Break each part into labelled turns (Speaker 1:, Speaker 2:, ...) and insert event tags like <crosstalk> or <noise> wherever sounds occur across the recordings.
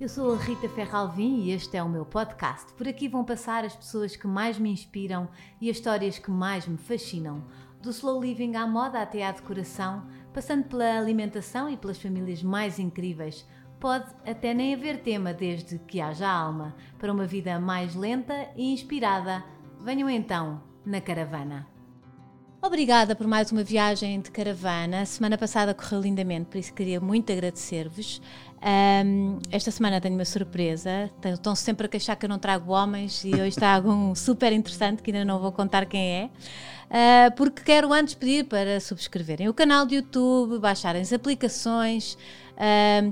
Speaker 1: Eu sou a Rita Ferralvim e este é o meu podcast. Por aqui vão passar as pessoas que mais me inspiram e as histórias que mais me fascinam. Do slow living à moda até à decoração, passando pela alimentação e pelas famílias mais incríveis. Pode até nem haver tema desde que haja alma, para uma vida mais lenta e inspirada. Venham então na caravana. Obrigada por mais uma viagem de caravana. A semana passada correu lindamente, por isso queria muito agradecer-vos. Um, esta semana tenho uma surpresa. Estão-se sempre a queixar que eu não trago homens e hoje trago um <laughs> super interessante que ainda não vou contar quem é. Uh, porque quero antes pedir para subscreverem o canal de YouTube, baixarem as aplicações,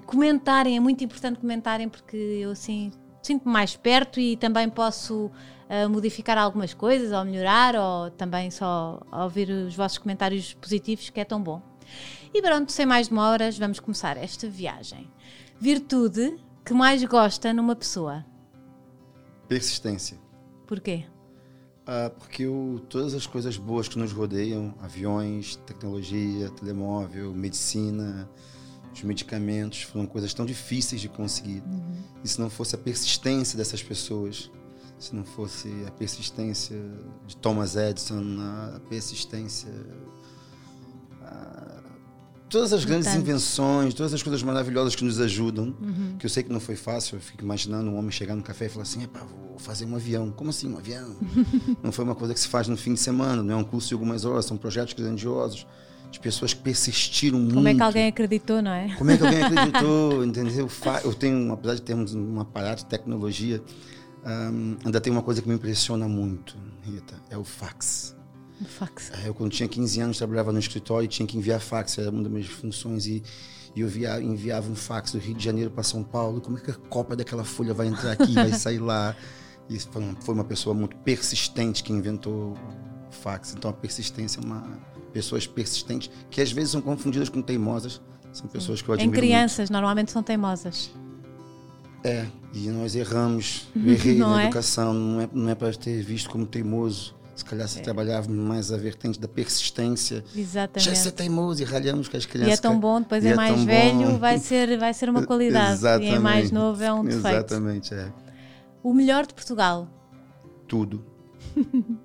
Speaker 1: comentarem. É muito importante comentarem porque eu assim sinto-me mais perto e também posso uh, modificar algumas coisas ou melhorar ou também só ouvir os vossos comentários positivos que é tão bom. E pronto, sem mais demoras, vamos começar esta viagem. Virtude que mais gosta numa pessoa?
Speaker 2: Persistência.
Speaker 1: Porquê?
Speaker 2: Ah, porque eu, todas as coisas boas que nos rodeiam, aviões, tecnologia, telemóvel, medicina, os medicamentos, foram coisas tão difíceis de conseguir. Uhum. E se não fosse a persistência dessas pessoas, se não fosse a persistência de Thomas Edison, a persistência. Todas as grandes invenções, todas as coisas maravilhosas que nos ajudam, uhum. que eu sei que não foi fácil, eu fico imaginando um homem chegar no café e falar assim: vou fazer um avião. Como assim um avião? <laughs> não foi uma coisa que se faz no fim de semana, não é um curso de algumas horas, são projetos grandiosos de pessoas que persistiram muito.
Speaker 1: Como é que alguém acreditou, não é?
Speaker 2: Como é que alguém <laughs> acreditou, entendeu? Eu tenho, apesar de termos um aparato de tecnologia, um, ainda tem uma coisa que me impressiona muito, Rita, é o fax.
Speaker 1: Fax.
Speaker 2: É, eu, quando tinha 15 anos, trabalhava no escritório e tinha que enviar fax, era uma das minhas funções. E, e eu via, enviava um fax do Rio de Janeiro para São Paulo. Como é que a cópia daquela folha vai entrar aqui, vai <laughs> sair lá? E foi uma, foi uma pessoa muito persistente que inventou o fax. Então a persistência é uma. Pessoas persistentes, que às vezes são confundidas com teimosas, são pessoas que eu admiro
Speaker 1: Em crianças,
Speaker 2: muito.
Speaker 1: normalmente são teimosas.
Speaker 2: É, e nós erramos. Eu <laughs> errei não na é? educação, não é, não é para ter visto como teimoso. Se calhar se é. trabalhava mais a vertente da persistência.
Speaker 1: Exatamente. Já
Speaker 2: ser teimoso e ralhamos com as crianças.
Speaker 1: E é tão bom, depois é, é, mais velho, bom. vai ser, vai ser uma <laughs> qualidade. Exatamente. E é mais novo, é um defeito.
Speaker 2: Exatamente, é.
Speaker 1: O melhor de Portugal?
Speaker 2: Tudo. <laughs>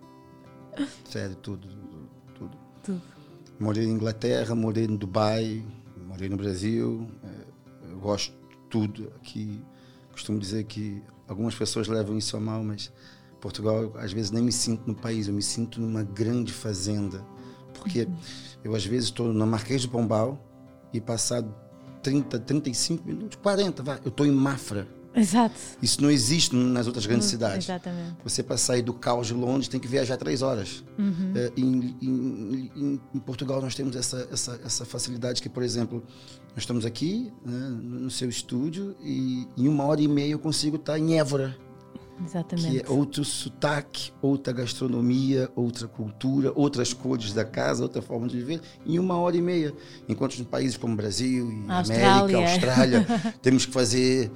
Speaker 2: Sério, tudo, tudo.
Speaker 1: Tudo.
Speaker 2: Morei em Inglaterra, morei em Dubai, morei no Brasil. É, eu gosto de tudo aqui costumo dizer que algumas pessoas levam isso a mal, mas Portugal, às vezes, nem me sinto no país, eu me sinto numa grande fazenda. Porque uhum. eu, às vezes, estou na Marquês de Pombal e passado 30, 35 minutos, 40, vai, eu estou em Mafra.
Speaker 1: Exato.
Speaker 2: Isso não existe nas outras grandes uhum, cidades.
Speaker 1: Exatamente.
Speaker 2: Você para sair do caos de Londres tem que viajar três horas.
Speaker 1: Uhum.
Speaker 2: É, em, em, em, Portugal nós temos essa, essa, essa facilidade que, por exemplo, nós estamos aqui né, no seu estúdio e em uma hora e meia eu consigo estar em Évora.
Speaker 1: Exatamente.
Speaker 2: Que é outro sotaque, outra gastronomia, outra cultura, outras cores da casa, outra forma de viver, em uma hora e meia. Enquanto em países como Brasil e Austrália. América, Austrália, <laughs> temos que fazer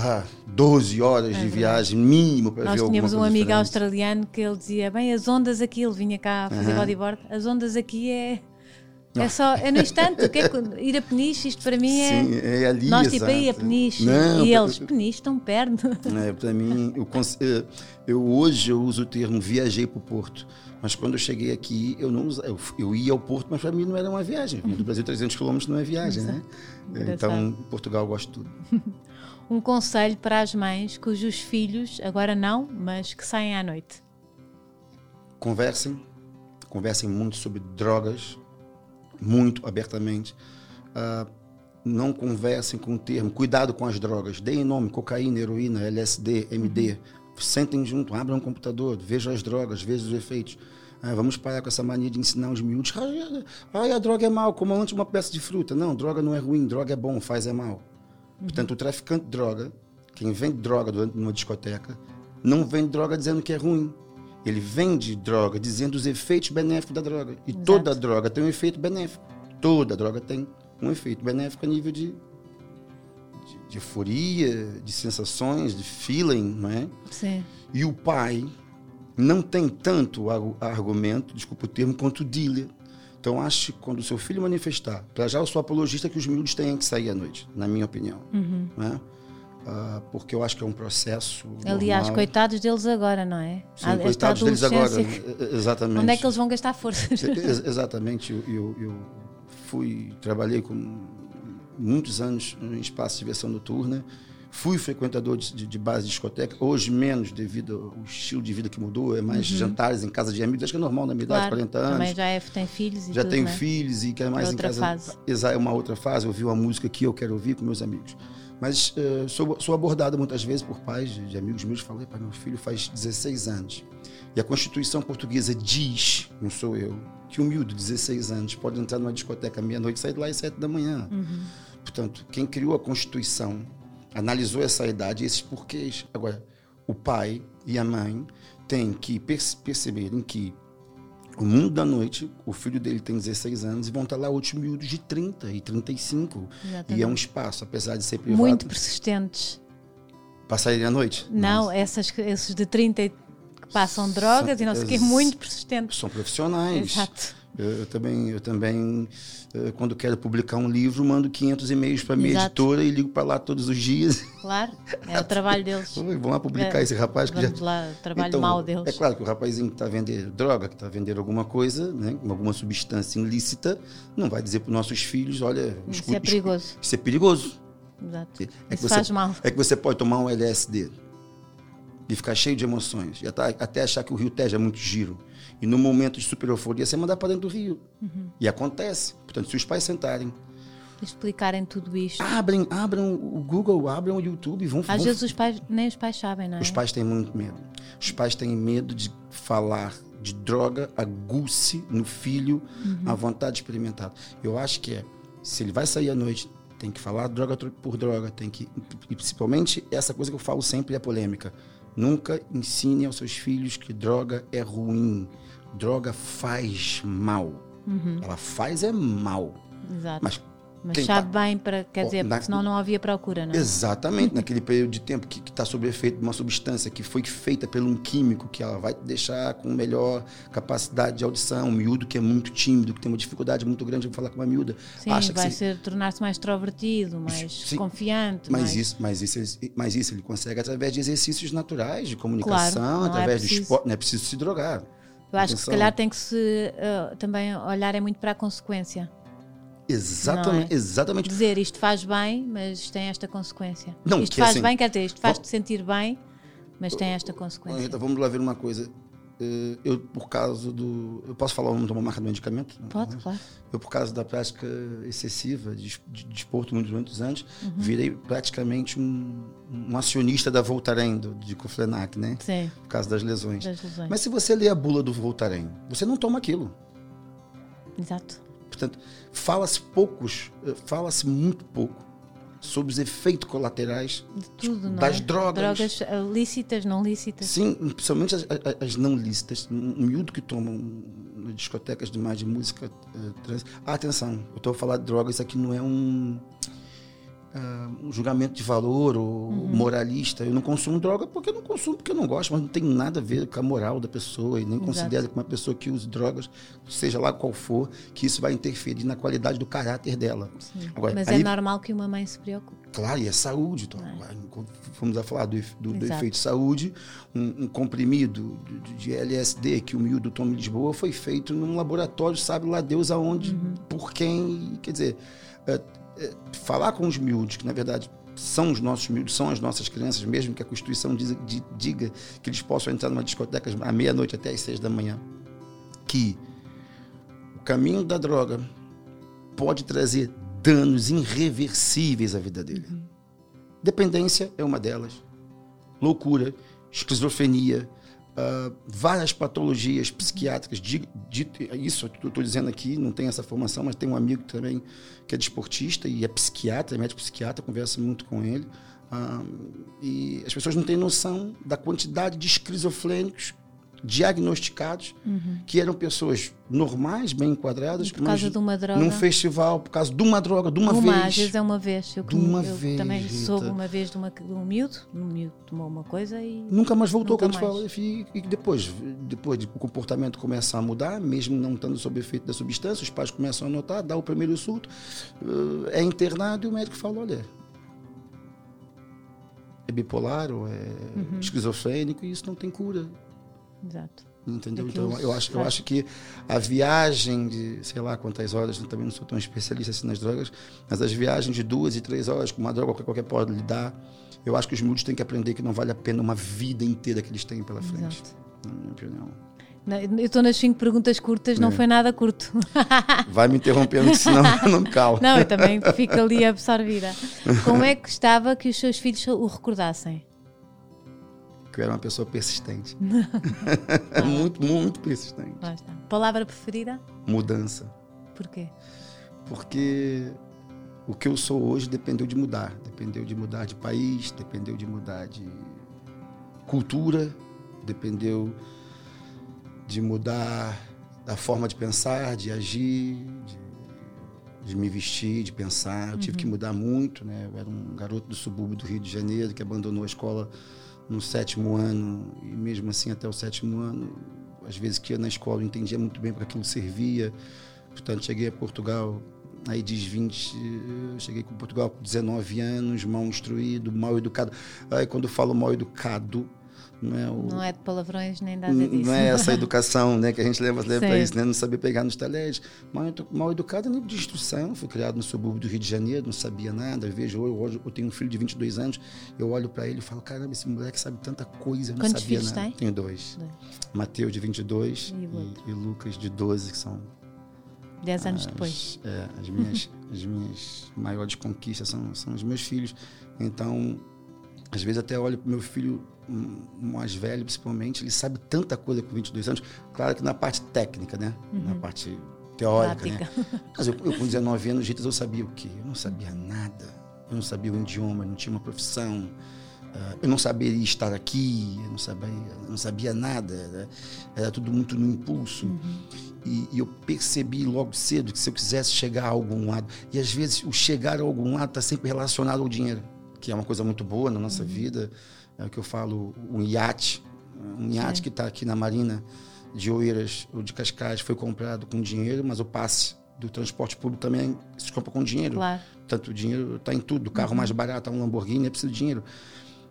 Speaker 2: ah, 12 horas é de viagem mínimo para
Speaker 1: Nós
Speaker 2: ver
Speaker 1: alguma
Speaker 2: tínhamos
Speaker 1: um amigo
Speaker 2: diferente.
Speaker 1: australiano que ele dizia, bem, as ondas aqui, ele vinha cá fazer uhum. bodyboard, as ondas aqui é... É só, é no instante, que é, ir a Peniche, isto para mim é.
Speaker 2: Sim, é ali.
Speaker 1: Nós tipo aí a Peniche. Não, e eles, Peniche, estão perto. <laughs>
Speaker 2: É, para mim, eu, eh, eu, hoje eu uso o termo viajei para o Porto. Mas quando eu cheguei aqui, eu não eu, eu ia ao Porto, mas para mim não era uma viagem. Do Brasil, 300 quilômetros não é viagem, né? Então, Portugal eu gosto de tudo. <laughs>
Speaker 1: um conselho para as mães cujos filhos, agora não, mas que saem à noite?
Speaker 2: Conversem, conversem muito sobre drogas, muito abertamente. Uh, não conversem com o termo, cuidado com as drogas, deem nome, cocaína, heroína, LSD, MD. Uhum. Sentem junto, abram um computador, vejam as drogas, vejam os efeitos. Ah, vamos parar com essa mania de ensinar os miúdos. Ah, a droga é mal, como antes uma peça de fruta. Não, droga não é ruim, droga é bom, faz é mal. Portanto, o traficante de droga, quem vende droga durante uma discoteca, não vende droga dizendo que é ruim. Ele vende droga dizendo os efeitos benéficos da droga. E Exato. toda droga tem um efeito benéfico. Toda droga tem um efeito benéfico a nível de, de, de euforia, de sensações, de feeling, não é?
Speaker 1: Sim.
Speaker 2: E o pai não tem tanto argumento, desculpa o termo, quanto o dealer. Então, acho que quando o seu filho manifestar, para já eu sou apologista que os miúdos têm que sair à noite, na minha opinião.
Speaker 1: Uhum.
Speaker 2: Né? Uh, porque eu acho que é um processo.
Speaker 1: Aliás,
Speaker 2: normal.
Speaker 1: coitados deles agora, não é?
Speaker 2: Sim, coitados deles agora.
Speaker 1: Que...
Speaker 2: Exatamente.
Speaker 1: Onde é que eles vão gastar forças?
Speaker 2: Exatamente. Eu, eu, eu, fui, trabalhei com muitos anos em espaço de diversão noturna. Fui frequentador de, de, de, base de discoteca, hoje menos devido ao estilo de vida que mudou, é mais uhum. jantares em casa de amigos, acho que é normal na minha idade,
Speaker 1: claro,
Speaker 2: 40 anos.
Speaker 1: Também já é, tem filhos e
Speaker 2: Já
Speaker 1: tudo,
Speaker 2: tenho
Speaker 1: né?
Speaker 2: filhos e quer mais
Speaker 1: é
Speaker 2: em casa.
Speaker 1: Fase.
Speaker 2: É uma outra fase, ouvir uma música que eu quero ouvir com meus amigos. Mas uh, sou, sou abordado muitas vezes por pais de, de amigos meus, falei, pai, meu filho faz 16 anos. E a Constituição Portuguesa diz, não sou eu, que um miúdo de 16 anos pode entrar numa discoteca meia-noite e sair de lá às 7 da manhã.
Speaker 1: Uhum.
Speaker 2: Portanto, quem criou a Constituição analisou essa idade e esses porquês. Agora, o pai e a mãe têm que perceberem que o mundo da noite, o filho dele tem 16 anos e vão estar lá outros miúdos de 30 e 35. Exatamente. E é um espaço, apesar de ser privado.
Speaker 1: Muito persistentes.
Speaker 2: Passarem a noite?
Speaker 1: Não, essas, esses de 30 que passam drogas são, e não sei o quê, muito persistentes.
Speaker 2: São profissionais.
Speaker 1: Exato.
Speaker 2: Eu, eu, também, eu também quando quero publicar um livro, mando 500 e-mails para minha Exato. editora e ligo para lá todos os dias.
Speaker 1: Claro, é o <laughs> trabalho deles.
Speaker 2: Vamos lá publicar é, esse rapaz que
Speaker 1: já... lá, o trabalho
Speaker 2: então,
Speaker 1: mal deles.
Speaker 2: É claro que o rapazinho que está vendendo droga, que está vendendo alguma coisa, né, alguma substância ilícita, não vai dizer para os nossos filhos, olha...
Speaker 1: Isso é perigoso.
Speaker 2: Isso é perigoso.
Speaker 1: Exato.
Speaker 2: É
Speaker 1: isso
Speaker 2: você,
Speaker 1: faz mal.
Speaker 2: É que você pode tomar um LSD e ficar cheio de emoções, e até achar que o Rio Tejo é muito giro e no momento de super euforia, você mandar para dentro do rio.
Speaker 1: Uhum.
Speaker 2: E acontece. Portanto, se os pais sentarem.
Speaker 1: Explicarem tudo isto.
Speaker 2: Abrem, abram o Google, abram o YouTube. Vão,
Speaker 1: Às
Speaker 2: vão...
Speaker 1: vezes os pais, nem os pais sabem, não é?
Speaker 2: Os pais têm muito medo. Os pais têm medo de falar de droga, aguce no filho
Speaker 1: uhum.
Speaker 2: a vontade de experimentar. Eu acho que é, se ele vai sair à noite, tem que falar droga por droga, tem que e principalmente essa coisa que eu falo sempre é polêmica. Nunca ensine aos seus filhos que droga é ruim droga faz mal.
Speaker 1: Uhum.
Speaker 2: Ela faz é mal.
Speaker 1: Exato.
Speaker 2: Mas,
Speaker 1: Mas sabe bem, para, quer dizer, na... senão não havia procura, não é?
Speaker 2: Exatamente, <laughs> naquele período de tempo que está sob efeito de uma substância que foi feita por um químico, que ela vai te deixar com melhor capacidade de audição, um miúdo que é muito tímido, que tem uma dificuldade muito grande de falar com uma miúda.
Speaker 1: Sim,
Speaker 2: acha
Speaker 1: vai ser, tornar-se mais extrovertido, mais Sim, confiante.
Speaker 2: Mas,
Speaker 1: mais...
Speaker 2: Isso, mas, isso, mas isso ele consegue através de exercícios naturais, de comunicação,
Speaker 1: claro,
Speaker 2: através
Speaker 1: é
Speaker 2: do esporte. Não é preciso se drogar.
Speaker 1: Eu acho Atenção. que se calhar tem que se uh, também olhar é muito para a consequência.
Speaker 2: Exatamente,
Speaker 1: é?
Speaker 2: exatamente.
Speaker 1: Dizer isto faz bem, mas tem esta consequência.
Speaker 2: Não,
Speaker 1: isto faz
Speaker 2: assim,
Speaker 1: bem, quer dizer, isto faz-te sentir bem, mas tem esta consequência.
Speaker 2: Então vamos lá ver uma coisa. Eu, por causa do. Eu posso falar o nome de uma marca de medicamento?
Speaker 1: Pode, claro.
Speaker 2: Eu, por causa da prática excessiva de, de desporto muitos, muitos anos,
Speaker 1: uhum.
Speaker 2: virei praticamente um, um acionista da Voltaren, do, de Coflenac, né?
Speaker 1: Sim.
Speaker 2: Por causa das lesões.
Speaker 1: das lesões.
Speaker 2: Mas se você lê a bula do Voltaren, você não toma aquilo.
Speaker 1: Exato.
Speaker 2: Portanto, fala-se poucos, fala-se muito pouco sobre os efeitos colaterais
Speaker 1: tudo,
Speaker 2: das
Speaker 1: é?
Speaker 2: drogas.
Speaker 1: Drogas lícitas, não lícitas.
Speaker 2: Sim, principalmente as, as, não lícitas. Um miúdo que toma nas discotecas de mais de música uh, trans. Ah, atenção, eu estou a falar de drogas, isso aqui não é um, uh, um julgamento de valor ou
Speaker 1: Uhum.
Speaker 2: moralista. Eu não consumo droga porque eu não consumo, porque eu não gosto, mas não tem nada a ver com a moral da pessoa e nem
Speaker 1: Exato.
Speaker 2: considero que uma pessoa que use drogas, seja lá qual for, que isso vai interferir na qualidade do caráter dela. Agora,
Speaker 1: Mas
Speaker 2: aí-
Speaker 1: é normal que uma mãe se preocupe.
Speaker 2: Claro, e é saúde. Então, Vamos a falar do, do- do efeito de saúde. Um, um comprimido de, de LSD que o miúdo toma em Lisboa foi feito num laboratório, sabe lá Deus aonde,
Speaker 1: Uhum.
Speaker 2: por quem. Quer dizer, é, é, falar com os miúdos, que na verdade são os nossos miúdos, são as nossas crianças, mesmo que a Constituição diz- di- diga que eles possam entrar numa discoteca à meia-noite até às seis da manhã, que o caminho da droga pode trazer danos irreversíveis à vida dele. Dependência é uma delas. Loucura, esquizofrenia, ah, várias patologias psiquiátricas. Di- di- isso eu estou dizendo aqui, não tenho essa formação, mas tem um amigo também que é desportista e é psiquiatra, é médico psiquiatra, conversa muito com ele. Ah, e as pessoas não têm noção da quantidade de esquizofrênicos diagnosticados que eram pessoas normais, bem enquadradas,
Speaker 1: por causa de uma droga.
Speaker 2: num festival, por causa de uma droga, de uma,
Speaker 1: Uma,
Speaker 2: vez.
Speaker 1: às vezes é uma vez. Eu,
Speaker 2: De uma
Speaker 1: eu
Speaker 2: vez,
Speaker 1: também
Speaker 2: Rita.
Speaker 1: soube uma vez de, uma, de um miúdo, um miúdo tomou uma coisa e.
Speaker 2: Nunca mais voltou
Speaker 1: Nunca
Speaker 2: quando fala. E, e depois, depois de- o comportamento começa a mudar, mesmo não estando sob efeito da substância, os pais começam a notar, dá o primeiro surto, eh, é internado e o médico fala: olha, é bipolar ou é uhum. esquizofrênico e isso não tem cura.
Speaker 1: Exato.
Speaker 2: Entendeu? Aquilo então eu acho, eu acho que a viagem de sei lá quantas horas, eu também não sou tão especialista assim nas drogas, mas as viagens de duas e três horas com uma droga que qualquer pode lhe dar, eu acho que os miúdos têm que aprender que não vale a pena uma vida inteira que eles têm pela frente. Exato. Na minha opinião.
Speaker 1: Eu estou nas cinco perguntas curtas, não é. foi nada curto. <laughs>
Speaker 2: Vai me interrompendo, senão não me calo.
Speaker 1: Não, eu também fico ali absorvida. Como é que gostava que os seus filhos o recordassem?
Speaker 2: Eu era uma pessoa persistente. <laughs> <laughs> muito, muito persistente.
Speaker 1: Palavra preferida?
Speaker 2: Mudança.
Speaker 1: Por quê?
Speaker 2: Porque o que eu sou hoje dependeu de mudar. Dependeu de mudar de país, dependeu de mudar de cultura, dependeu de mudar a forma de pensar, de agir, de, de me vestir, de pensar. Eu uhum. tive que uhum. mudar muito, né? Eu era um garoto do subúrbio do Rio de Janeiro que abandonou a escola no sétimo ano e mesmo assim até o sétimo ano, às vezes que ia na escola eu entendia muito bem para aquilo servia. Portanto, cheguei a Portugal aí diz 20, eu cheguei com Portugal com 19 anos, mal instruído, mal educado. Aí quando eu falo mal educado, não é, o,
Speaker 1: não é de palavrões nem nada disso.
Speaker 2: Não é <laughs> essa educação né, que a gente leva, leva para isso, né? não saber pegar nos talheres. Mal, mal educado é nível de instrução. Fui criado no subúrbio do Rio de Janeiro, não sabia nada. Eu vejo, hoje eu tenho um filho de 22 anos, eu olho para ele e falo: caramba, esse moleque sabe tanta coisa, eu não
Speaker 1: Quantos
Speaker 2: sabia
Speaker 1: filhos
Speaker 2: nada.
Speaker 1: Tem?
Speaker 2: Tenho dois. dois. Mateus, de 22, e, e, e, Lucas, de 12, que são.
Speaker 1: 10 anos as, depois.
Speaker 2: É, as minhas, <laughs> as minhas maiores conquistas são, são os meus filhos. Então, às vezes até olho para meu filho mais velho, principalmente, ele sabe tanta coisa com 22 anos. Claro que na parte técnica, né? Uhum. Na parte teórica, né? Mas eu, eu, com 19 anos, eu sabia o quê? Eu não sabia nada. Eu não sabia o idioma, eu não tinha uma profissão. Uh, eu não saberia estar aqui, eu não sabia, eu não sabia nada. Era, era, tudo muito no impulso. Uhum. E, e, eu percebi logo cedo que se eu quisesse chegar a algum lado, e às vezes o chegar a algum lado está sempre relacionado ao dinheiro, que é uma coisa muito boa na nossa uhum. vida é o que eu falo, um iate, um iate que está aqui na Marina de Oeiras ou de Cascais foi comprado com dinheiro, mas o passe do transporte público também se compra com dinheiro.
Speaker 1: Claro.
Speaker 2: Tanto dinheiro está em tudo. O carro uhum. mais barato é um Lamborghini, é preciso de dinheiro.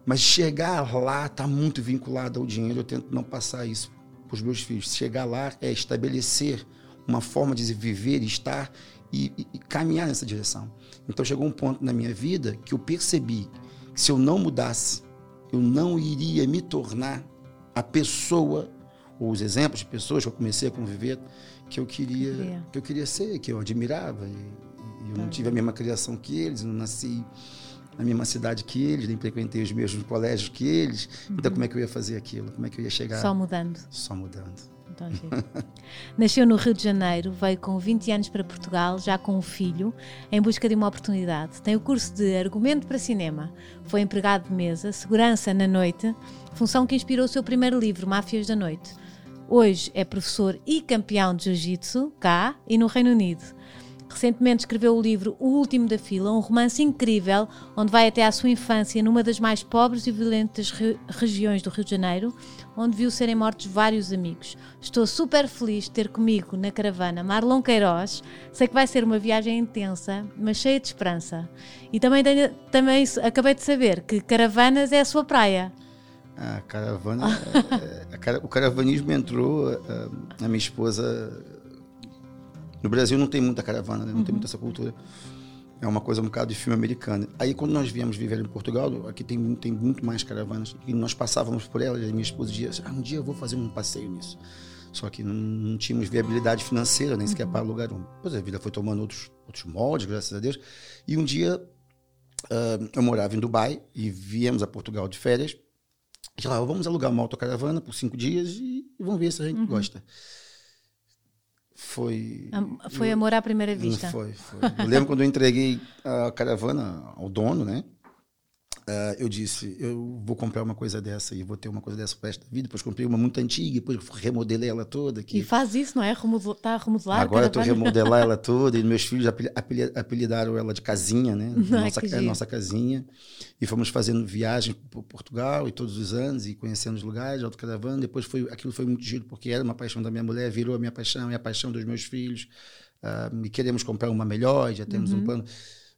Speaker 2: Mas chegar lá está muito vinculado ao dinheiro. Eu tento não passar isso para os meus filhos. Chegar lá é estabelecer uma forma de viver, estar e, e, e caminhar nessa direção. Então chegou um ponto na minha vida que eu percebi que se eu não mudasse eu não iria me tornar a pessoa ou os exemplos de pessoas que eu comecei a conviver que eu queria que eu queria ser, que eu admirava. E, e eu tá. não tive a mesma criação que eles, não nasci na mesma cidade que eles, nem frequentei os mesmos colégios que eles. Então, uhum. Então, como é que eu ia fazer aquilo? Como é que eu ia chegar?
Speaker 1: Só mudando.
Speaker 2: Só mudando.
Speaker 1: Então, <laughs> Nasceu no Rio de Janeiro, veio com 20 anos para Portugal, já com um filho, em busca de uma oportunidade. Tem o curso de argumento para cinema, foi empregado de mesa, segurança na noite, função que inspirou o seu primeiro livro, Máfias da Noite. Hoje é professor e campeão de jiu-jitsu cá e no Reino Unido. Recentemente escreveu o livro O Último da Fila, um romance incrível onde vai até à sua infância numa das mais pobres e violentas re regiões do Rio de Janeiro, onde viu serem mortos vários amigos. Estou super feliz de ter comigo na caravana Marlon Queiroz. Sei que vai ser uma viagem intensa, mas cheia de esperança. E também, tenho, também acabei de saber que Caravanas é a sua praia.
Speaker 2: A caravana, é, é, o caravanismo entrou, a, eh, a minha esposa no Brasil não tem muita caravana, né? não uhum. tem muita essa cultura. É uma coisa um bocado de filme americano. Aí quando nós viemos viver em Portugal, aqui tem, tem muito mais caravanas, e nós passávamos por elas, e minha esposa dizia, ah, um dia eu vou fazer um passeio nisso. Só que não, não tínhamos viabilidade financeira, nem sequer para alugar um. Pois é, a vida foi tomando outros, outros moldes, graças a Deus. E um dia uh, eu morava em Dubai e viemos a Portugal de férias. E lá, vamos alugar uma autocaravana por cinco dias e, e vamos ver se a gente uhum. gosta. Foi.
Speaker 1: Foi amor à primeira vista.
Speaker 2: Foi, foi. Eu lembro quando eu entreguei a caravana ao dono, né? Uh, eu disse, eu vou comprar uma coisa dessa e vou ter uma coisa dessa para esta vida. Depois comprei uma muito antiga, depois remodelei ela toda.
Speaker 1: E faz isso, não é? Está a remodelar
Speaker 2: Agora estou a remodelar ela <laughs> toda e meus filhos apelidaram ela de casinha, né? <laughs> nossa, a nossa casinha. E fomos fazendo viagens por Portugal e todos os anos e conhecendo os lugares, autocaravana. Depois foi, aquilo foi muito giro porque era uma paixão da minha mulher, virou a minha paixão e a paixão dos meus filhos. Uh, e queremos comprar uma melhor, já temos uhum. um plano.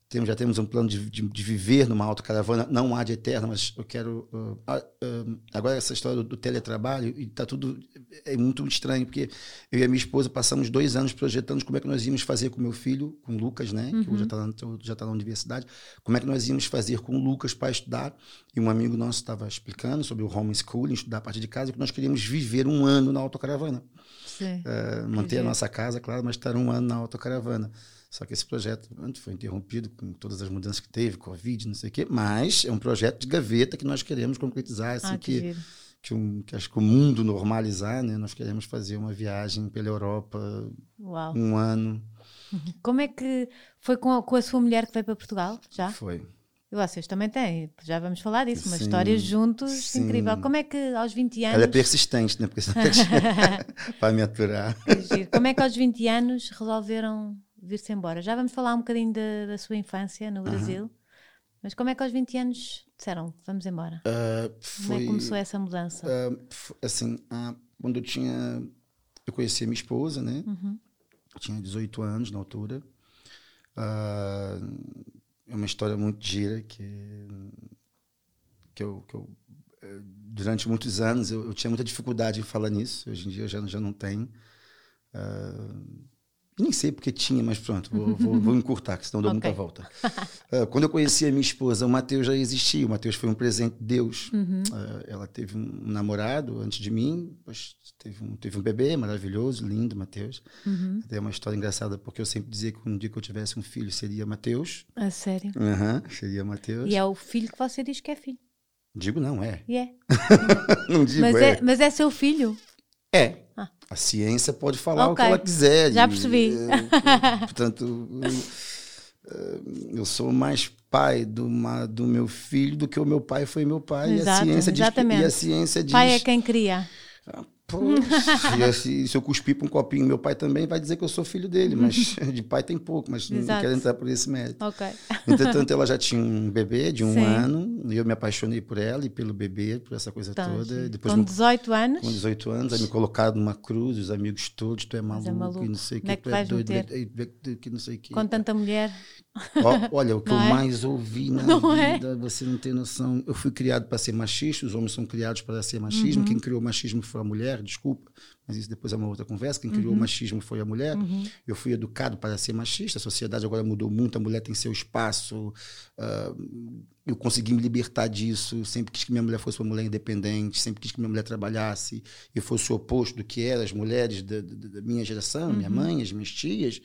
Speaker 2: Temos, já temos um plano de, de, de, viver numa autocaravana, não há de eterna, mas eu quero. Uh, uh, agora, essa história do, do teletrabalho, e está tudo. É muito estranho, porque eu e a minha esposa passamos dois anos projetando como é que nós íamos fazer com meu filho, com o Lucas, né? Uhum. Que hoje já está já tá na universidade, como é que nós íamos fazer com o Lucas para estudar. E um amigo nosso estava explicando sobre o homeschooling, estudar a partir de casa, que nós queríamos viver um ano na autocaravana. Sim. Uh, manter a nossa casa, claro, mas estar um ano na autocaravana. Só que esse projeto foi interrompido com todas as mudanças que teve, Covid, não sei o quê, mas é um projeto de gaveta que nós queremos concretizar, assim, ah, que, que, que, um, que, acho que o mundo normalizar, né? Nós queremos fazer uma viagem pela Europa Uau. um ano. <laughs>
Speaker 1: Como é que foi com a, com a sua mulher que veio para Portugal? Já?
Speaker 2: Foi.
Speaker 1: E vocês também têm, já vamos falar disso, uma história juntos sim. incrível. Como é que aos 20 anos.
Speaker 2: Ela é persistente, né? Porque para me aturar.
Speaker 1: Como é que aos 20 anos resolveram vir-se embora. Já vamos falar um bocadinho da, da sua infância no Brasil. Uhum. Mas como é que aos 20 anos disseram, vamos embora? Uh, foi, como é que começou essa mudança? Uh,
Speaker 2: assim, uh, quando eu tinha... Eu conheci a minha esposa, né? Uhum. Eu tinha 18 anos na altura. é uma história muito gira que, que, eu, que eu eh, durante muitos anos eu, eu, tinha muita dificuldade em falar nisso. Hoje em dia eu já, já não tenho. Uh, nem sei porque tinha, mas pronto, vou, <laughs> vou, vou encurtar, que senão dou okay. muita volta. Uh, <laughs> quando eu conheci a minha esposa, o Matheus já existia. O Matheus foi um presente de Deus. Uhum. Uh, ela teve um namorado antes de mim, depois teve um, teve um bebê maravilhoso, lindo, Matheus. Uhum. É uma história engraçada, porque eu sempre dizia que um dia que eu tivesse um filho seria Matheus.
Speaker 1: Ah, sério?
Speaker 2: Uhum, seria Matheus.
Speaker 1: E é o filho que você diz que é filho.
Speaker 2: Digo não, é.
Speaker 1: E é. <laughs>
Speaker 2: não digo
Speaker 1: mas
Speaker 2: é.
Speaker 1: é. Mas é seu filho?
Speaker 2: É. Ah. A ciência pode falar okay. o que ela quiser.
Speaker 1: Já percebi.
Speaker 2: É, <laughs> portanto, eu, eu, sou mais pai do, uma, do meu filho do que o meu pai foi meu pai. Exato, e a ciência exatamente. diz. E a ciência diz.
Speaker 1: Pai é quem cria.
Speaker 2: Poxa, e se, se eu cuspir para um copinho, meu pai também vai dizer que eu sou filho dele, mas de pai tem pouco, mas Exato. não quero entrar por esse mérito.
Speaker 1: Okay.
Speaker 2: Entretanto, ela já tinha um bebê de um Sim. ano, e eu me apaixonei por ela e pelo bebê, por essa coisa tá, toda.
Speaker 1: Depois com 18 anos?
Speaker 2: Com 18 anos, aí me colocaram numa cruz, os amigos todos, tu é maluco, é maluco. e não sei o que, é que tu é doido, que não sei o que.
Speaker 1: Com tanta mulher. <laughs>
Speaker 2: olha, o que não eu é? mais ouvi na não é? vida, é? você não tem noção. Eu fui criado para ser machista, os homens são criados para ser machismo, uhum. quem criou o machismo foi a mulher, desculpa, mas isso depois é uma outra conversa. Quem uhum. criou o uhum. machismo foi a mulher. Uhum. Eu fui educado para ser machista, a sociedade agora mudou muito, a mulher tem seu espaço. Uh, eu consegui me libertar disso, sempre quis que minha mulher fosse uma mulher independente, sempre quis que minha mulher trabalhasse e fosse o oposto do que eram as mulheres da, da, da minha geração, minha uhum. mãe, as minhas tias.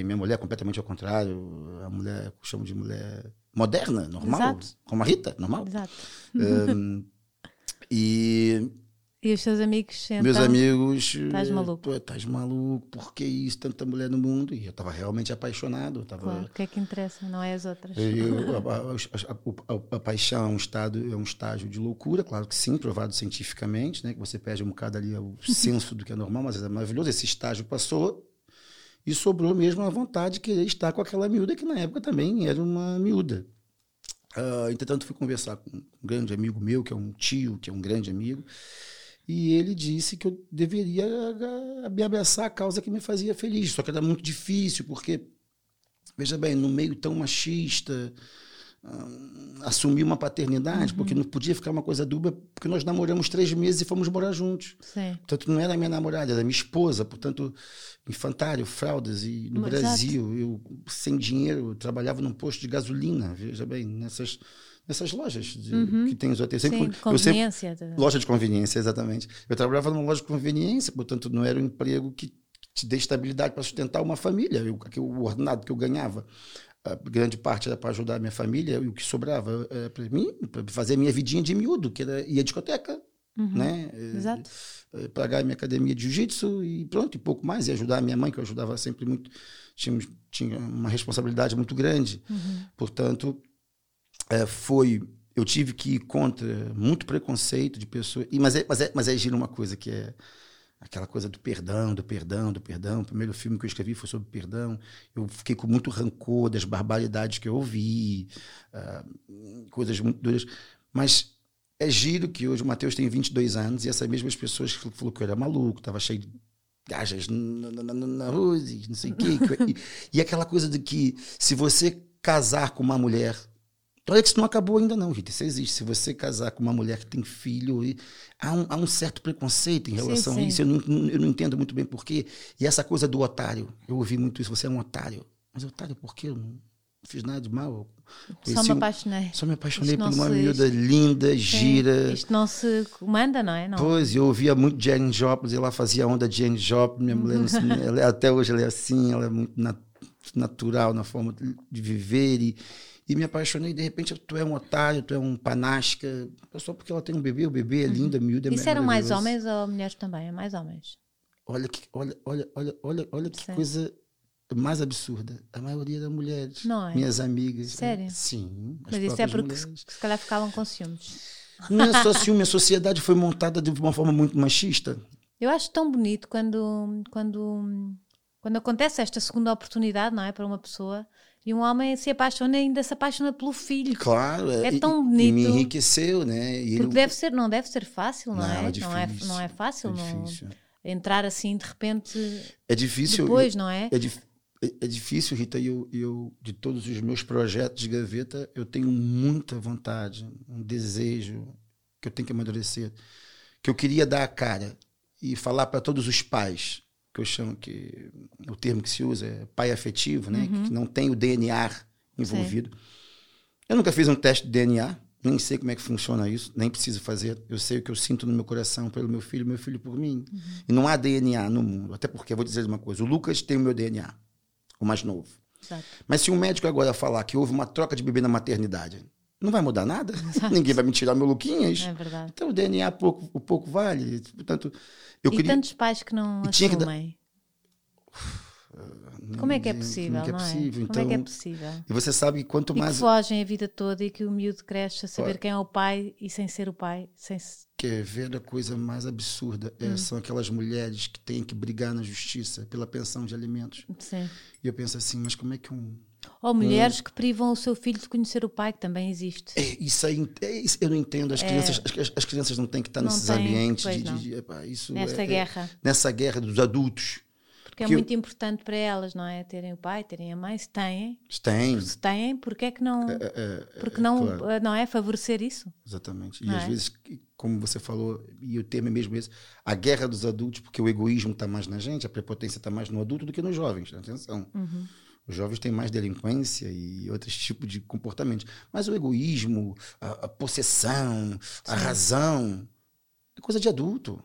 Speaker 2: E minha mulher, completamente ao contrário, a mulher, eu chamo de mulher moderna, normal, Exato. como a Rita, normal.
Speaker 1: Exato.
Speaker 2: Um, <laughs> e
Speaker 1: e os seus amigos sentam,
Speaker 2: Meus amigos.
Speaker 1: Estás maluco.
Speaker 2: Estás maluco, por que isso? Tanta mulher no mundo. E eu estava realmente apaixonado. Tava,
Speaker 1: claro, o que é que interessa, não é as outras.
Speaker 2: Eu, <laughs> a, a, a, a, paixão é um, estado, é um estágio de loucura, claro que sim, provado cientificamente, né? Que você perde um bocado ali o <laughs> senso do que é normal, mas é maravilhoso. Esse estágio passou e sobrou mesmo a vontade de querer estar com aquela miúda, que na época também era uma miúda. Uh, entretanto, fui conversar com um grande amigo meu, que é um tio, que é um grande amigo. E ele disse que eu deveria me abraçar a causa que me fazia feliz. Só que era muito difícil, porque, veja bem, no meio tão machista, assumir uma paternidade, uhum. porque não podia ficar uma coisa dúbia, porque nós namoramos três meses e fomos morar juntos.
Speaker 1: Sim.
Speaker 2: Portanto, não era minha namorada, era minha esposa. Portanto, infantário, fraldas. E no Brasil, eu, sem dinheiro, trabalhava num posto de gasolina, veja bem, nessas nessas lojas de, uhum. que tem os hotéis.
Speaker 1: Sim, sempre, conveniência.
Speaker 2: Sempre, loja de conveniência, exatamente. Eu trabalhava numa loja de conveniência, portanto não era um emprego que te dê estabilidade para sustentar uma família. Eu, o ordenado que eu ganhava, grande parte era para ajudar a minha família, e o que sobrava era para mim, para fazer minha vidinha de miúdo, que era ir à discoteca, uhum. né?
Speaker 1: Exato.
Speaker 2: É, é, pagar a minha academia de jiu-jitsu e pronto, e pouco mais, e ajudar a minha mãe, que eu ajudava sempre muito, tinha, tinha uma responsabilidade muito grande. Uhum. Portanto, é, foi eu tive que ir contra muito preconceito de pessoas e mas é, mas é, mas é gira uma coisa que é aquela coisa do perdão, do perdão, do perdão. O primeiro filme que eu escrevi foi sobre perdão. Eu fiquei com muito rancor das barbaridades que eu ouvi, uh, coisas muito duras. Mas é giro que hoje o Matheus tem 22 anos e essas mesmas pessoas falou que eu era maluco, estava cheio de gajas na, rua, não sei o quê. e aquela coisa de que se você casar com uma mulher. Olha que isso não acabou ainda não, Rita. Isso existe. Se você casar com uma mulher que tem filho, há um, há um certo preconceito em relação sim, sim. a isso. Eu não, eu não entendo muito bem por quê. E essa coisa do otário. Eu ouvi muito isso. Você é um otário. Mas otário por quê? Eu não fiz nada de mal.
Speaker 1: Só me apaixonei.
Speaker 2: Só me apaixonei por uma se... miúda linda, Sim. gira.
Speaker 1: Isto não se comanda, não é? Não.
Speaker 2: Pois, eu ouvia muito Jane Joplin, ela fazia onda de Jane Joplin, minha mulher, <laughs> ela, é, até hoje ela é assim, ela é muito nat natural na forma de viver e, e me apaixonei, de repente tu é um otário, tu é um panasca, só porque ela tem um bebê, o bebê é lindo, a miúda é
Speaker 1: Isso eram mais homens ou mulheres também? É mais homens?
Speaker 2: Olha que, olha, olha, olha, olha, olha que coisa mais absurda. A maioria das mulheres.
Speaker 1: Não é?
Speaker 2: Minhas amigas.
Speaker 1: Sério?
Speaker 2: Sim.
Speaker 1: Mas isso é porque se, se calhar ficavam com ciúmes.
Speaker 2: Não é só ciúme, a sociedade foi montada de uma forma muito machista.
Speaker 1: Eu acho tão bonito quando, quando, quando acontece esta segunda oportunidade, não é? Para uma pessoa e um homem se apaixona ainda se apaixona pelo filho.
Speaker 2: Claro,
Speaker 1: é, tão bonito. E
Speaker 2: me enriqueceu, né?
Speaker 1: E Porque ele... deve ser, não deve ser fácil, não, não é? é não é, não é fácil, é não, entrar assim de repente.
Speaker 2: É difícil.
Speaker 1: Depois, não é?
Speaker 2: É, difícil é, é difícil, Rita, e eu, eu, de todos os meus projetos de gaveta, eu tenho muita vontade, um desejo que eu tenho que amadurecer, que eu queria dar a cara e falar para todos os pais, que eu chamo que o termo que se usa é pai afetivo, né, uhum. que não tem o DNA envolvido. Sim. Eu nunca fiz um teste de DNA, nem sei como é que funciona isso, nem preciso fazer. Eu sei o que eu sinto no meu coração pelo meu filho, meu filho por mim. Uhum. E não há DNA no mundo. Até porque, eu vou dizer uma coisa: o Lucas tem o meu DNA o mais novo. Exato. Mas se um médico agora falar que houve uma troca de bebê na maternidade, não vai mudar nada. Exato. Ninguém vai me tirar meu Luquinhas.
Speaker 1: É verdade.
Speaker 2: Então o DNA pouco, o pouco vale. Portanto, eu
Speaker 1: e
Speaker 2: queria...
Speaker 1: tantos pais que não e assumem. Como é que é possível,
Speaker 2: como é,
Speaker 1: é?
Speaker 2: possível?
Speaker 1: Como é que é possível?
Speaker 2: E você sabe que quanto
Speaker 1: e
Speaker 2: mais...
Speaker 1: que fogem a vida toda e que o miúdo cresce a saber quem é o pai e sem ser o pai. Sem...
Speaker 2: Quer ver a coisa mais absurda? É, hum. São aquelas mulheres que têm que brigar na justiça pela pensão de alimentos.
Speaker 1: Sim.
Speaker 2: E eu penso assim, mas como é que um...
Speaker 1: Ou mulheres um... que privam o seu filho de conhecer o pai, que também existe.
Speaker 2: É, isso aí, é, isso, eu não entendo. As, é... crianças, as, as, crianças não têm que estar não nesses tem, ambientes de, de, de, epá, isso
Speaker 1: Nessa
Speaker 2: é,
Speaker 1: guerra.
Speaker 2: nessa guerra dos adultos
Speaker 1: porque é muito eu... importante para elas, não é? Terem o pai, terem a mãe, se têm.
Speaker 2: Se têm.
Speaker 1: Se têm, porque é que não. É, é, é porque não, claro. Eh, não é favorecer isso?
Speaker 2: Exatamente. E às é? vezes, como você falou, e o termo é mesmo esse, a guerra dos adultos, porque o egoísmo está mais na gente, a prepotência está mais no adulto do que nos jovens. Atenção. Uhum. Os jovens têm mais delinquência e outros tipos de comportamentos. Mas o egoísmo, a, a possessão, Sim. a razão, é coisa de adulto.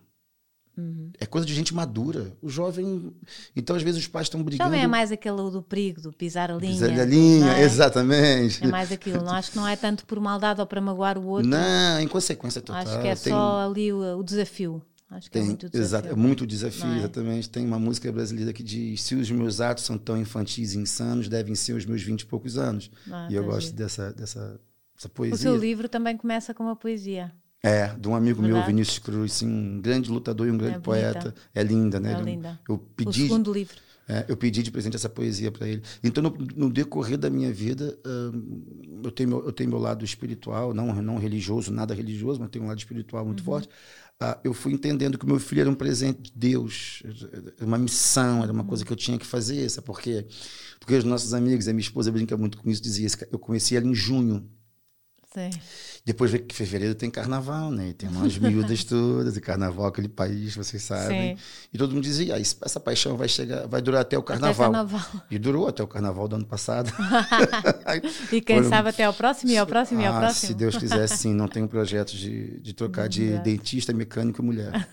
Speaker 2: Uhum. É coisa de gente madura. O jovem. Então, às vezes, os pais estão brigando.
Speaker 1: Jovem é mais aquele do perigo, do pisar a linha.
Speaker 2: Pisar a linha, é? exatamente.
Speaker 1: É mais aquilo. Não acho que não é tanto por maldade ou para magoar o outro.
Speaker 2: Não, em consequência total.
Speaker 1: Acho que é Tem... só ali o, o, desafio. Acho que é Tem, é muito desafio.
Speaker 2: Exato, é muito desafio, é? exatamente. Tem uma música brasileira que diz: se os meus atos são tão infantis e insanos, devem ser os meus vinte e poucos anos. Ah, e eu tá gosto dessa, dessa, dessa poesia. O
Speaker 1: seu livro também começa com uma poesia.
Speaker 2: É, de um amigo Verdade. meu, Vinícius Cruz, sim, um grande lutador e um grande é poeta. É linda, né?
Speaker 1: É linda.
Speaker 2: Eu pedi,
Speaker 1: o segundo livro.
Speaker 2: É, eu pedi de presente essa poesia para ele. Então, no, no, decorrer da minha vida, uh, eu, tenho meu, eu tenho meu lado espiritual, não, não religioso, nada religioso, mas tenho um lado espiritual muito uhum. forte. Uh, eu fui entendendo que o meu filho era um presente de Deus, uma missão, era uma coisa que eu tinha que fazer. Sabe por quê? Porque os nossos amigos, a minha esposa brinca muito com isso, dizia: eu conheci ela em junho.
Speaker 1: Sim.
Speaker 2: Depois vê que fevereiro tem carnaval, né? E tem umas miúdas <laughs> todas, e carnaval, aquele país, vocês sabem. Sim. E todo mundo dizia, ah, essa paixão vai chegar, vai durar até o carnaval. Até carnaval. E durou até o carnaval do ano passado. <laughs>
Speaker 1: e <laughs> quem Foram... sabe até o próximo, e ao próximo, e ao ah, próximo.
Speaker 2: Se Deus quiser, sim. Não tenho projeto de, de trocar de dentista, mecânico e mulher.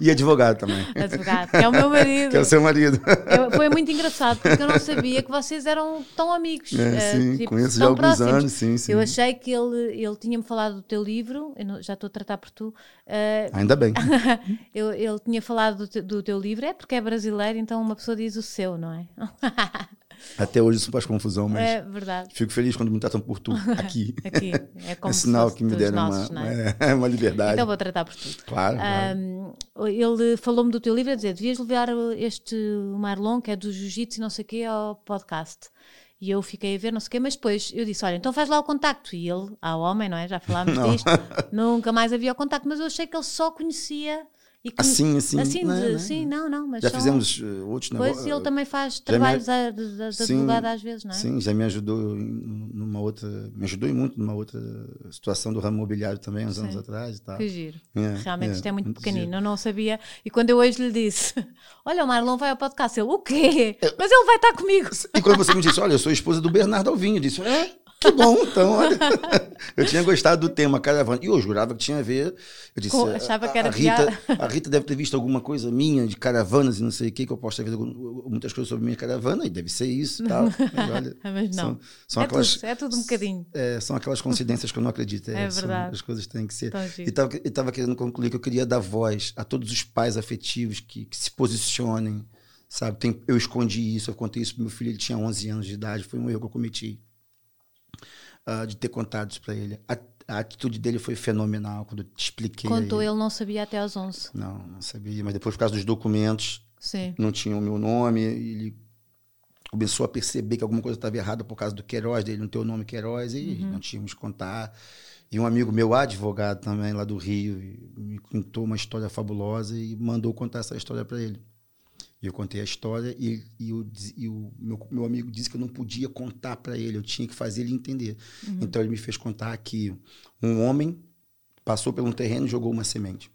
Speaker 2: E advogado também.
Speaker 1: Advogado, que é o meu marido.
Speaker 2: Que é o seu marido.
Speaker 1: Eu, foi muito engraçado, porque eu não sabia que vocês eram tão amigos.
Speaker 2: É, uh, sim, tipo, conheço já há alguns anos, sim, sim.
Speaker 1: Eu achei que ele ele tinha-me falado do teu livro, não, já estou a tratar por tu.
Speaker 2: Uh, Ainda bem. <laughs>
Speaker 1: ele, ele, tinha falado do, do, teu livro, é porque é brasileiro, então uma pessoa diz o seu, não é? <laughs>
Speaker 2: Até hoje isso faz confusão, mas
Speaker 1: é verdade.
Speaker 2: fico feliz quando me tratam por tu <laughs> aqui.
Speaker 1: aqui. É, como
Speaker 2: é sinal que me deram uma, é? é? <laughs> uma liberdade.
Speaker 1: Então vou tratar por tu.
Speaker 2: Claro. claro.
Speaker 1: Um, ele falou-me do teu livro a dizer: devias levar este Marlon, que é do Jiu-Jitsu e não sei o quê, ao podcast. E eu fiquei a ver, não sei o quê, mas depois eu disse: Olha, então faz lá o contacto. E ele, ao homem, não é? Já falámos <laughs> disto, nunca mais havia o contacto, mas eu achei que ele só conhecia que-
Speaker 2: Assim, assim.
Speaker 1: assim
Speaker 2: não,
Speaker 1: de-
Speaker 2: não.
Speaker 1: sim, não, não, mas
Speaker 2: Já fizemos uh, outros
Speaker 1: Pois
Speaker 2: negócios.
Speaker 1: ele também faz
Speaker 2: já me-
Speaker 1: trabalhos a- de, de, de
Speaker 2: Sim,
Speaker 1: advogado às vezes, não é?
Speaker 2: Sim, já me ajudou numa outra. Me ajudou muito numa outra situação do ramo imobiliário também, uns anos
Speaker 1: Sim.
Speaker 2: atrás e tal.
Speaker 1: Que giro.
Speaker 2: É,
Speaker 1: Realmente isto é muito
Speaker 2: muito
Speaker 1: pequenino,
Speaker 2: giro.
Speaker 1: eu não sabia. E quando eu hoje lhe disse: <laughs> Olha, o Marlon vai ao podcast, ele, o quê?
Speaker 2: É.
Speaker 1: Mas ele vai estar comigo.
Speaker 2: E quando você me disse, olha, eu sou esposa do Bernardo Alvinho, eu disse, é, que bom, então, olha. <laughs> Eu tinha gostado do tema caravana. E eu jurava que tinha a ver. Eu disse,
Speaker 1: Com-
Speaker 2: "A-
Speaker 1: achava que
Speaker 2: a,
Speaker 1: era
Speaker 2: a Rita,
Speaker 1: piada."
Speaker 2: a Rita deve ter visto alguma coisa minha de caravanas e não sei o que, que eu posso ter visto muitas coisas sobre minha caravana, e deve ser isso e tal. <laughs> Mas, olha, <laughs>
Speaker 1: Mas não.
Speaker 2: São, são
Speaker 1: é,
Speaker 2: aquelas,
Speaker 1: tudo, é tudo um bocadinho.
Speaker 2: é, são aquelas coincidências que eu não acredito.
Speaker 1: É
Speaker 2: são-
Speaker 1: verdade.
Speaker 2: as coisas têm que ser. E estava querendo concluir que eu queria dar voz a todos os pais afetivos que, que se posicionem, sabe? Tem- eu escondi isso, eu contei isso pro meu filho, ele tinha 11 anos de idade, foi um erro que eu cometi. Ah, de ter contado isso para ele. A, a atitude dele foi fenomenal quando eu te expliquei.
Speaker 1: Contou, ele não sabia até aos 11.
Speaker 2: Não, não sabia, mas depois por causa dos documentos,
Speaker 1: Sim.
Speaker 2: não tinha o meu nome, ele começou a perceber que alguma coisa estava errada por causa do Queiroz, dele não ter o nome Queiroz, e
Speaker 1: Uhum.
Speaker 2: não tínhamos contar. E um amigo meu, advogado também, lá do Rio, me contou uma história fabulosa e mandou contar essa história para ele. E eu contei a história e, e, o, e o meu, meu amigo disse que eu não podia contar para ele, eu tinha que fazer ele entender.
Speaker 1: Uhum.
Speaker 2: Então ele me fez contar que um homem passou por um terreno e jogou uma semente.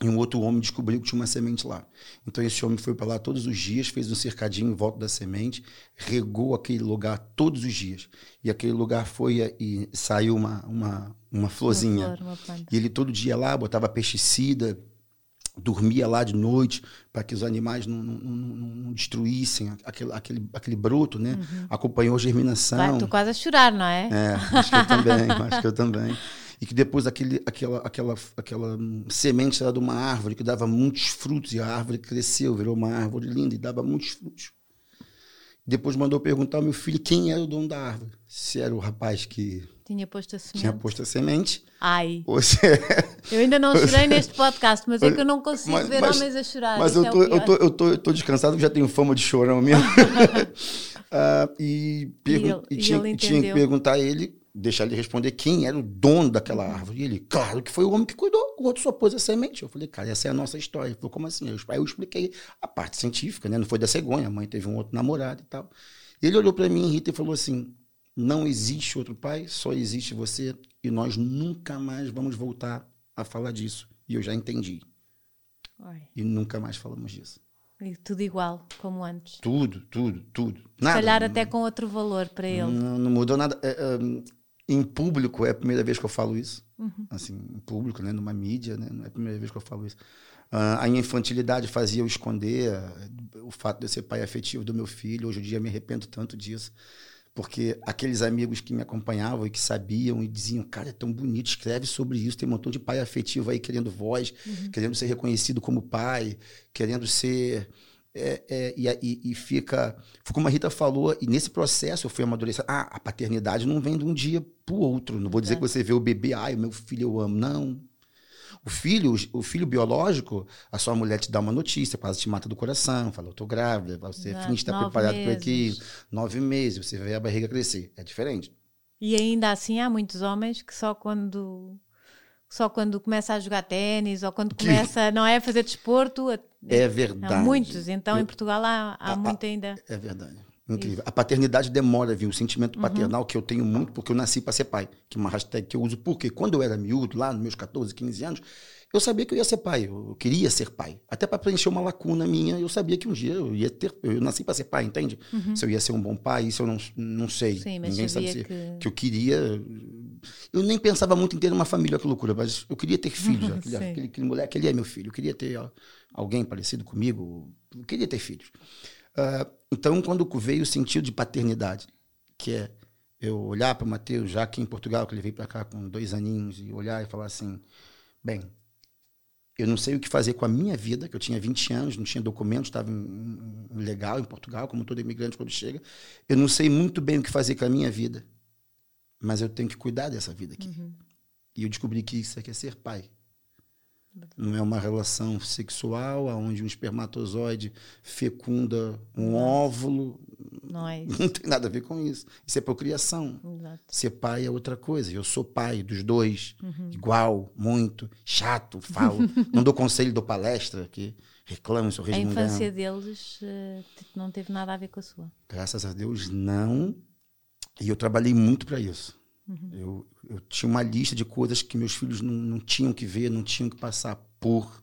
Speaker 2: E um outro homem descobriu que tinha uma semente lá. Então esse homem foi para lá todos os dias, fez um cercadinho em volta da semente, regou aquele lugar todos os dias. E aquele lugar foi e saiu uma, uma, uma florzinha.
Speaker 1: Uma flor, uma.
Speaker 2: E ele todo dia lá botava pesticida, dormia lá de noite para que os animais não, não, não, não- destruíssem aquele, aquele, aquele broto, né? Acompanhou a germinação.
Speaker 1: Vai, tu quase a chorar, não é?
Speaker 2: É, acho que eu também, <laughs> acho que eu também. E que depois aquele, aquela, aquela, aquela semente era de uma árvore que dava muitos frutos, e a árvore cresceu, virou uma árvore linda e dava muitos frutos. Depois mandou perguntar ao meu filho quem era o dono da árvore. Se era o rapaz que
Speaker 1: Tinha posto a semente.
Speaker 2: tinha posto a semente,
Speaker 1: Ai,
Speaker 2: ou se <laughs>
Speaker 1: eu ainda não chorei neste podcast, mas é que eu não consigo
Speaker 2: Mas-
Speaker 1: ver
Speaker 2: mas-
Speaker 1: homens a chorar.
Speaker 2: Mas eu
Speaker 1: é
Speaker 2: tô, eu, tô, eu, tô, eu tô descansado, já tenho fama de chorão mesmo. <laughs> <laughs> Ah, e, pergun-
Speaker 1: ele-
Speaker 2: e
Speaker 1: e
Speaker 2: tinha, e tinha que perguntar a ele, deixar ele responder quem era o dono daquela
Speaker 1: Uhum.
Speaker 2: árvore. E ele, claro que foi o homem que cuidou, o outro só pôs a semente. Eu falei, cara, essa é a nossa história. Ele falou, como assim? Aí eu expliquei a parte científica, né? Não foi da cegonha, a mãe teve um outro namorado e tal. Ele olhou para mim, Rita, e falou assim: não existe outro pai, só existe você, e nós nunca mais vamos voltar a falar disso. E eu já entendi.
Speaker 1: Ai,
Speaker 2: E nunca mais falamos disso.
Speaker 1: e tudo igual, como antes.
Speaker 2: Tudo, tudo, tudo.
Speaker 1: Se
Speaker 2: Nada.
Speaker 1: calhar até com outro valor para ele.
Speaker 2: Não, não mudou nada. É, é, em público é a primeira vez que eu falo isso.
Speaker 1: Uhum.
Speaker 2: Assim, em público, né? numa mídia, né? não é a primeira vez que eu falo isso. Ah, a minha infantilidade fazia eu esconder ah, o fato de eu ser pai afetivo do meu filho. Hoje em dia me arrependo tanto disso. Porque aqueles amigos que me acompanhavam e que sabiam e diziam, cara, é tão bonito, escreve sobre isso, tem um montão de pai afetivo aí querendo voz, querendo ser reconhecido como pai, querendo ser. É, é, e, e, fica. Foi como a Rita falou, e nesse processo eu fui amadurecendo. Ah, a paternidade não vem de um dia para o outro. Não vou dizer que você vê o bebê, ai, o meu filho eu amo. Não. O filho, o filho biológico, a sua mulher te dá uma notícia, quase te mata do coração, fala, eu tô grávida, você
Speaker 1: Exato,
Speaker 2: finge estar preparado para aquilo.
Speaker 1: meses.
Speaker 2: Nove meses, você vê a barriga crescer. É diferente.
Speaker 1: E ainda assim há muitos homens que só quando só quando começa a jogar ténis ou quando começa, não é, a fazer desporto,
Speaker 2: É verdade.
Speaker 1: há muitos. Então
Speaker 2: Eu-
Speaker 1: em Portugal há, há
Speaker 2: A- a-
Speaker 1: muito ainda.
Speaker 2: É verdade. Incrível. A paternidade demora a vir. O
Speaker 1: Uhum.
Speaker 2: sentimento paternal que eu tenho muito, porque eu nasci para ser pai. Que é uma hashtag que eu uso. Porque quando eu era miúdo, lá nos meus 14, 15 anos, eu sabia que eu ia ser pai. Eu queria ser pai. Até para preencher uma lacuna minha, eu sabia que um dia eu ia ter. Eu nasci para ser pai, entende? Se eu ia ser um bom pai, isso eu não, não sei.
Speaker 1: Uhum. Sim, mas
Speaker 2: Ninguém sabe se,
Speaker 1: que-
Speaker 2: que eu queria. Eu nem pensava muito em ter uma família, que loucura, mas eu queria ter filhos. <laughs> aquele, aquele, aquele moleque, ele é meu filho. Eu queria ter ó, alguém parecido comigo. Eu queria ter filhos. Ah, então, quando veio o sentido de paternidade, que é eu olhar para o Mateus, já aqui em Portugal, que ele veio para cá com dois aninhos, e olhar e falar assim: bem, eu não sei o que fazer com a minha vida, que eu tinha 20 anos, não tinha documentos, estava legal em Portugal, como todo imigrante quando chega. Eu não sei muito bem o que fazer com a minha vida, mas eu tenho que cuidar dessa vida aqui. E eu descobri que isso aqui é ser pai. Não é uma relação sexual onde um espermatozoide fecunda um óvulo.
Speaker 1: não é. <laughs>
Speaker 2: Não tem nada a ver com isso. Isso é procriação.
Speaker 1: Exato.
Speaker 2: Ser pai é outra coisa. Eu sou pai dos dois,
Speaker 1: Uhum.
Speaker 2: igual, muito, chato, falo. <laughs> não dou conselho, dou palestra, que reclamo, sou
Speaker 1: A infância deles eh, não teve nada a ver com a sua.
Speaker 2: Graças a Deus, não. E eu trabalhei muito para isso.
Speaker 1: Uhum.
Speaker 2: Eu, eu tinha uma lista de coisas que meus filhos não, não tinham que ver, não tinham que passar por.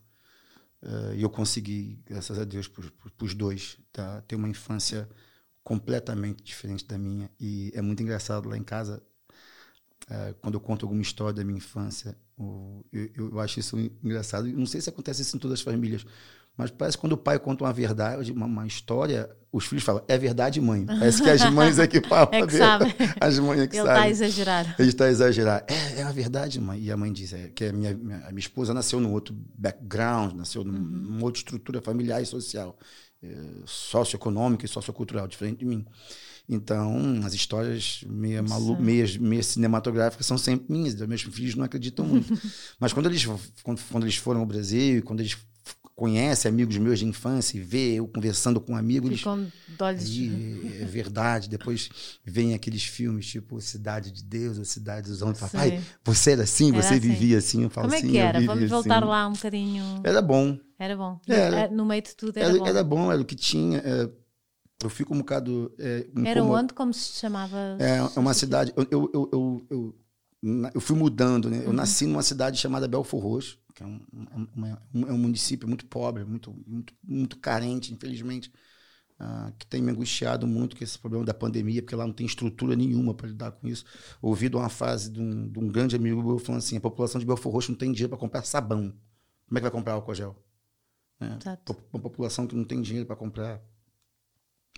Speaker 2: eh, E eu consegui, graças a Deus, para os dois, tá? ter uma infância completamente diferente da minha. E é muito engraçado lá em casa, eh, quando eu conto alguma história da minha infância, o- eu, eu acho isso engraçado. Não sei se acontece isso em todas as famílias, mas parece que quando o pai conta uma verdade, uma, uma história, os filhos falam, é verdade, mãe. Parece que as <laughs> mães é que falam.
Speaker 1: É que
Speaker 2: a
Speaker 1: sabe.
Speaker 2: As mães é que
Speaker 1: Ele está a
Speaker 2: sabem. Ele está a exagerar. É, é a verdade, mãe. E a mãe diz é, que a minha, minha, a minha esposa nasceu num outro background, nasceu num, numa outra estrutura familiar e social, é, socioeconômica e sociocultural, diferente de mim. Então, as histórias meio, malu meio, meio cinematográficas são sempre minhas. Meus filhos não acreditam muito. <laughs> Mas quando eles, quando, quando eles foram ao Brasil, quando eles conhecem amigos meus de infância e vê eu conversando com um amigo, eles
Speaker 1: Ficam de
Speaker 2: é verdade. Depois vem aqueles filmes tipo Cidade de Deus ou Cidade dos Homens. Papai,
Speaker 1: Sim.
Speaker 2: você era assim?
Speaker 1: Era
Speaker 2: você
Speaker 1: assim.
Speaker 2: vivia assim? Eu falo
Speaker 1: Como é que era? Vamos voltar
Speaker 2: assim.
Speaker 1: lá um bocadinho.
Speaker 2: Era bom.
Speaker 1: Era bom.
Speaker 2: Era.
Speaker 1: Eh, No meio de tudo era,
Speaker 2: Era,
Speaker 1: bom.
Speaker 2: era bom, era o que tinha. é, eu fico um bocado. É,
Speaker 1: Era
Speaker 2: incomo-
Speaker 1: onde? Como se chamava?
Speaker 2: É, é uma cidade. Eu, eu, eu, eu, eu fui mudando, né? Eu
Speaker 1: Uhum.
Speaker 2: nasci numa cidade chamada Belfor Roxo, que é um, um- uma- um- é um município muito pobre, muito, muito, muito carente, infelizmente, ah, que tem me angustiado muito com esse problema da pandemia, porque lá não tem estrutura nenhuma para lidar com isso. Ouvi de uma frase de um, de um grande amigo meu falando assim: a população de Belfor Roxo não tem dinheiro para comprar sabão. Como é que vai comprar álcool gel? né? Uma população que não tem dinheiro para comprar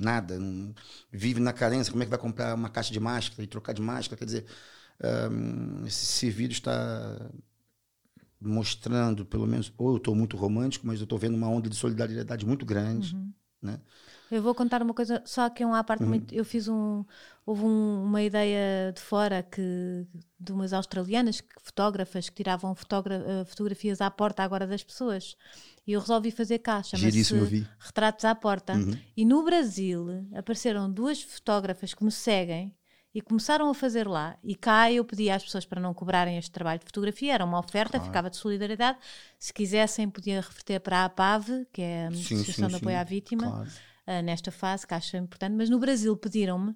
Speaker 2: nada, não- vive na carência, como é que vai comprar uma caixa de máscara e trocar de máscara? Quer dizer, hum, esse, esse vídeo está mostrando, pelo menos, ou eu estou muito romântico, mas eu estou vendo uma onda de solidariedade muito grande.
Speaker 1: Uhum.
Speaker 2: Né?
Speaker 1: Eu vou contar uma coisa, só que é um parte muito. Eu fiz um. Houve um- uma ideia de fora que de umas australianas, que, fotógrafas, que tiravam fotogra- eh, fotografias à porta agora das pessoas. E eu resolvi fazer cá, chama-se. Retratos à Porta.
Speaker 2: Uhum.
Speaker 1: E no Brasil apareceram duas fotógrafas que me seguem e começaram a fazer lá. E cá eu pedi às pessoas para não cobrarem este trabalho de fotografia, era uma oferta,
Speaker 2: Claro.
Speaker 1: ficava de solidariedade. Se quisessem, podia reverter para a APAV, que é a Associação de Apoio
Speaker 2: sim.
Speaker 1: à Vítima
Speaker 2: Claro.
Speaker 1: ah, nesta fase, que acho importante, mas no Brasil pediram-me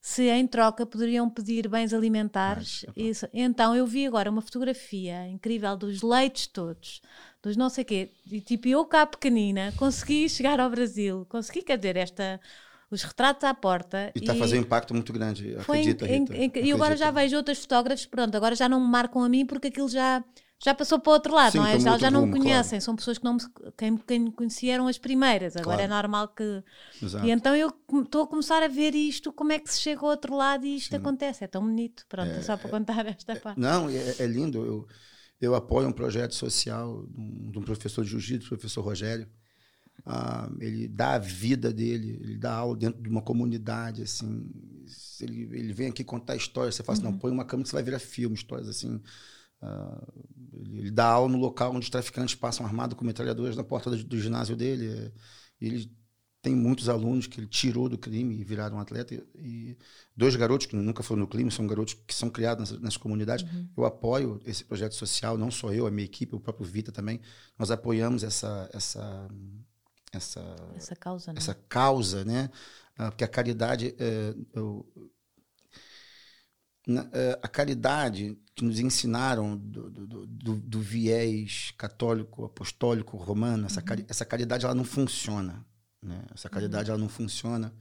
Speaker 1: se em troca poderiam pedir bens alimentares.
Speaker 2: Mas.
Speaker 1: Então eu vi agora uma fotografia incrível dos leites todos, dos não sei quê, e tipo eu cá pequenina consegui chegar ao Brasil, consegui, quer dizer, esta, os retratos à porta.
Speaker 2: E está a fazer um impacto muito grande, acredita,
Speaker 1: em-
Speaker 2: Rita.
Speaker 1: em- em- e agora já vejo outras fotógrafos, pronto, agora já não me marcam a mim porque aquilo já, já passou para o outro lado,
Speaker 2: Sim,
Speaker 1: não é? Já, já não me
Speaker 2: rumo, claro.
Speaker 1: conhecem, são pessoas que não me, quem, quem me conheceram as primeiras, agora
Speaker 2: Claro.
Speaker 1: é normal que.
Speaker 2: Exato.
Speaker 1: E então eu estou a começar a ver isto, como é que se chega ao outro lado e isto acontece, é tão bonito. Pronto, é, só para contar esta parte.
Speaker 2: Não, é, é lindo. Eu, eu apoio um projeto social de um, de um professor de jiu-jitsu, professor Rogério. Ah, ele dá a vida dele, ele dá aula dentro de uma comunidade, assim. Ele, ele vem aqui contar histórias, você fala assim, não, põe uma câmera que você vai virar filme, histórias assim. Ah, ele, ele dá aula no local onde os traficantes passam armados com metralhadoras na porta do, do ginásio dele. É, ele tem muitos alunos que ele tirou do crime e viraram atleta. E, e dois garotos que nunca foram no crime, são garotos que são criados nessas, nessas comunidades. Eu apoio esse projeto social, não só eu, a minha equipe, o próprio Vita também. Nós apoiamos essa essa essa
Speaker 1: Essa causa, não é?
Speaker 2: essa causa, né? Ah, Porque a caridade, é, eu- na- é, a caridade que nos ensinaram do, do- do- do- viés católico, apostólico, romano, essa, cari- essa caridade ela não funciona, né? Essa caridade ela não funciona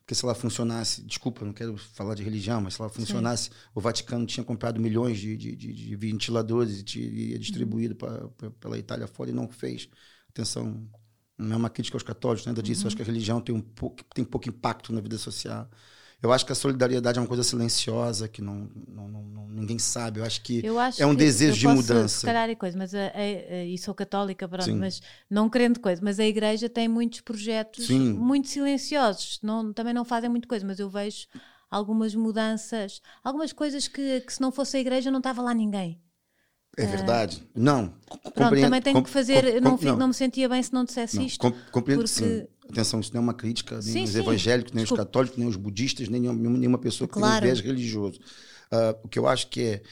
Speaker 2: porque se ela funcionasse, desculpa, não quero falar de religião, mas se ela funcionasse, o Vaticano tinha comprado milhões de, de, de- de ventiladores e teria distribuído pra- pra- pela Itália fora e não fez. Atenção, não é uma crítica aos católicos, nada disso. Eu acho que a religião tem, um pouco, tem pouco impacto na vida social. Eu acho que a solidariedade é uma coisa silenciosa que não, não, não- ninguém sabe. Eu acho que
Speaker 1: Eu acho
Speaker 2: é um
Speaker 1: que
Speaker 2: desejo de mudança.
Speaker 1: Se calhar é coisa, mas a- a- e sou católica, pronto,
Speaker 2: Sim.
Speaker 1: mas não querendo coisa, mas a igreja tem muitos projetos
Speaker 2: Sim.
Speaker 1: muito silenciosos, não, também não fazem muita coisa, mas eu vejo algumas mudanças, algumas coisas que, que se não fosse a igreja não estava lá ninguém.
Speaker 2: É verdade. Não.
Speaker 1: Pronto, também tenho que fazer. não, não, não, me sentia bem se não dissesse
Speaker 2: não,
Speaker 1: isto.
Speaker 2: compreendo porque... sim. Atenção, isso não é uma crítica nem sim, os sim. evangélicos, nem Desculpa. os católicos, nem os budistas, nem nenhuma, nenhuma pessoa que claro. tem viés religioso. Uh, o que eu acho que é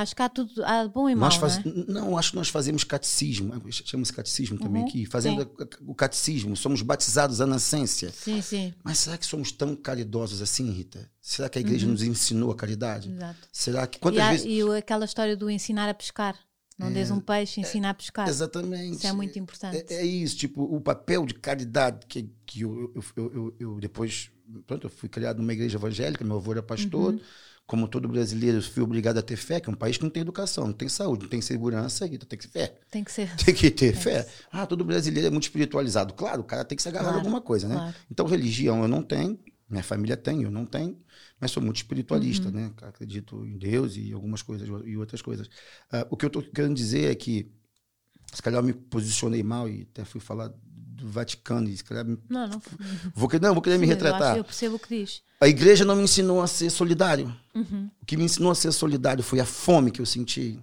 Speaker 1: Acho que há tudo há bom e mau. Faz... Não,
Speaker 2: é? não, acho que nós fazemos catecismo. Chama-se catecismo uhum, também aqui. Fazendo o catecismo. Somos batizados à nascência.
Speaker 1: Sim, sim.
Speaker 2: Mas será que somos tão caridosos assim, Rita? Será que a igreja uhum. nos ensinou a caridade?
Speaker 1: Exato.
Speaker 2: Será que quantas
Speaker 1: e, há,
Speaker 2: vezes...
Speaker 1: e aquela história do ensinar a pescar. Não é, des um peixe, ensina é, a pescar.
Speaker 2: Exatamente.
Speaker 1: Isso é muito importante.
Speaker 2: É, é, isso, tipo, o papel de caridade que, que eu, eu, eu, eu, eu depois. Pronto, eu fui criado numa igreja evangélica, meu avô era pastor. Uhum como todo brasileiro, fui obrigado a ter fé, que é um país que não tem educação, não tem saúde, não tem segurança, então tem que ter fé.
Speaker 1: Tem que ser. <laughs>
Speaker 2: Tem que ter tem fé. Que ah, todo brasileiro é muito espiritualizado. Claro, o cara tem que se agarrar claro, alguma coisa, né? Claro. Então, religião eu não tenho, minha família tem, eu não tenho, mas sou muito espiritualista, uhum. né? Acredito em Deus e algumas coisas e outras coisas. Uh, o que eu estou querendo dizer é que, se calhar eu me posicionei mal e até fui falar do Vaticano. E
Speaker 1: não, não.
Speaker 2: Vou, não, vou querer Sim, me retratar.
Speaker 1: Eu, eu, percebo o que diz.
Speaker 2: A igreja não me ensinou a ser solidário. Uhum. O que me ensinou a ser solidário foi a fome que eu senti.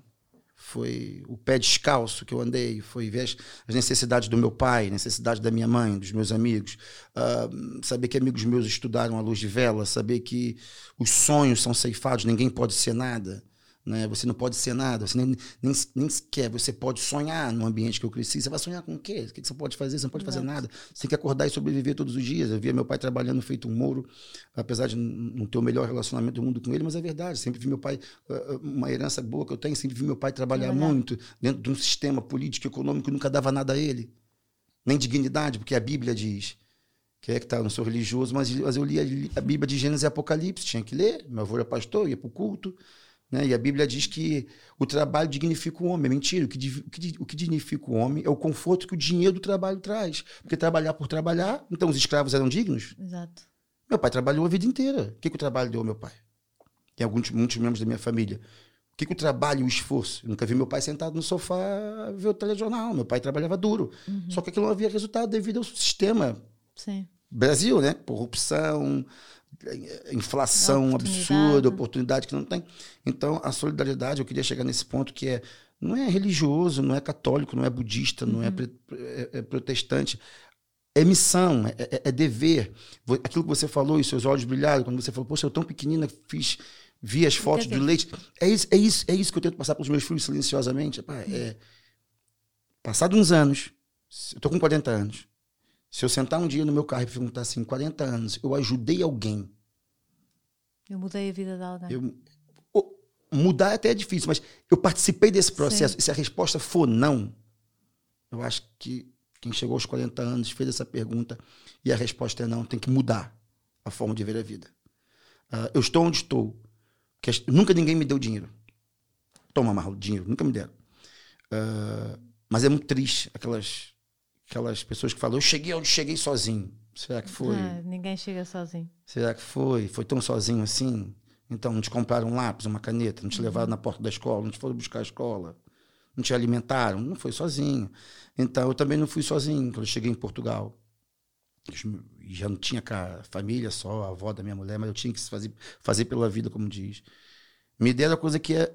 Speaker 2: Foi o pé descalço que eu andei, foi ver as necessidades do meu pai, necessidades da minha mãe, dos meus amigos, uh, saber que amigos meus estudaram à luz de vela, saber que os sonhos são ceifados, ninguém pode ser nada. Né? Você não pode ser nada, você nem, nem, nem sequer você pode sonhar no ambiente que eu cresci. Você vai sonhar com o quê? O que você pode fazer? Você não pode fazer nada. Você tem que acordar e sobreviver todos os dias. Eu via meu pai trabalhando feito um mouro, apesar de não ter o melhor relacionamento do mundo com ele, mas é verdade. Sempre vi meu pai, ah, ah, uma herança boa que eu tenho, sempre vi meu pai trabalhar muito dentro de um sistema político, econômico, que nunca dava nada a ele. Nem dignidade, porque a Bíblia diz que é que tá, não sou religioso, mas, mas eu li a, a Bíblia de Gênesis e Apocalipse, tinha que ler. Meu avô era pastor, ia para o culto. Né? E a Bíblia diz que o trabalho dignifica o homem. É mentira. O que, o, que, o que dignifica o homem é o conforto que o dinheiro do trabalho traz. Porque trabalhar por trabalhar, então os escravos eram dignos?
Speaker 1: Exato.
Speaker 2: Meu pai trabalhou a vida inteira. O que, que o trabalho deu ao meu pai? Tem alguns, muitos membros da minha família. O que, que o trabalho e o esforço? Eu nunca vi meu pai sentado no sofá ver o telejornal. Meu pai trabalhava duro. Uhum. Só que aquilo não havia resultado devido ao sistema.
Speaker 1: Sim.
Speaker 2: Brasil, né? Corrupção, inflação absurda, oportunidade que não tem. Então, a solidariedade, eu queria chegar nesse ponto que é não é religioso, não é católico, não é budista, uhum. não é, é, é, protestante. É missão, é, é, é, dever. Aquilo que você falou e seus olhos brilharam quando você falou, poxa, eu tão pequenina fiz, vi as fotos do leite. É isso, é, isso, é isso que eu tento passar para os meus filhos silenciosamente. É, passado uns anos, eu estou com 40 anos, se eu sentar um dia no meu carro e perguntar assim, 40 anos, eu ajudei alguém.
Speaker 1: Eu mudei a vida de alguém.
Speaker 2: Eu, mudar até é difícil, mas eu participei desse processo. Sim. E se a resposta for não, eu acho que quem chegou aos 40 anos fez essa pergunta e a resposta é não, tem que mudar a forma de ver a vida. Uh, eu estou onde estou. Nunca ninguém me deu dinheiro. Toma, Marlon, dinheiro. Nunca me deram. Uh, mas é muito triste aquelas aquelas pessoas que falam, eu cheguei onde cheguei sozinho. Será que foi?
Speaker 1: Ah, ninguém chega sozinho.
Speaker 2: Será que foi? Foi tão sozinho assim? Então, não te compraram um lápis, uma caneta, não te uhum. levaram na porta da escola, não te foram buscar a escola, não te alimentaram, não foi sozinho. Então, eu também não fui sozinho quando eu cheguei em Portugal. já não tinha a família só, a avó da minha mulher, mas eu tinha que fazer, fazer pela vida, como diz. Me deram a coisa que é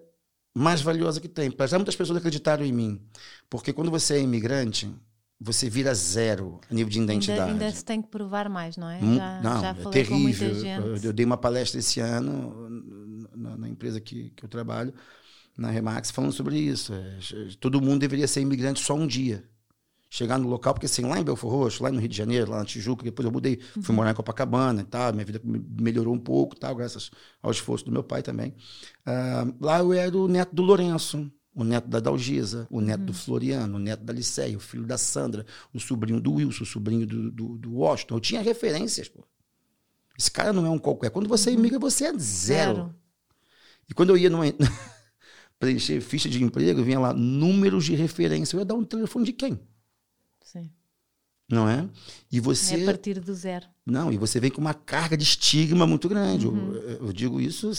Speaker 2: mais valiosa que tem. Já muitas pessoas acreditaram em mim. Porque quando você é imigrante, você vira zero a nível de identidade.
Speaker 1: Ainda, ainda se tem que provar mais, não é? Já,
Speaker 2: não,
Speaker 1: já
Speaker 2: é terrível. Eu, eu, dei uma palestra esse ano na, na, empresa que, que eu trabalho, na Remax, falando sobre isso. É, todo mundo deveria ser imigrante só um dia. Chegar no local, porque assim, lá em Belfort Roxo, lá no Rio de Janeiro, lá na Tijuca, depois eu mudei, uhum. fui morar em Copacabana e tal, minha vida melhorou um pouco, tal, graças ao esforço do meu pai também. Uh, lá eu era o neto do Lourenço, o neto da Dalgisa, o neto uhum. do Floriano, o neto da Liceia, o filho da Sandra, o sobrinho do Wilson, o sobrinho do, do, do Washington. Eu tinha referências, pô. Esse cara não é um qualquer. Quando você imigra, uhum. você é zero. zero. E quando eu ia numa, <laughs> preencher ficha de emprego, vinha lá números de referência. Eu ia dar um telefone de quem?
Speaker 1: Sim
Speaker 2: não é? E você
Speaker 1: é a partir do zero.
Speaker 2: Não, e você vem com uma carga de estigma muito grande. Uhum. Eu, eu, digo isso Porque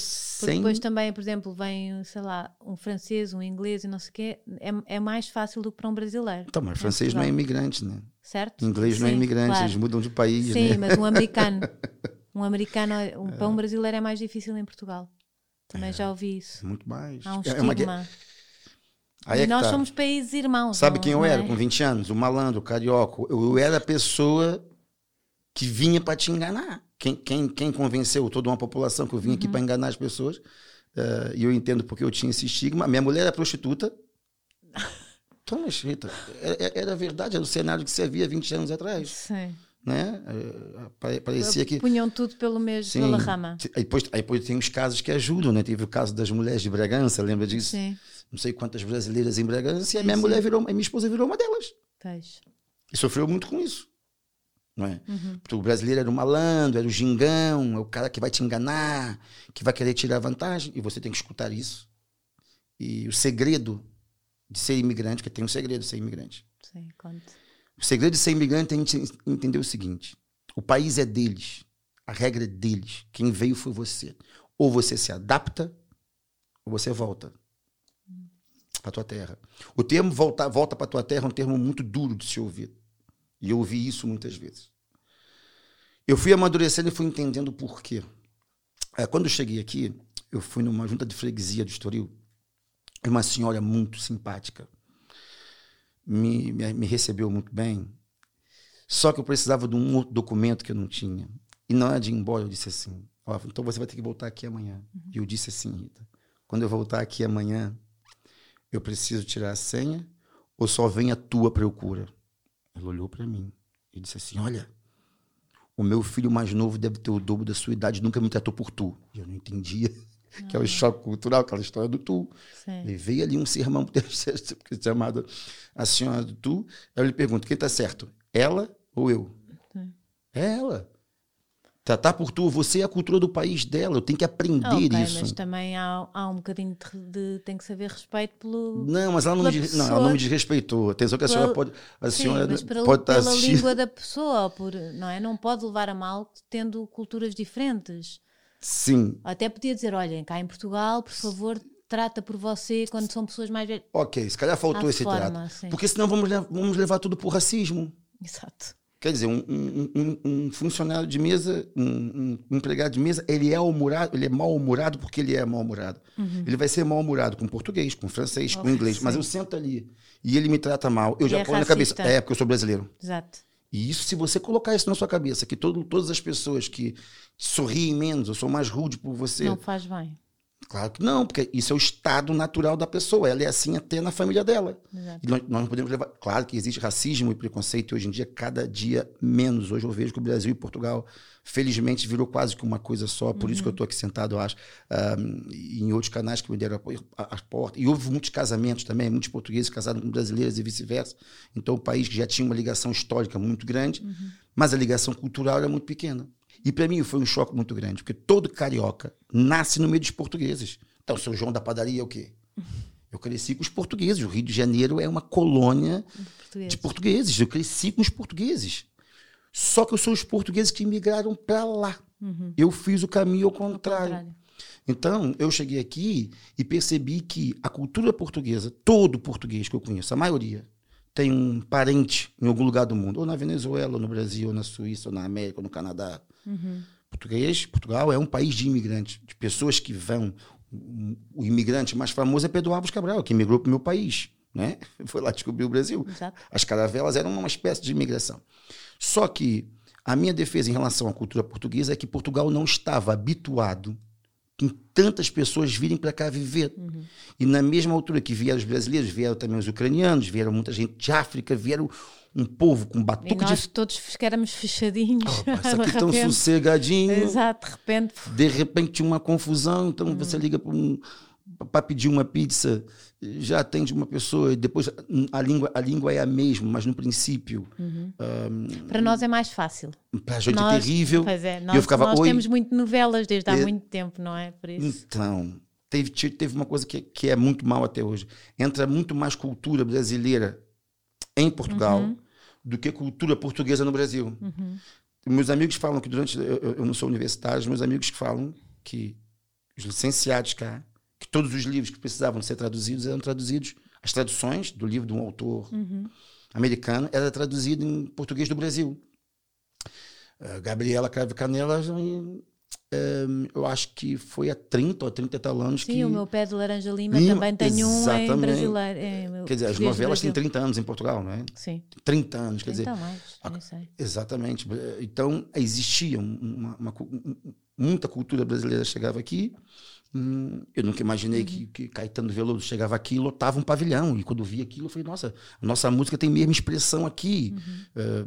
Speaker 2: sem.
Speaker 1: Depois também, por exemplo, vem, sei lá, um francês, um inglês e não sei o quê, é, é mais fácil do que para um brasileiro.
Speaker 2: Então, mas francês não é imigrante, né?
Speaker 1: Certo?
Speaker 2: Inglês Sim, não é imigrante, claro. eles mudam de país.
Speaker 1: Sim,
Speaker 2: né?
Speaker 1: mas um americano. <laughs> um americano, um, é. para um brasileiro é mais difícil em Portugal. Também é, já ouvi isso.
Speaker 2: Muito mais.
Speaker 1: Há um é estigma. Uma
Speaker 2: Aí
Speaker 1: e
Speaker 2: é
Speaker 1: nós
Speaker 2: tá.
Speaker 1: somos países irmãos.
Speaker 2: Sabe
Speaker 1: não-
Speaker 2: quem eu era
Speaker 1: é?
Speaker 2: com 20 anos? O malandro, o carioca. Eu, eu era a pessoa que vinha para te enganar. Quem, quem, quem convenceu toda uma população que eu vim aqui
Speaker 1: Uhum.
Speaker 2: para enganar as pessoas? eh, e eu entendo porque eu tinha esse estigma. Minha mulher era prostituta. <laughs> Então, mas, Rita, era, era verdade, era o cenário que você via 20 anos atrás.
Speaker 1: Sim.
Speaker 2: Né? Eh, pare- Parecia que.
Speaker 1: Punham tudo pelo mesmo,
Speaker 2: Sim.
Speaker 1: pela rama.
Speaker 2: Aí depois, aí depois tem os casos que ajudam, né? Teve o caso das mulheres de Bragança, lembra disso?
Speaker 1: Sim,
Speaker 2: Não sei quantas brasileiras em Bragança, e a minha
Speaker 1: sim.
Speaker 2: mulher virou, a minha esposa virou uma delas.
Speaker 1: tens.
Speaker 2: E sofreu muito com isso. Não é?
Speaker 1: Uhum.
Speaker 2: Porque o brasileiro era o malandro, era o gingão, é o cara que vai te enganar, que vai querer tirar vantagem, e você tem que escutar isso. E o segredo de ser imigrante, que tem um segredo de ser imigrante.
Speaker 1: Sim, conte.
Speaker 2: O segredo de ser imigrante é a gente entender o seguinte: o país é deles, a regra é deles. Quem veio foi você. Ou você se adapta, ou você volta para tua terra. O termo volta, volta para tua terra é um termo muito duro de se ouvir. E eu ouvi isso muitas vezes. Eu fui amadurecendo e fui entendendo o porquê. É, quando eu cheguei aqui, eu fui numa junta de freguesia do Estoril. E uma senhora muito simpática me, me, me recebeu muito bem. Só que eu precisava de um outro documento que eu não tinha. E na hora de ir embora, eu disse assim: ó, então você vai ter que voltar aqui amanhã. E eu disse assim, Rita: quando eu voltar aqui amanhã, eu preciso tirar a senha ou só vem a tua procura? Ela olhou para mim e disse assim: Olha, o meu filho mais novo deve ter o dobro da sua idade, nunca me tratou por tu. E eu não entendia, <laughs> que é o choque cultural, aquela história do tu.
Speaker 1: Sim.
Speaker 2: Levei ali um sermão chamado <laughs> A Senhora do Tu. Aí eu lhe pergunto: quem está certo? Ela ou eu?
Speaker 1: Sim.
Speaker 2: É ela. Tratar por tu, você é a cultura do país dela, eu tenho que aprender
Speaker 1: Ah, ok,
Speaker 2: isso.
Speaker 1: mas também há, há um bocadinho de, de- tem que saber respeito pelo.
Speaker 2: Não, mas ela não, me,
Speaker 1: pela
Speaker 2: des- não, ela não me desrespeitou. Atenção que a
Speaker 1: Pela-
Speaker 2: senhora pode. A
Speaker 1: Sim,
Speaker 2: senhora
Speaker 1: mas pela,
Speaker 2: pode estar
Speaker 1: pela
Speaker 2: assistindo.
Speaker 1: língua da pessoa, por, não é? Não pode levar a mal tendo culturas diferentes.
Speaker 2: Sim,
Speaker 1: Até podia dizer, olhem, cá em Portugal, por favor, trata por você quando são pessoas mais velhas.
Speaker 2: ok, se calhar faltou
Speaker 1: Há
Speaker 2: esse
Speaker 1: forma,
Speaker 2: trato.
Speaker 1: sim.
Speaker 2: Porque senão vamos, levar- vamos levar tudo por racismo.
Speaker 1: Exato.
Speaker 2: Quer dizer, um, um- um- um funcionário de mesa, um, empregado de mesa, ele é humorado, ele é mal-humorado porque ele é mal-humorado. Ele vai ser mal-humorado com português, com francês, com
Speaker 1: Oh,
Speaker 2: inglês. Mas
Speaker 1: sim.
Speaker 2: eu sento ali e ele me trata mal, eu
Speaker 1: E
Speaker 2: já
Speaker 1: é
Speaker 2: ponho na cabeça.
Speaker 1: racista.
Speaker 2: É, porque eu sou brasileiro.
Speaker 1: Exato.
Speaker 2: E isso, se você colocar isso na sua cabeça, que todo, todas as pessoas que sorriem menos, eu sou mais rude por você.
Speaker 1: Não faz bem.
Speaker 2: Claro que não, porque isso é o estado natural da pessoa. Ela é assim até na família dela. E nós, nós não podemos levar. Claro que existe racismo e preconceito hoje em dia, cada dia menos. Hoje eu vejo que o Brasil e Portugal, felizmente, virou quase que uma coisa só. Por isso que eu estou aqui sentado, eu acho, e em outros canais que me deram as portas. E houve muitos casamentos também, muitos portugueses casados com brasileiras e vice-versa. Então, o país que já tinha uma ligação histórica muito grande, mas a ligação cultural era muito pequena. E para mim foi um choque muito grande, porque todo carioca nasce no meio dos portugueses. Então, o seu João da padaria é o quê? Eu cresci com os portugueses. O Rio de Janeiro é uma colônia
Speaker 1: Português.
Speaker 2: de portugueses. Eu cresci com os portugueses. Só que eu sou os portugueses que migraram para lá. Eu fiz o caminho ao contrário.
Speaker 1: contrário.
Speaker 2: Então, eu cheguei aqui e percebi que a cultura portuguesa, todo português que eu conheço, a maioria, tem um parente em algum lugar do mundo, ou na Venezuela, ou no Brasil, ou na Suíça, ou na América, ou no Canadá. Português, Portugal é um país de imigrantes, de pessoas que vão. O imigrante mais famoso é Pedro Álvares Cabral, que migrou para o meu país. Né? <laughs> Foi lá descobrir o Brasil.
Speaker 1: Exato.
Speaker 2: As caravelas eram uma espécie de imigração. Só que a minha defesa em relação à cultura portuguesa é que Portugal não estava habituado tantas pessoas virem para cá viver. E na mesma altura que vieram os brasileiros, vieram também os ucranianos, vieram muita gente de África, vieram um povo com
Speaker 1: E
Speaker 2: batuque
Speaker 1: nós
Speaker 2: de.
Speaker 1: todos que éramos fechadinhos.
Speaker 2: Oh, isso aqui
Speaker 1: de
Speaker 2: tão
Speaker 1: repente.
Speaker 2: sossegadinho.
Speaker 1: Exato, de repente.
Speaker 2: De repente tinha uma confusão, então
Speaker 1: Uhum.
Speaker 2: você liga para um, para pedir uma pizza, já atende uma pessoa, e depois a língua, a língua é a mesma, mas no princípio,
Speaker 1: Para nós é mais fácil.
Speaker 2: para a gente é
Speaker 1: Nós-
Speaker 2: terrível.
Speaker 1: Pois é, nós,
Speaker 2: eu ficava,
Speaker 1: nós temos muito novelas desde há
Speaker 2: É.
Speaker 1: muito tempo, não é? Por isso.
Speaker 2: Então, teve, te- teve uma coisa que, que é muito mal até hoje. Entra muito mais cultura brasileira em Portugal
Speaker 1: Uhum.
Speaker 2: do que cultura portuguesa no Brasil. Meus amigos falam que durante. Eu, eu- não sou universitário, meus amigos que falam que os licenciados cá, que todos os livros que precisavam ser traduzidos eram traduzidos. As traduções do livro de um autor americano era traduzido em português do Brasil. Uh, Gabriela Cravo Canela hum, eu acho que foi há 30 ou 30 e tal anos
Speaker 1: Sim,
Speaker 2: que...
Speaker 1: o meu pé de laranja lima,
Speaker 2: Lima,
Speaker 1: também tem um em brasileiro. em
Speaker 2: Quer dizer, as novelas têm
Speaker 1: Brasil.
Speaker 2: 30 anos em Portugal, não é?
Speaker 1: Sim,
Speaker 2: 30 anos, quer dizer...
Speaker 1: então mais,
Speaker 2: a-
Speaker 1: nem sei.
Speaker 2: Exatamente. Então, existia um- uma, uma um- muita cultura brasileira chegava aqui. Hum, Eu nunca imaginei que, que Caetano Veloso chegava aqui e lotava um pavilhão. E quando vi aquilo, eu falei, nossa, a nossa música tem mesma expressão aqui. Eh,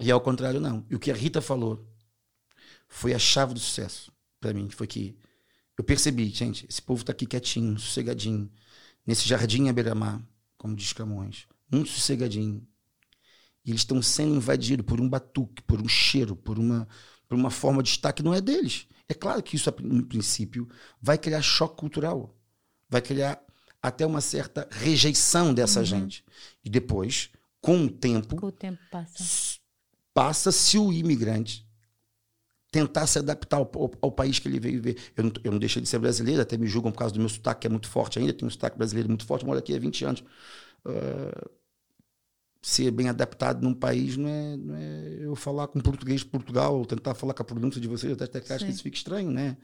Speaker 2: e ao contrário, não. E o que a Rita falou foi a chave do sucesso para mim. Foi que eu percebi, gente, esse povo está aqui quietinho, sossegadinho, nesse jardim à beira-mar, como diz Camões, muito sossegadinho. E eles estão sendo invadidos por um batuque, por um cheiro, por uma, por uma forma de estar que não é deles. É claro que isso, no princípio, vai criar choque cultural. Vai criar até uma certa rejeição dessa gente. E depois, com o tempo,
Speaker 1: Com o tempo passa.
Speaker 2: passa se o imigrante tentar se adaptar ao, ao- ao país que ele veio viver. Eu não, eu não deixei de ser brasileiro, até me julgam por causa do meu sotaque, que é muito forte ainda, tenho um sotaque brasileiro muito forte, moro aqui há 20 anos. Ah, ser bem adaptado num país não é, não é eu falar com português de Portugal, ou tentar falar com a pronúncia de vocês, até, até que acho que isso fica estranho, né?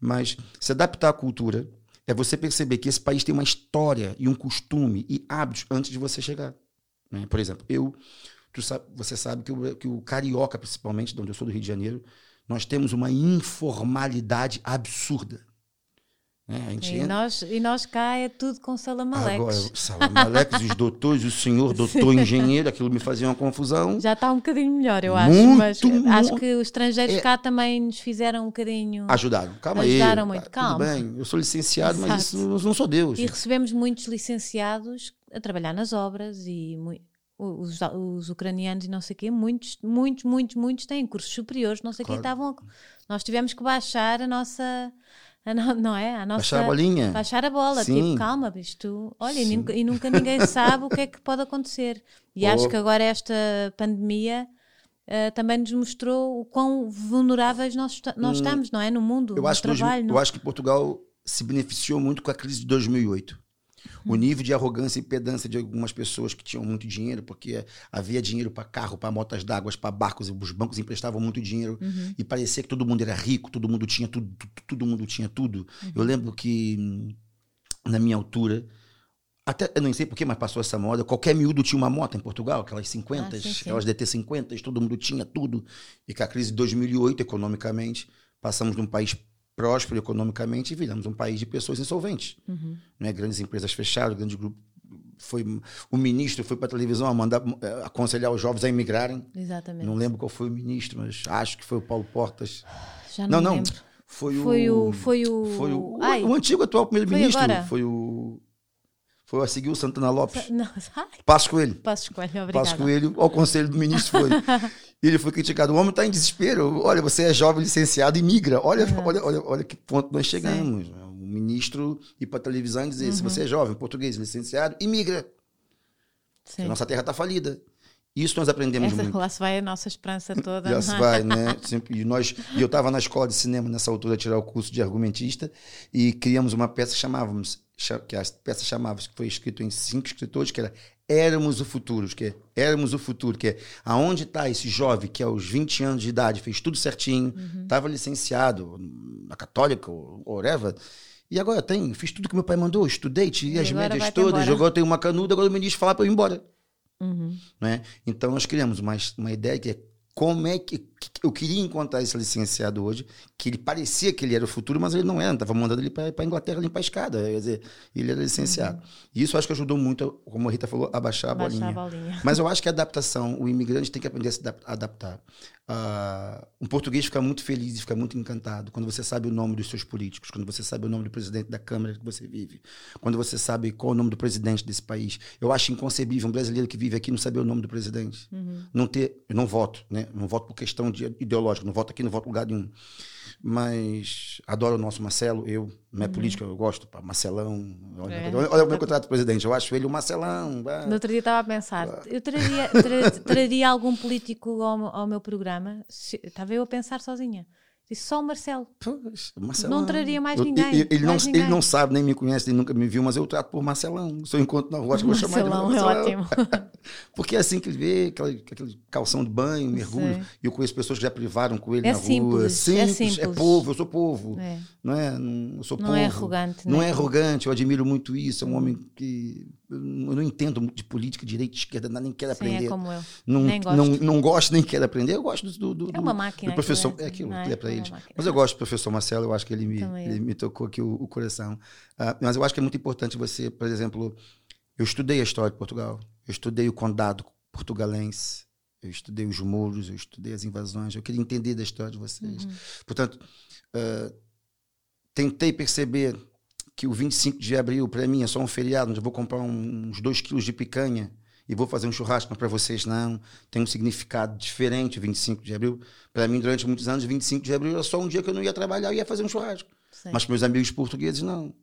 Speaker 2: Mas se adaptar à cultura é você perceber que esse país tem uma história e um costume e hábitos antes de você chegar. né? Por exemplo, eu, sabe, você sabe que o, que o carioca, principalmente, de onde eu sou do Rio de Janeiro, nós temos uma informalidade absurda. Né? A gente
Speaker 1: E
Speaker 2: entra-
Speaker 1: nós, e nós cá é tudo com salamaleques.
Speaker 2: Agora, Salamalex, os doutores, o senhor <laughs> doutor engenheiro, aquilo me fazia uma confusão.
Speaker 1: Já está um bocadinho melhor, eu acho.
Speaker 2: Muito,
Speaker 1: mas acho
Speaker 2: muito.
Speaker 1: que os estrangeiros
Speaker 2: É.
Speaker 1: cá também nos fizeram um bocadinho.
Speaker 2: Ajudaram. Calma
Speaker 1: Ajudaram
Speaker 2: aí.
Speaker 1: muito,
Speaker 2: Tá,
Speaker 1: calma.
Speaker 2: Tudo bem, eu sou licenciado, mas
Speaker 1: Exato.
Speaker 2: isso, eu não sou Deus.
Speaker 1: E recebemos muitos licenciados a trabalhar nas obras e os, os ucranianos e não sei o quê, muitos, muitos, muitos, muitos têm cursos superiores, não sei o
Speaker 2: Claro.
Speaker 1: quê, estavam. Nós tivemos que baixar a nossa. No- não é? A nossa,
Speaker 2: Baixar a bolinha.
Speaker 1: Baixar a bola,
Speaker 2: Sim.
Speaker 1: tipo, calma, isto. Olha, e nunca, e nunca ninguém <laughs> sabe o que é que pode acontecer. E
Speaker 2: Oh.
Speaker 1: acho que agora esta pandemia. eh, também nos mostrou o quão vulneráveis nós, nós estamos, não é? No mundo,
Speaker 2: Hum. Eu
Speaker 1: no
Speaker 2: acho, que
Speaker 1: trabalho.
Speaker 2: eu
Speaker 1: no-
Speaker 2: acho que Portugal se beneficiou muito com a crise de 2008. O nível de arrogância e pedância de algumas pessoas que tinham muito dinheiro, porque havia dinheiro para carro, para motas d'água, para barcos, os bancos emprestavam muito dinheiro
Speaker 1: Uhum.
Speaker 2: e parecia que todo mundo era rico, todo mundo tinha tudo, tu- todo mundo tinha tudo.
Speaker 1: Uhum.
Speaker 2: Eu lembro que na minha altura, até eu não sei porquê, mas passou essa moda, qualquer miúdo tinha uma moto em Portugal, aquelas 50,
Speaker 1: Ah, sim, sim.
Speaker 2: aquelas DT50, todo mundo tinha tudo. E com a crise de 2008, economicamente, passamos de um país próspero economicamente e viramos um país de pessoas insolventes.
Speaker 1: Uhum.
Speaker 2: Né? Grandes empresas fecharam, grandes grupos. Foi, o ministro foi para a televisão a mandar eh, aconselhar os jovens a imigrarem.
Speaker 1: Exatamente.
Speaker 2: Não lembro qual foi o ministro, mas acho que foi o Paulo Portas.
Speaker 1: Já
Speaker 2: Não,
Speaker 1: não,
Speaker 2: não. Foi,
Speaker 1: Foi
Speaker 2: o.
Speaker 1: o- foi o-
Speaker 2: Foi o,
Speaker 1: Ai.
Speaker 2: o antigo atual primeiro-ministro.
Speaker 1: agora?
Speaker 2: Foi o. Foi o a seguir o Santana Lopes. <laughs>
Speaker 1: Não, ai,
Speaker 2: Passo Coelho.
Speaker 1: passo escolha, obrigada.
Speaker 2: Passo Coelho ao conselho do ministro foi. <laughs> E ele foi criticado. O homem está em desespero. Olha, você é jovem licenciado e migra. Olha, olha, olha, olha que ponto nós chegamos. O ministro ir para a televisão e dizer:
Speaker 1: Uhum.
Speaker 2: se você é jovem, português, licenciado, imigra.
Speaker 1: Sim.
Speaker 2: A nossa terra está falida. Isso nós aprendemos
Speaker 1: Essa,
Speaker 2: muito.
Speaker 1: lá se vai a nossa esperança toda.
Speaker 2: Já se <laughs> vai, né? Sempre, e, nós, e eu estava na escola de cinema nessa altura, tirar o curso de argumentista, e criamos uma peça que chamávamos, cha- que a peça chamava que foi escrito em cinco escritores, que era Éramos o Futuro, que é Éramos o Futuro, que é aonde está esse jovem que aos 20 anos de idade fez tudo certinho,
Speaker 1: Uhum.
Speaker 2: estava licenciado na Católica, ou whatever, e agora tem, fiz tudo que meu pai mandou, estudei, tirei as médias todas, eu tenho uma canuda, agora o ministro fala para eu ir embora
Speaker 1: Uhum.
Speaker 2: né? Então nós criamos uma, uma ideia que é como é que eu queria encontrar esse licenciado hoje, que ele parecia que ele era o futuro, mas ele não era, estava mandando ele para a Inglaterra limpar a escada, quer dizer, ele era licenciado. E isso acho que ajudou muito, como a Rita falou, a baixar a
Speaker 1: Baixar
Speaker 2: bolinha.
Speaker 1: a bolinha.
Speaker 2: Mas eu acho que a adaptação, o imigrante tem que aprender a se adap- adaptar. Ah, um português fica muito feliz e fica muito encantado quando você sabe o nome dos seus políticos, quando você sabe o nome do presidente da Câmara que você vive, quando você sabe qual é o nome do presidente desse país. Eu acho inconcebível um brasileiro que vive aqui não saber o nome do presidente. Não ter, eu não voto, né? Não voto por questão de, ideológica, não voto aqui, não voto em lugar nenhum. Mas adoro o nosso Marcelo, eu, não é política, eu gosto, pá, Marcelão. Olha,
Speaker 1: É.
Speaker 2: olha, olha o meu contrato de presidente, eu acho ele um Marcelão.
Speaker 1: No outro dia estava a pensar, eu traria, tra- traria algum político ao, meu- ao meu programa? Estava eu a pensar sozinha. Disse só o Marcelo.
Speaker 2: Pois, Marcelão.
Speaker 1: Não traria mais ninguém,
Speaker 2: Ele, ele
Speaker 1: mais
Speaker 2: não,
Speaker 1: ninguém.
Speaker 2: ele não sabe, nem me conhece, nem nunca me viu, mas eu trato por Marcelão. Se eu encontro na rua, acho que eu vou chamar ele de
Speaker 1: Marcelão é ótimo. <laughs>
Speaker 2: Porque é assim que ele vê, aquela, aquele calção de banho, mergulho.
Speaker 1: Sei.
Speaker 2: E eu conheço pessoas que já privaram com ele
Speaker 1: É
Speaker 2: na rua.
Speaker 1: simples, é
Speaker 2: Simples,
Speaker 1: simples.
Speaker 2: é povo, eu sou povo.
Speaker 1: É.
Speaker 2: Não é? Não, eu sou
Speaker 1: Não
Speaker 2: povo.
Speaker 1: é arrogante,
Speaker 2: Não
Speaker 1: né?
Speaker 2: é arrogante, eu admiro muito isso. É um homem que. Eu não não entendo muito de política, direita, esquerda, nada, nem quero
Speaker 1: Sim,
Speaker 2: aprender.
Speaker 1: é como eu.
Speaker 2: Não,
Speaker 1: Nem gosto.
Speaker 2: não, não gosto nem quero aprender. Eu gosto do, do,
Speaker 1: É uma
Speaker 2: do-
Speaker 1: máquina
Speaker 2: do professor.
Speaker 1: aquilo,
Speaker 2: É aquilo
Speaker 1: não é?
Speaker 2: que é para
Speaker 1: É uma
Speaker 2: eles.
Speaker 1: máquina.
Speaker 2: Mas eu gosto do professor Marcelo, eu acho que ele me, ele me tocou aqui o, o coração. Ah, mas eu acho que é muito importante você, por exemplo, eu estudei a história de Portugal, eu estudei o condado portugalense, eu estudei os muros, eu estudei as invasões, eu queria entender da história de vocês.
Speaker 1: Uhum.
Speaker 2: Portanto, ah, tentei perceber que o 25 de abril, para mim, é só um feriado, onde eu vou comprar um- uns dois quilos de picanha e vou fazer um churrasco, mas para vocês não. Tem um significado diferente o 25 de abril. Para mim, durante muitos anos, 25 de abril era só um dia que eu não ia trabalhar e ia fazer um churrasco.
Speaker 1: Sim.
Speaker 2: Mas para meus amigos portugueses, não.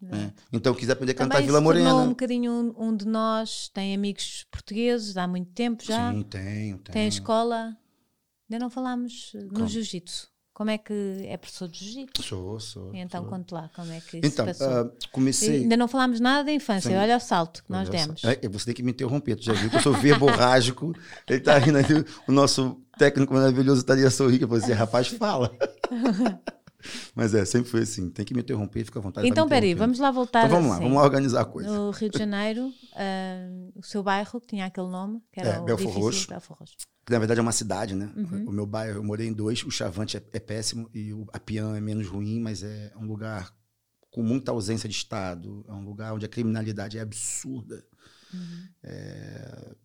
Speaker 2: né? Então, eu quis aprender a cantar
Speaker 1: Também
Speaker 2: Vila Morena.
Speaker 1: um bocadinho um, um de nós, tem amigos portugueses há muito tempo já,
Speaker 2: Sim, tenho, tenho.
Speaker 1: tem escola. Ainda não falámos no jiu-jitsu. Como é que é professor de jiu-jitsu?
Speaker 2: Sou, sou.
Speaker 1: Então
Speaker 2: sou.
Speaker 1: conte lá como é que isso
Speaker 2: Então,
Speaker 1: passou.
Speaker 2: ah,
Speaker 1: E
Speaker 2: comecei.
Speaker 1: Ainda não falámos nada da infância.
Speaker 2: Sim.
Speaker 1: Olha o salto que nós
Speaker 2: Olha
Speaker 1: demos.
Speaker 2: É, você tem que me interromper, tu já viu que eu sou verborrágico. <laughs> Ele tá rindo ali, o nosso técnico maravilhoso estaria sorrindo, eu falei assim, rapaz, fala. <laughs> Mas é, sempre foi assim, tem que me interromper, fica à vontade.
Speaker 1: Então,
Speaker 2: peraí,
Speaker 1: vamos lá voltar.
Speaker 2: Então vamos lá,
Speaker 1: assim.
Speaker 2: vamos lá organizar a coisa.
Speaker 1: No Rio de Janeiro, ah, o seu bairro, que tinha aquele nome, que era
Speaker 2: É,
Speaker 1: o
Speaker 2: Belfort
Speaker 1: difícil,
Speaker 2: Roxo.
Speaker 1: Belfort Roxo.
Speaker 2: Que, na verdade é uma cidade, né?
Speaker 1: Uhum.
Speaker 2: O meu bairro, eu morei em dois, o Chavante é, é péssimo e o, a Pian é menos ruim, mas é um lugar com muita ausência de Estado, é um lugar onde a criminalidade é absurda.
Speaker 1: Uhum.
Speaker 2: É,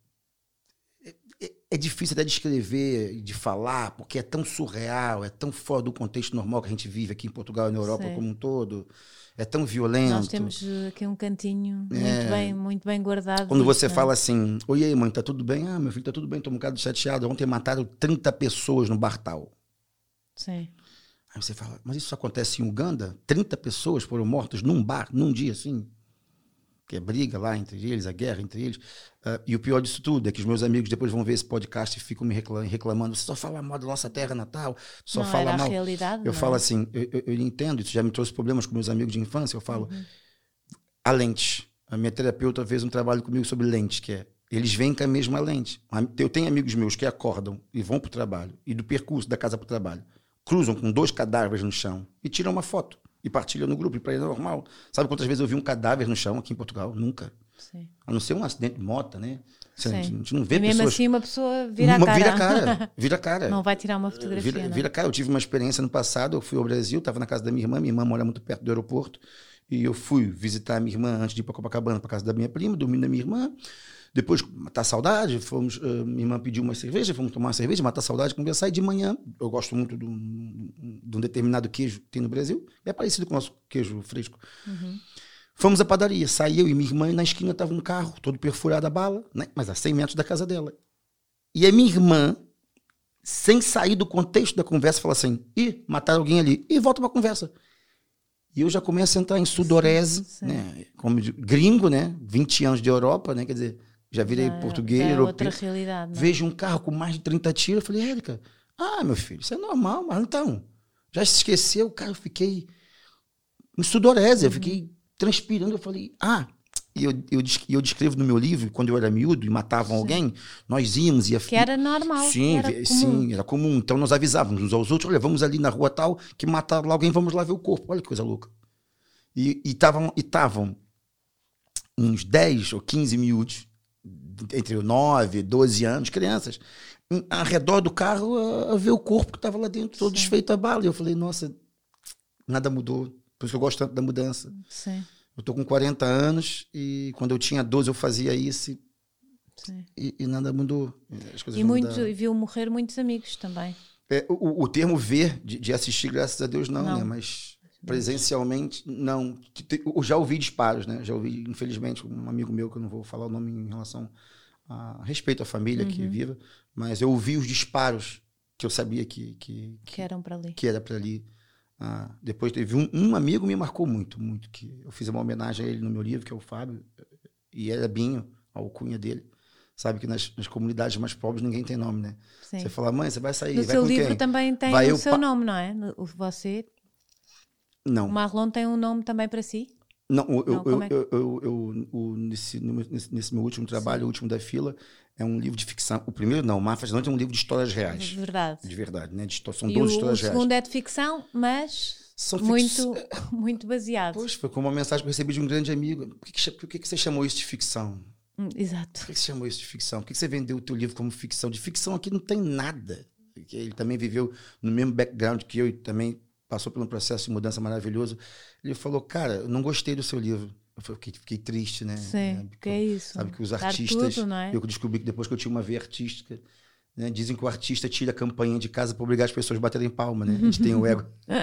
Speaker 2: é- é difícil até de escrever de falar, porque é tão surreal, é tão fora do contexto normal que a gente vive aqui em Portugal e na Europa
Speaker 1: Sei.
Speaker 2: como um todo. É tão violento.
Speaker 1: Nós temos eh, aqui um cantinho
Speaker 2: É.
Speaker 1: muito, bem, muito bem guardado.
Speaker 2: Quando você
Speaker 1: não
Speaker 2: fala assim, oi mãe, tá tudo bem? Ah, meu filho, tá tudo bem, tô um bocado chateado. Ontem mataram 30 pessoas no Bartal.
Speaker 1: Sim.
Speaker 2: Aí você fala, mas isso acontece em Uganda? 30 pessoas foram mortas num bar, num dia assim? Que é briga lá entre eles, a guerra entre eles. Ah, e o pior disso tudo é que os meus amigos depois vão ver esse podcast e ficam me recla- reclamando. Você só fala mal da nossa terra natal, só
Speaker 1: não
Speaker 2: fala mal.
Speaker 1: realidade.
Speaker 2: Eu
Speaker 1: não
Speaker 2: falo
Speaker 1: é?
Speaker 2: assim, eu, eu- eu entendo, isso já me trouxe problemas com meus amigos de infância. Eu falo,
Speaker 1: Uhum.
Speaker 2: a lente. A minha terapeuta fez um trabalho comigo sobre lente, que é, eles vêm com a mesma lente. Eu tenho amigos meus que acordam e vão para o trabalho, e do percurso da casa para o trabalho, cruzam com dois cadáveres no chão e tiram uma foto. E partilham no grupo, e para ele é normal. Sabe quantas vezes eu vi um cadáver no chão aqui em Portugal? Nunca.
Speaker 1: Sim.
Speaker 2: A não ser um acidente de moto, né? Você-
Speaker 1: Sim.
Speaker 2: A gente não vê
Speaker 1: E mesmo
Speaker 2: pessoas...
Speaker 1: assim, uma pessoa vira a
Speaker 2: Uma-
Speaker 1: cara.
Speaker 2: Vira a cara. Vira a cara.
Speaker 1: Não vai tirar uma fotografia.
Speaker 2: Vira,
Speaker 1: não. é?
Speaker 2: vira cara. Eu tive uma experiência no passado. Eu fui ao Brasil, estava na casa da minha irmã. Minha irmã mora muito perto do aeroporto. E eu fui visitar a minha irmã antes de ir para Copacabana, para casa da minha prima, dormi na minha irmã. Depois, matar saudade, fomos. eh, minha irmã pediu uma cerveja, fomos tomar uma cerveja, matar saudade, conversar. E de manhã, eu gosto muito de um, de um determinado queijo que tem no Brasil. É parecido com o nosso queijo fresco.
Speaker 1: Uhum.
Speaker 2: Fomos à padaria. Saí eu e minha irmã, e na esquina estava um carro, todo perfurado a bala, né? mas a 100 metros da casa dela. E a minha irmã, sem sair do contexto da conversa, fala assim: ih, mataram alguém ali. E volta para a conversa. E eu já começo a entrar em sudorese,
Speaker 1: Sim, sim.
Speaker 2: né? Como gringo, né? 20 anos de Europa, né? Quer dizer, já virei
Speaker 1: Já-
Speaker 2: português,
Speaker 1: é
Speaker 2: europeu.
Speaker 1: outra realidade. não é?
Speaker 2: Vejo um carro com mais de 30 tiros. Eu falei, Érica, ah, meu filho, isso é normal, mas então. Já se esqueceu, cara, eu fiquei em sudorese,
Speaker 1: Uhum.
Speaker 2: eu fiquei transpirando. Eu falei, ah, e eu, eu, eu descrevo no meu livro, quando eu era miúdo e matavam
Speaker 1: Sim.
Speaker 2: alguém, nós íamos e
Speaker 1: Que era normal.
Speaker 2: Sim,
Speaker 1: era comum.
Speaker 2: sim, era comum. Então nós avisávamos uns aos outros, olha, vamos ali na rua tal, que mataram lá alguém, vamos lá ver o corpo. Olha que coisa louca. E estavam e tavam uns 10 ou 15 miúdos, entre 9 e 12 anos, crianças, ao redor do carro a, a ver o corpo que estava lá dentro, todo
Speaker 1: Sim.
Speaker 2: desfeito a bala. E eu falei, nossa, nada mudou. Por isso que eu gosto tanto da mudança.
Speaker 1: Sim,
Speaker 2: Eu tô com 40 anos e quando eu tinha 12 eu fazia isso e, e- e nada mudou. As coisas
Speaker 1: E, muito, e viu morrer muitos amigos também.
Speaker 2: É, o, o termo ver, de, de assistir, graças a Deus, não,
Speaker 1: Não.
Speaker 2: né? Mas presencialmente, não. Que Eu já ouvi disparos, né? Já ouvi, infelizmente, um amigo meu, que eu não vou falar o nome em relação a respeito à família que
Speaker 1: Uhum.
Speaker 2: viva, mas eu ouvi os disparos que eu sabia que, que, que,
Speaker 1: Que eram para ali.
Speaker 2: que era para ali. Ah, depois teve um, um amigo me marcou muito, muito, que eu fiz uma homenagem a ele no meu livro, que é o Fábio, e era Binho, a alcunha dele. sabe que nas, nas comunidades mais pobres ninguém tem nome, né?
Speaker 1: Sim.
Speaker 2: Você fala, mãe, você vai sair,
Speaker 1: No
Speaker 2: vai
Speaker 1: seu livro
Speaker 2: quem?
Speaker 1: também tem
Speaker 2: Vai
Speaker 1: o
Speaker 2: eu
Speaker 1: seu nome, não é? O Você,
Speaker 2: Não.
Speaker 1: o Marlon tem um nome também para si?
Speaker 2: Não, eu,
Speaker 1: Não,
Speaker 2: eu,
Speaker 1: como é
Speaker 2: eu, eu, eu- o- nesse, nesse, meu último trabalho, o último da fila, é um livro de ficção. O primeiro não, o Mar Fascinante é um livro de histórias reais.
Speaker 1: Verdade.
Speaker 2: De verdade, né? De são
Speaker 1: E
Speaker 2: 12
Speaker 1: o, o
Speaker 2: histórias reais.
Speaker 1: segundo é de ficção, mas
Speaker 2: São fic-
Speaker 1: muito, <laughs> muito baseado.
Speaker 2: Pois, foi como uma mensagem que eu recebi de um grande amigo. Por que, por que, que você chamou isso de ficção?
Speaker 1: Hum, Exato.
Speaker 2: Por que, você chamou isso de ficção? Por que, que você vendeu o teu livro como ficção? De ficção aqui não tem nada. Porque Ele também viveu no mesmo background que eu e também passou por um processo de mudança maravilhoso. Ele falou, cara, eu não gostei do seu livro. Eu fiquei, fiquei triste, né?
Speaker 1: Sim,
Speaker 2: É,
Speaker 1: que é isso.
Speaker 2: Sabe que os
Speaker 1: Dar
Speaker 2: artistas.
Speaker 1: tudo, é?
Speaker 2: Eu descobri que depois que eu tinha uma veia artística, né, dizem que o artista tira a campanha de casa para obrigar as pessoas a baterem palma, né? A gente tem o ego. <laughs>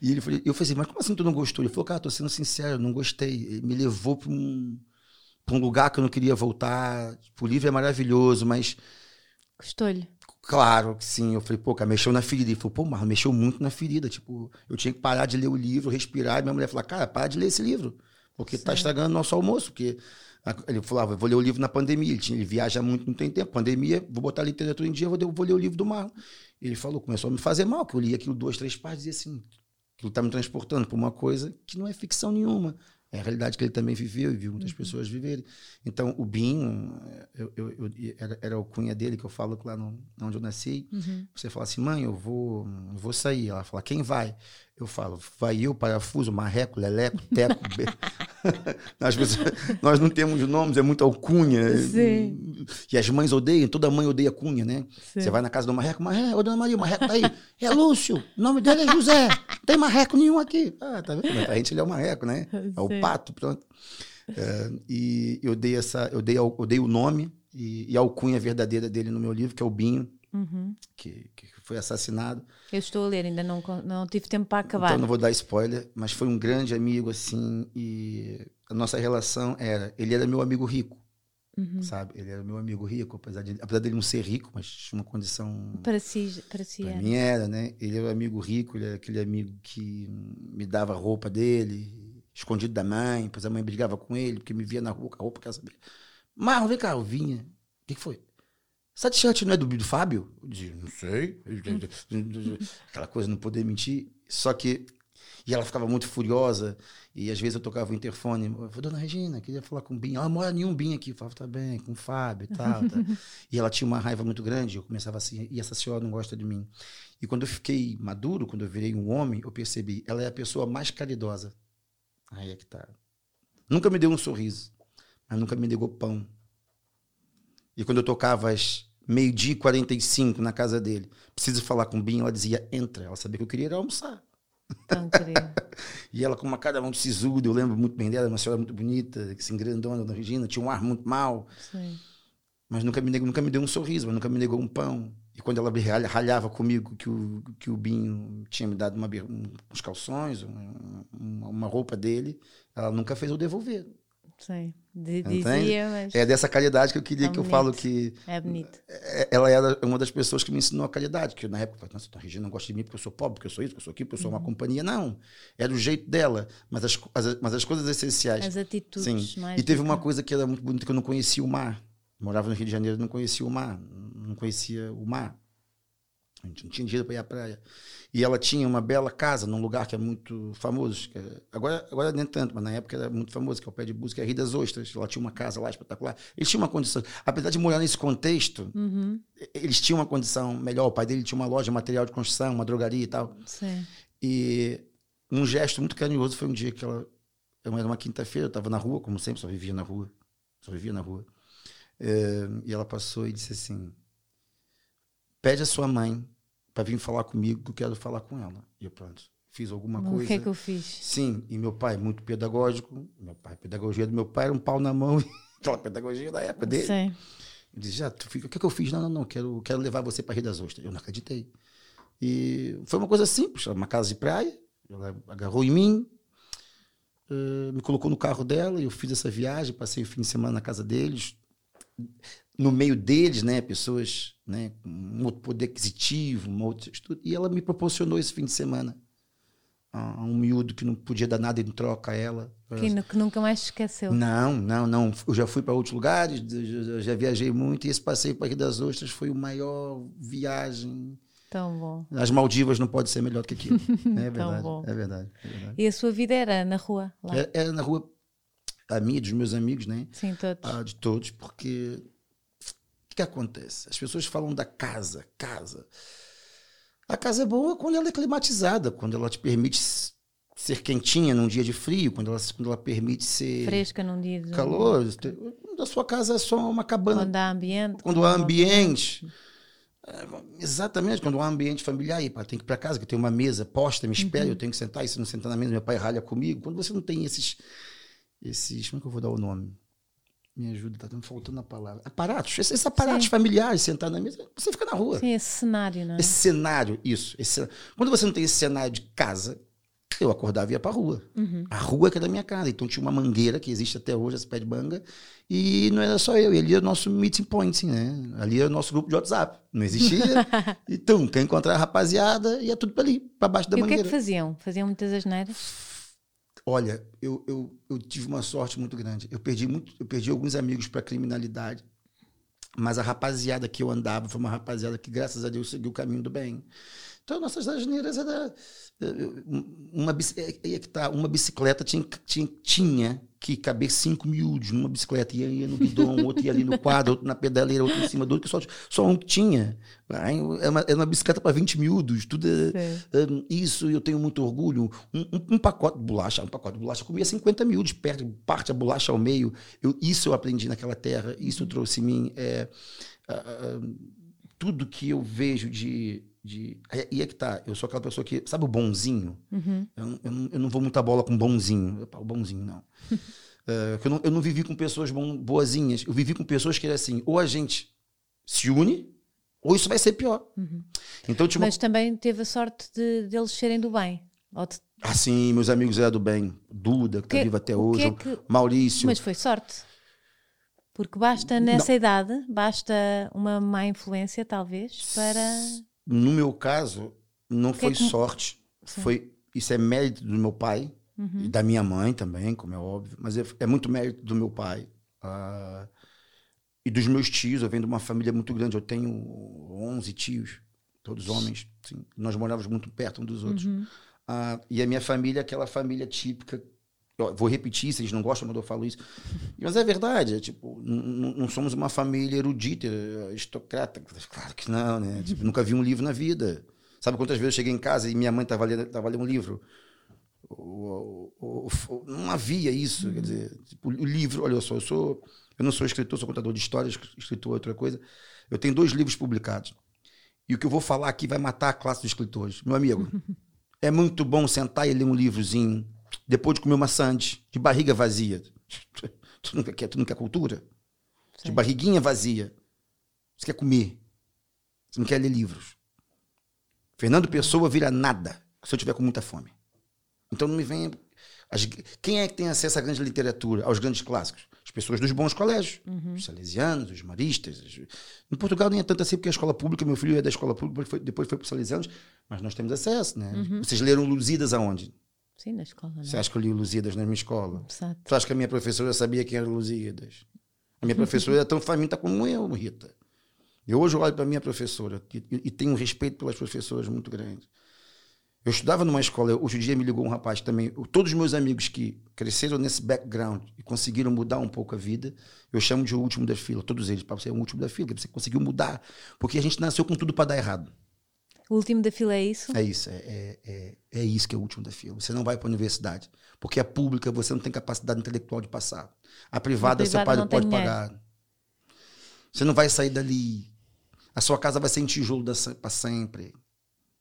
Speaker 2: E ele falou, eu falei assim, mas como assim tu não gostou? Ele falou, cara, tô sendo sincero, não gostei. Ele me levou para um, pra um lugar que eu não queria voltar. Tipo, o livro é maravilhoso, mas
Speaker 1: Gostou-lhe.
Speaker 2: Claro que sim. Eu falei, pô, cara, mexeu na ferida. Ele falou, pô, mas mexeu muito na ferida. Tipo, eu tinha que parar de ler o livro, respirar. E minha mulher falou, cara, para de ler esse livro. Porque tá estragando nosso almoço. Porque a- ele falava, vou ler o livro na pandemia. Ele, tinha, ele viaja muito, não tem tempo. Pandemia, vou botar literatura em dia, vou, ler- vou ler o livro do Marlon. Ele falou, começou a me fazer mal, que eu li aquilo duas, três páginas e dizia assim, aquilo tá me transportando para uma coisa que não é ficção nenhuma. É a realidade que ele também viveu e viu muitas pessoas viverem. Então, o Binho, eu, eu- eu- era, era o cunha dele, que eu falo lá no, onde eu nasci.
Speaker 1: Uhum.
Speaker 2: Você fala assim, mãe, eu vou, eu vou sair. Ela fala, quem vai? Eu falo, vai eu, parafuso, marreco, leleco, teco. <laughs> pessoas- nós não temos nomes, é muito alcunha.
Speaker 1: Sim.
Speaker 2: E as mães odeiam, toda mãe odeia cunha, né?
Speaker 1: Sim.
Speaker 2: Você vai na casa do marreco, marreco, ô dona Maria, o marreco tá aí. É Lúcio, o nome dele é José. Não tem marreco nenhum aqui. Ah, tá vendo? Mas A gente ele é o marreco, né? É o pato, pronto. É, e eu dei essa, eu dei, eu dei o nome e, e a alcunha verdadeira dele no meu livro, que é o Binho,
Speaker 1: Uhum.
Speaker 2: que, que foi assassinado.
Speaker 1: Eu estou a ler, ainda não, não tive tempo para acabar.
Speaker 2: Então não vou dar spoiler, mas foi um grande amigo assim e a nossa relação era, ele era meu amigo rico,
Speaker 1: Uhum.
Speaker 2: sabe? Ele era meu amigo rico, apesar de apesar dele não ser rico, mas tinha uma condição
Speaker 1: Para si, para si
Speaker 2: Pra
Speaker 1: é.
Speaker 2: mim era, né? Ele era um amigo rico, ele era aquele amigo que me dava a roupa dele, escondido da mãe, depois a mãe brigava com ele, porque me via na rua com a roupa, quer saber. Marlon, vem cá, eu vinha. O que, que foi? Essa t-shirt não é do, do Fábio? Eu dizia, não sei. <laughs> Aquela coisa, não poder mentir. Só que. E ela ficava muito furiosa, e às vezes eu tocava o interfone. Eu falei, dona Regina, queria falar com o Binho. Ela mora nenhum Binho aqui. Eu falava, tá bem, com o Fábio e tal. tá. <laughs> E ela tinha uma raiva muito grande. Eu começava assim, e essa senhora não gosta de mim. E quando eu fiquei maduro, quando eu virei um homem, eu percebi, ela é a pessoa mais caridosa. Aí é que tá. Nunca me deu um sorriso, mas nunca me negou pão. E quando eu tocava às meio-dia e 45 na casa dele, preciso falar com o Binho, ela dizia, entra. Ela sabia que eu queria ir almoçar.
Speaker 1: Tão querido. <laughs>
Speaker 2: E ela com uma cara muito sisuda, eu lembro muito bem dela, uma senhora muito bonita, assim, grandona, Dona Regina, tinha um ar muito mal.
Speaker 1: Sim.
Speaker 2: mas nunca me negou, nunca me deu um sorriso, mas nunca me negou um pão. E quando ela ralha- ralhava comigo que o, que o Binho tinha me dado uma, um- uns calções, um- um- uma roupa dele, ela nunca fez eu devolver.
Speaker 1: Sim. D-
Speaker 2: Entende?
Speaker 1: Dizia, mas
Speaker 2: É dessa caridade que eu queria
Speaker 1: Tão
Speaker 2: que eu falo que
Speaker 1: é bonito.
Speaker 2: é- ela era uma das pessoas que me ensinou a caridade, que na época eu falei, nossa, a Regina não gosta de mim porque eu sou pobre, porque eu sou isso, porque eu sou aquilo, porque eu sou
Speaker 1: Uhum.
Speaker 2: uma companhia. Não, era o jeito dela, mas as, as- mas as coisas essenciais.
Speaker 1: As atitudes
Speaker 2: Sim.
Speaker 1: mais.
Speaker 2: E teve uma coisa que era muito bonita, que eu não conhecia o mar. Morava no Rio de Janeiro, não conhecia o mar. Não conhecia o mar. A gente não tinha dinheiro para ir à praia. E ela tinha uma bela casa num lugar que é muito famoso. é- agora, agora nem tanto, mas na época era muito famoso, que é o pé de busca, é Rio das Ostras. Ela tinha uma casa lá espetacular. Eles tinham uma condição. Apesar de morar nesse contexto,
Speaker 1: Uhum.
Speaker 2: eles tinham uma condição melhor. O pai dele tinha uma loja, de material de construção, uma drogaria e tal.
Speaker 1: Sim.
Speaker 2: E um gesto muito carinhoso foi um dia que ela. Era uma quinta-feira, eu estava na rua, como sempre, só vivia na rua. Só vivia na rua. Eh, e ela passou e disse assim: Pede a sua mãe para vir falar comigo, que eu quero falar com ela. E eu, pronto, fiz alguma
Speaker 1: O
Speaker 2: coisa.
Speaker 1: que é que eu fiz?
Speaker 2: Sim, e meu pai, muito pedagógico. Meu pai, a pedagogia do meu pai era um pau na mão, <laughs> aquela pedagogia da época dele.
Speaker 1: Sim.
Speaker 2: Ele disse, já, tu fica, o que, é que eu fiz? Não, não, não, quero, quero levar você para Rio das Ostras. Eu não acreditei. E foi uma coisa simples, uma casa de praia, ela agarrou em mim, eh, me colocou no carro dela, eu fiz essa viagem, passei o fim de semana na casa deles, no meio deles, né, pessoas né, com um outro poder aquisitivo, uma outra estudo, e ela me proporcionou esse fim de semana, a, um miúdo que não podia dar nada em troca a ela.
Speaker 1: Que, que nunca mais esqueceu.
Speaker 2: Não, não, não. Eu já fui para outros lugares, já, já viajei muito e esse passeio para Rio das Ostras foi o maior viagem.
Speaker 1: Tão bom.
Speaker 2: As Maldivas não pode ser melhor que aquilo. <laughs> É verdade, é verdade. É verdade.
Speaker 1: E a sua vida era na rua? Lá?
Speaker 2: É, é na rua, a minha, dos meus amigos, né?
Speaker 1: Sim, todos.
Speaker 2: Ah, de todos, porque o que acontece? As pessoas falam da casa, casa. A casa é boa quando ela é climatizada, quando ela te permite ser quentinha num dia de frio, quando ela, quando ela permite ser
Speaker 1: Fresca num dia de
Speaker 2: calor. Quando a sua casa é só uma cabana,
Speaker 1: Quando há ambiente.
Speaker 2: quando há ambiente. É, Exatamente, quando há ambiente familiar, e pá, tem que ir para casa, que tem uma mesa posta, me espera,
Speaker 1: Uhum.
Speaker 2: eu tenho que sentar, e se não sentar na mesa, meu pai ralha comigo. Quando você não tem esses, esses, como é que eu vou dar o nome? Me ajuda, tá faltando a palavra. Aparatos, esses, aparatos
Speaker 1: Sim.
Speaker 2: familiares, sentar na mesa, você fica na rua.
Speaker 1: Sim, esse cenário, não é?
Speaker 2: Esse cenário, isso. esse Quando você não tem esse cenário de casa, eu acordava e ia pra rua.
Speaker 1: Uhum.
Speaker 2: A rua que era da minha casa. Então tinha uma mangueira que existe até hoje, essa pé de banga, e não era só eu. E ali era o nosso meeting point, né? Ali era o nosso grupo de WhatsApp. Não existia. <laughs> então, quer encontrar a rapaziada, ia tudo pra ali, pra baixo da
Speaker 1: E o que é
Speaker 2: mangueira.
Speaker 1: que faziam? Faziam muitas asneiras?
Speaker 2: Olha, eu, eu, eu tive uma sorte muito grande. Eu perdi, muito, eu perdi alguns amigos para criminalidade, mas a rapaziada que eu andava foi uma rapaziada que, graças a Deus, seguiu o caminho do bem. Então, nossas asneiras era. eh, Uma, é- é que tá, uma bicicleta tinha, tinha, tinha que caber cinco miúdos numa bicicleta. Ia, ia no guidão, <laughs> outro ia ali no quadro, outro na pedaleira, outro em cima do outro, que só, só um que tinha. Era uma, era uma bicicleta para 20 miúdos, tudo. é- um, isso eu tenho muito orgulho. Um, um- um pacote de bolacha, um pacote de bolacha comia 50 miúdos, perto, parte a bolacha ao meio. Eu, isso eu aprendi naquela terra, isso trouxe em mim. é, ah, ah, tudo que eu vejo de. De e é que tá, eu sou aquela pessoa que. Sabe o bonzinho?
Speaker 1: Uhum.
Speaker 2: Eu, não- eu não, eu não vou muita bola com bonzinho. O bonzinho, não. <laughs> É, que eu não. Eu não vivi com pessoas bom, boazinhas. Eu vivi com pessoas que era assim, ou a gente se une, ou isso vai ser pior. Então tinha uma
Speaker 1: Mas também teve a sorte de, de eles serem do bem. De-
Speaker 2: Assim, meus amigos eram do bem. Duda, que
Speaker 1: Que-
Speaker 2: está vivo até
Speaker 1: que
Speaker 2: hoje.
Speaker 1: é que-
Speaker 2: Maurício.
Speaker 1: Mas foi sorte. Porque basta nessa idade, basta uma má influência, talvez, para.
Speaker 2: No meu caso, não foi sorte. Foi, isso é mérito do meu pai
Speaker 1: Uhum.
Speaker 2: e da minha mãe também, como é óbvio. Mas é, é muito mérito do meu pai. ah, e dos meus tios. Eu venho de uma família muito grande. Eu tenho 11 tios, todos homens. sim. Nós morávamos muito perto um dos outros.
Speaker 1: Uhum.
Speaker 2: Ah, e a minha família é aquela família típica. Vou repetir, se eles não gostam, mas eu falo isso. Mas é verdade, é, tipo, não somos uma família erudita, aristocrata. Claro que não, né? Tipo, nunca vi um livro na vida. Sabe quantas vezes eu cheguei em casa e minha mãe estava lendo, tava lendo um livro? O- o- o- não havia isso. Quer dizer, tipo, o livro, olha só, eu sou. Eu não sou escritor, sou contador de histórias, escritor é outra coisa. Eu tenho dois livros publicados. E o que eu vou falar aqui vai matar a classe dos escritores. Meu amigo, <laughs> é muito bom sentar e ler um livrozinho depois de comer uma sandes, de barriga vazia. <laughs> Tu nunca quer, tu não quer cultura? De
Speaker 1: Sim.
Speaker 2: barriguinha vazia. Você quer comer. Você não quer ler livros. Fernando Pessoa vira nada se eu tiver com muita fome. Então não me venha. as- quem é que tem acesso à grande literatura, aos grandes clássicos? As pessoas dos bons colégios. Os salesianos, os maristas. os- Em Portugal nem é tanto assim, porque a escola pública, meu filho é da escola pública, depois foi, para os salesianos, mas nós temos acesso, né? Vocês leram Lusíadas aonde?
Speaker 1: Sim, na escola, não
Speaker 2: Você
Speaker 1: é?
Speaker 2: acha que eu li Lusíadas na minha escola?
Speaker 1: Exato.
Speaker 2: Tu acha que a minha professora sabia quem era Lusíadas? A minha professora era tão faminta como eu, Rita. Eu hoje olho para a minha professora e, e- e tenho um respeito pelas professoras muito grande. Eu estudava numa escola, hoje em dia me ligou um rapaz também. Todos os meus amigos que cresceram nesse background e conseguiram mudar um pouco a vida, eu chamo de o último da fila. Todos eles, para você é o último da fila, você conseguiu mudar. Porque a gente nasceu com tudo para dar errado.
Speaker 1: O último da fila é isso?
Speaker 2: É isso, é, é, é, é isso que é o último da fila. Você não vai para a universidade. Porque a pública você não tem capacidade intelectual de passar. A privada,
Speaker 1: A
Speaker 2: seu
Speaker 1: privada
Speaker 2: pai
Speaker 1: não
Speaker 2: pode
Speaker 1: dinheiro.
Speaker 2: pagar. Você não vai sair dali. A sua casa vai ser em tijolo para sempre.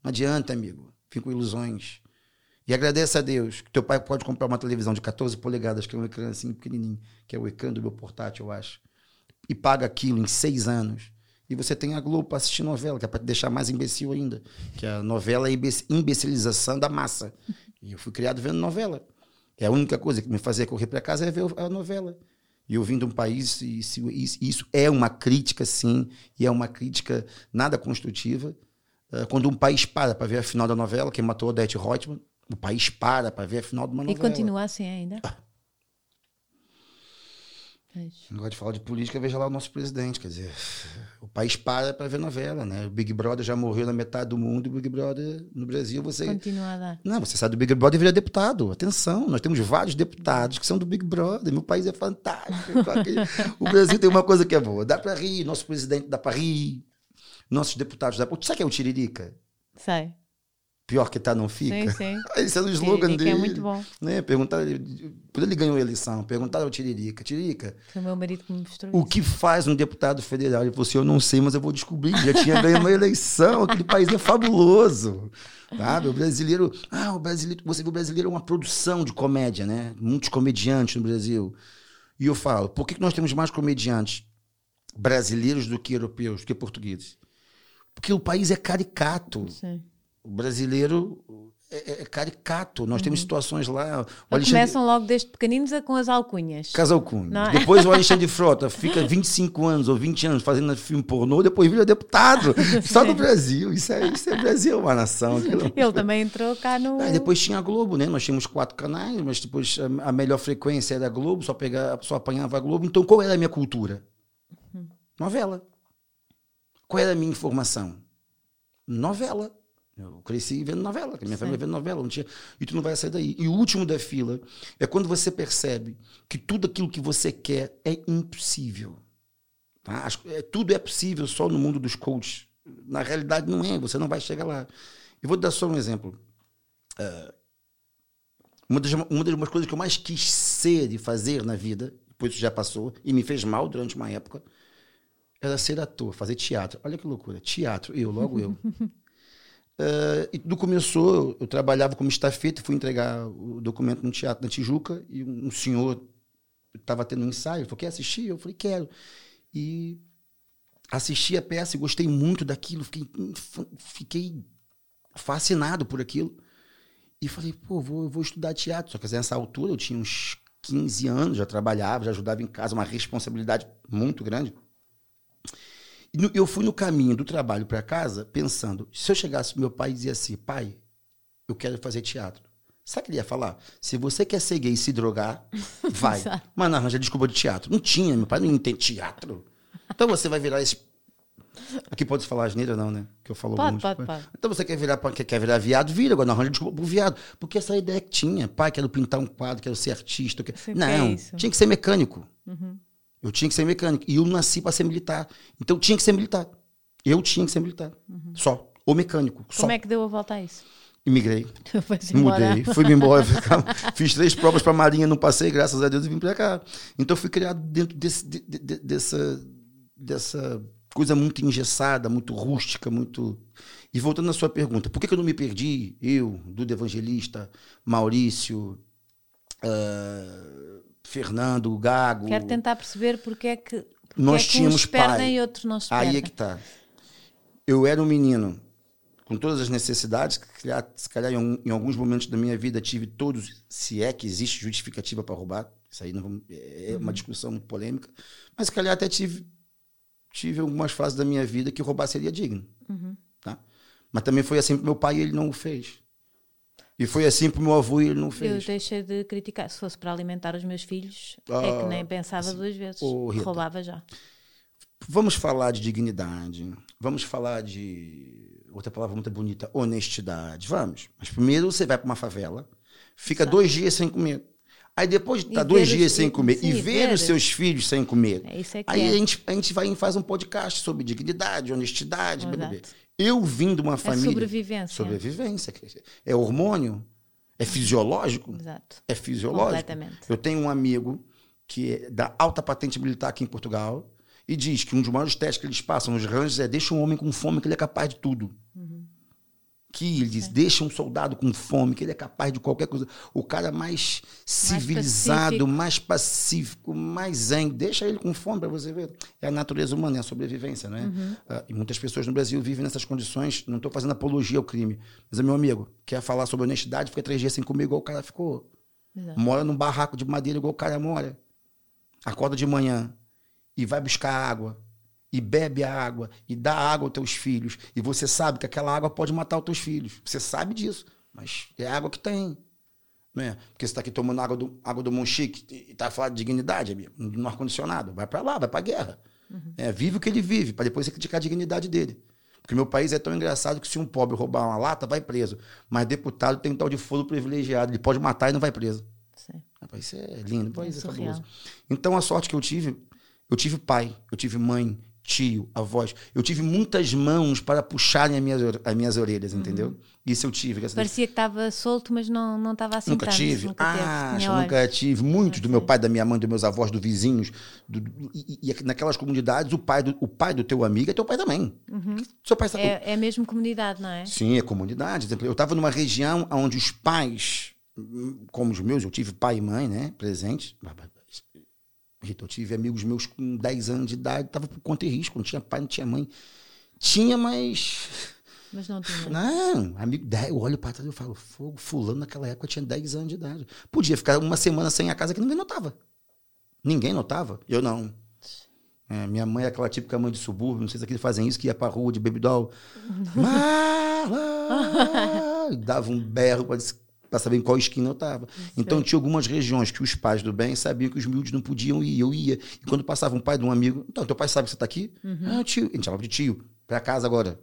Speaker 2: Não adianta, amigo. Fica com ilusões. E agradece a Deus que teu pai pode comprar uma televisão de 14 polegadas, que é um ecrã assim pequenininho, que é o ecrã do meu portátil, eu acho. E paga aquilo em seis anos. E você tem a Globo para assistir novela, que é para te deixar mais imbecil ainda. Que a novela é a imbecilização da massa. E eu fui criado vendo novela. É a única coisa que me fazia correr para casa é ver a novela. E eu vim de um país, e isso, isso- é uma crítica, sim, e é uma crítica nada construtiva. Eh, Quando um país para para ver a final da novela, quem matou Odete Reutemann, O país para para ver a final de uma
Speaker 1: E
Speaker 2: novela.
Speaker 1: continua assim ainda? Pois.
Speaker 2: Não gosto de falar de política, veja lá o nosso presidente. Quer dizer, o país para para ver novela, né? O Big Brother já morreu na metade do mundo e o Big Brother no Brasil você.
Speaker 1: Continua dar.
Speaker 2: Não, você sai do Big Brother e vira deputado. Atenção, nós temos vários deputados que são do Big Brother. Meu país é fantástico. o Brasil tem uma coisa que é boa. Dá para rir, nosso presidente dá para rir. Nossos deputados dá para. Sabe que é o Tiririca?
Speaker 1: Sei.
Speaker 2: Pior que tá, não fica.
Speaker 1: Sim, <laughs> sim.
Speaker 2: Esse é o slogan
Speaker 1: Tiririca
Speaker 2: dele.
Speaker 1: é muito bom.
Speaker 2: Né? Perguntaram, quando ele ganhou a eleição, perguntaram ao Tiririca: Tiririca,
Speaker 1: Foi o meu marido que me mostrou
Speaker 2: o
Speaker 1: isso.
Speaker 2: que faz um deputado federal? Ele falou assim: Eu não sei, mas eu vou descobrir. Já tinha ganho uma eleição. Aquele país é fabuloso. Sabe? O brasileiro. Ah, o brasileiro. Você vê o brasileiro é uma produção de comédia, né? Muitos comediantes no Brasil. E eu falo: por que que nós temos mais comediantes brasileiros do que europeus, do que portugueses? Porque o país é caricato.
Speaker 1: Sim.
Speaker 2: O brasileiro é, é caricato. Nós temos situações lá.
Speaker 1: Uhum.
Speaker 2: Alexandre...
Speaker 1: Começam logo desde pequeninos a com as alcunhas.
Speaker 2: Casal Cunha.
Speaker 1: Não é?
Speaker 2: Depois o Alexandre <laughs> Frota fica 25 anos ou 20 anos fazendo filme pornô, depois vira deputado. Só no <laughs> Brasil. Isso é, isso é Brasil, uma nação. aquilo.
Speaker 1: Ele também entrou cá no.
Speaker 2: Aí depois tinha a Globo, né? Nós tínhamos quatro canais, mas depois a, melhor frequência era a Globo, só, pegar, só apanhava a Globo. Então qual era a minha cultura? Novela. Qual era a minha informação? Novela. Eu cresci vendo novela, minha
Speaker 1: Sim.
Speaker 2: família vendo novela, não tinha, e tu não vai sair daí. E o último da fila é quando você percebe que tudo aquilo que você quer é impossível. Tá? As- é, tudo é possível só no mundo dos coaches. Na realidade não é, você não vai chegar lá. Eu vou te dar só um exemplo. Ah, uma, das, uma das coisas que eu mais quis ser e fazer na vida, depois isso já passou, e me fez mal durante uma época, era ser ator, fazer teatro. Olha que loucura. Teatro, eu, logo eu. <laughs> Eh, e tudo começou, eu trabalhava como estafeta, fui entregar o documento no teatro na Tijuca, e um, senhor estava tendo um ensaio, falou, quer assistir? Eu falei, quero. E assisti a peça e gostei muito daquilo, fiquei, fiquei fascinado por aquilo. E falei, pô, vou, vou estudar teatro. Só que nessa altura eu tinha uns 15 anos, já trabalhava, já ajudava em casa, uma responsabilidade muito grande. Eu fui no caminho do trabalho para casa pensando, se eu chegasse pro meu pai e dizia assim, pai, eu quero fazer teatro. Sabe o que ele ia falar? Se você quer ser gay e se drogar, <laughs> vai. Mas não, arranja desculpa de teatro. Não tinha, meu pai não entende teatro. Então você vai virar esse... Aqui pode falar asneira não, né? Que eu falo
Speaker 1: Pode, pode, pode.
Speaker 2: Então você quer virar, quer, quer virar viado, vira. Agora não arranja desculpa pro viado. Porque essa é ideia que tinha. Pai, quero pintar um quadro, quero ser artista. quero- Não,
Speaker 1: isso.
Speaker 2: tinha que ser mecânico.
Speaker 1: Uhum.
Speaker 2: Eu tinha que ser mecânico. E eu nasci para ser militar. Então tinha que ser militar. Eu tinha que ser militar. Só. Ou mecânico. Só.
Speaker 1: Uhum. Como é que deu a volta a isso?
Speaker 2: Imigrei. <laughs> Mudei. Fui-me embora. <laughs> Fiz três provas para a Marinha, não passei, graças a Deus, e vim para cá. Então eu fui criado dentro desse, de- de- de- dessa, dessa coisa muito engessada, muito rústica, muito. E voltando à sua pergunta, por que, que eu não me perdi? Eu, Duda Evangelista, Maurício, ah, Fernando, Gago.
Speaker 1: Quero tentar perceber porque é que, porque
Speaker 2: Nós
Speaker 1: é que
Speaker 2: tínhamos
Speaker 1: uns perdem
Speaker 2: pai.
Speaker 1: e outros não se
Speaker 2: Aí
Speaker 1: perdem.
Speaker 2: é que tá. Eu era um menino com todas as necessidades, que se calhar- em, em alguns momentos da minha vida tive todos, se é que existe justificativa para roubar, isso aí não é
Speaker 1: Uhum.
Speaker 2: uma discussão muito polêmica, mas se calhar até tive, tive algumas fases da minha vida que roubar seria digno.
Speaker 1: Uhum.
Speaker 2: Tá? Mas também foi assim pro meu pai e ele não o fez. E foi assim pro meu avô e ele não
Speaker 1: Eu
Speaker 2: fez.
Speaker 1: deixei de criticar. Se fosse para alimentar os meus filhos, é
Speaker 2: Ah,
Speaker 1: que nem pensava duas vezes.
Speaker 2: Rita.
Speaker 1: Roubava já.
Speaker 2: Vamos falar de dignidade. Vamos falar de. Outra palavra muito bonita, honestidade. Vamos. Mas primeiro você vai para uma favela, fica
Speaker 1: Exato.
Speaker 2: dois dias sem comer. Aí depois de
Speaker 1: E
Speaker 2: estar
Speaker 1: ver
Speaker 2: dois
Speaker 1: os-
Speaker 2: dias sem comer
Speaker 1: sim,
Speaker 2: e ver os seus filhos sem comer.
Speaker 1: É isso é que
Speaker 2: Aí
Speaker 1: é.
Speaker 2: a gente, a gente vai e faz um podcast sobre dignidade, honestidade.
Speaker 1: Exato.
Speaker 2: Eu vim de uma
Speaker 1: É
Speaker 2: família.
Speaker 1: sobrevivência.
Speaker 2: Sobrevivência. É hormônio? É fisiológico?
Speaker 1: Exato.
Speaker 2: É fisiológico.
Speaker 1: Completamente.
Speaker 2: Eu tenho um amigo que é da alta patente militar aqui em Portugal e diz que um dos maiores testes que eles passam nos ranges é deixa um homem com fome que ele é capaz de tudo.
Speaker 1: Uhum.
Speaker 2: Que ele diz, deixa um soldado com fome que ele é capaz de qualquer coisa. O cara mais civilizado,
Speaker 1: pacífico.
Speaker 2: mais pacífico, mais zen, deixa ele com fome para você ver. É a natureza humana, é a sobrevivência, né?
Speaker 1: Uhum.
Speaker 2: Ah, e muitas pessoas no Brasil vivem nessas condições. Não estou fazendo apologia ao crime, mas é meu amigo. Quer falar sobre honestidade, fica três dias sem comer igual o cara ficou
Speaker 1: Exato.
Speaker 2: mora num barraco de madeira igual o cara mora. Acorda de manhã e vai buscar água. E bebe a água e dá água aos teus filhos. E você sabe que aquela água pode matar os teus filhos. Você sabe disso. mas é água que tem. Né? Porque você está aqui tomando água do, água do Monchique e está falando de dignidade, amigo, no ar-condicionado. Vai para lá, vai para a guerra. Uhum. É, vive o que ele vive, para depois você criticar a dignidade dele. Porque meu país é tão engraçado que se um pobre roubar uma lata, vai preso. Mas deputado tem um tal de foro privilegiado. Ele pode matar e não vai preso. Sim. Rapaz, isso é lindo, é, isso é fabuloso. Então a sorte que eu tive, eu tive pai, eu tive mãe, tio, avós. Eu tive muitas mãos para puxarem as minhas, as minhas orelhas, uhum. entendeu? Isso eu tive.
Speaker 1: Parecia que estava solto, mas não, não estava assim
Speaker 2: Nunca
Speaker 1: tanto,
Speaker 2: tive. Nunca ah, teve. nunca tive. Muitos do meu pai, da minha mãe, dos meus avós, dos vizinhos. Do, e, e, naquelas comunidades, o pai, do, o pai do teu amigo é teu pai também. Uhum.
Speaker 1: Seu pai é, é mesmo comunidade, não é?
Speaker 2: Sim, é comunidade. Eu estava numa região onde os pais, como os meus, eu tive pai e mãe, né, presentes. Eu tive amigos meus com 10 anos de idade, tava por conta e risco, não tinha pai, não tinha mãe. Tinha, mas. <laughs>
Speaker 1: Mas não tinha.
Speaker 2: Não, amigo, eu olho para trás e falo, fogo, fulano naquela época tinha 10 anos de idade. Podia ficar uma semana sem a casa que ninguém notava. Ninguém notava. Eu não. É, minha mãe é aquela típica mãe de subúrbio, não sei se aqui fazem isso, que ia pra rua de baby doll. <laughs> <laughs> dava um berro para para saber em qual esquina eu estava. Então tinha algumas regiões que os pais do bem sabiam que os miúdos não podiam ir, eu ia. E quando passava um pai de um amigo, então, teu pai sabe que você está aqui? Uhum. Ah, tio. A gente chamava de tio, para casa agora.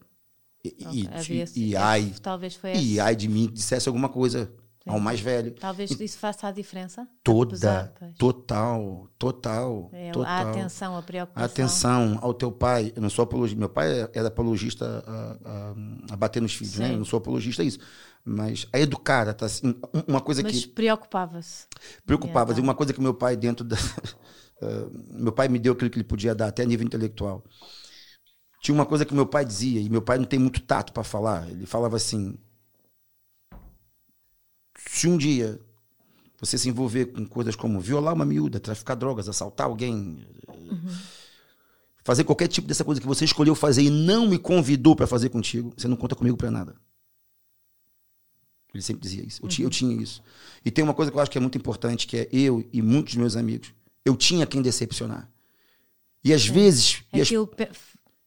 Speaker 2: E, okay. e, e, ai,
Speaker 1: talvez foi
Speaker 2: e ai de mim dissesse alguma coisa. Ao mais velho.
Speaker 1: Talvez isso faça a diferença.
Speaker 2: Toda, Apesar, total, total, é, total.
Speaker 1: A atenção, a preocupação. A
Speaker 2: atenção ao teu pai. Eu não sou apologista. Meu pai era apologista a, a, a bater nos filhos, né? Eu não sou apologista a isso. Mas a educar, tá assim, uma coisa
Speaker 1: Mas
Speaker 2: que.
Speaker 1: preocupava-se.
Speaker 2: Preocupava-se. Uma coisa que meu pai, dentro da. uh, <laughs> meu pai me deu aquilo que ele podia dar, até a nível intelectual. Tinha uma coisa que meu pai dizia, e meu pai não tem muito tato para falar. Ele falava assim: se um dia você se envolver com coisas como violar uma miúda, traficar drogas, assaltar alguém, uhum. fazer qualquer tipo dessa coisa que você escolheu fazer e não me convidou para fazer contigo, você não conta comigo para nada. Ele sempre dizia isso. Eu, uhum. tinha, eu tinha isso. E tem uma coisa que eu acho que é muito importante, que é eu e muitos meus amigos, eu tinha quem decepcionar. E às é. vezes...
Speaker 1: Aquilo
Speaker 2: e
Speaker 1: as,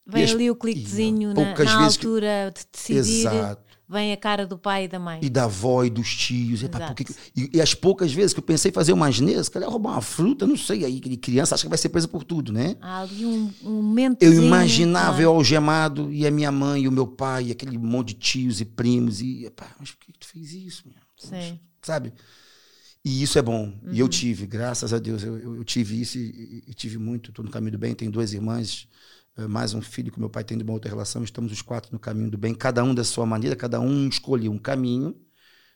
Speaker 1: vem ali o cliquezinho na, na altura que, de decidir. Exato vem a cara do pai e da mãe.
Speaker 2: E da avó e dos tios. E, porque, e, e, as poucas vezes que eu pensei em fazer uma asneira, se calhar roubar uma fruta, não sei, aí criança acha que vai ser presa por tudo, né?
Speaker 1: Há ali um, um momento.
Speaker 2: Eu imaginava eu algemado e a minha mãe e o meu pai, e aquele monte de tios e primos, e pá, mas por que tu fez isso, minha? Sim. Sabe? E isso é bom. Uhum. E eu uhum. tive, graças a Deus, eu, eu, tive isso e, e, tive muito. Estou no caminho do bem, tenho duas irmãs mais um filho que meu pai tem de uma outra relação, estamos os quatro no caminho do bem, cada um da sua maneira, cada um escolheu um caminho,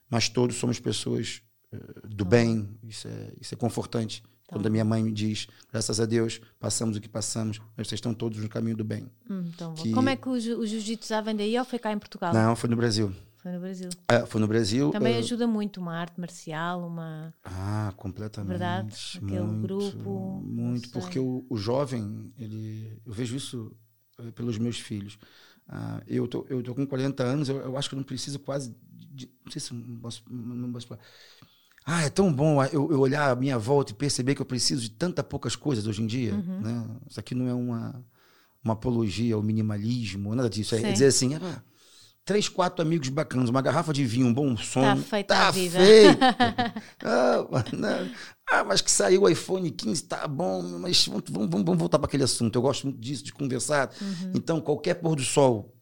Speaker 2: mas todos somos pessoas uh, do bem, isso é, isso é confortante. Tá. Quando a minha mãe me diz, graças a Deus, passamos o que passamos, mas vocês estão todos no caminho do bem.
Speaker 1: Hum, então, que... Como é que o, o jiu-jitsu já vem daí ou foi cá em Portugal?
Speaker 2: Não, foi no Brasil.
Speaker 1: Foi no Brasil.
Speaker 2: É, foi no Brasil.
Speaker 1: Também uh... ajuda muito uma arte marcial, uma.
Speaker 2: Ah, completamente.
Speaker 1: Verdade? Aquele muito, grupo.
Speaker 2: Muito, porque o, o jovem, ele, eu vejo isso uh, pelos meus filhos. Uh, eu, tô, eu tô com 40 anos, eu, eu acho que eu não preciso quase. De, não sei se não posso, não posso falar. Ah, é tão bom eu, eu, olhar a minha volta e perceber que eu preciso de tanta poucas coisas hoje em dia. Uhum. Né? Isso aqui não é uma, uma apologia ao minimalismo, nada disso. É dizer assim, ah, três, quatro amigos bacanas, uma garrafa de vinho, um bom som. Tá
Speaker 1: feito tá a vida.
Speaker 2: feito. <laughs> ah, ah, mas que saiu o iPhone 15, tá bom, mas vamos, vamos, vamos voltar para aquele assunto. Eu gosto muito disso, de conversar. Uhum. Então, qualquer pôr do sol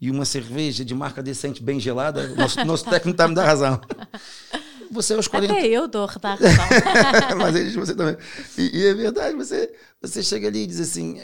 Speaker 2: e uma cerveja de marca decente, bem gelada, nosso, nosso técnico tá me dando razão. <laughs> Você aos 40...
Speaker 1: Até eu dou razão. <laughs>
Speaker 2: mas ele, você também. E, e, é verdade, você, você chega ali e diz assim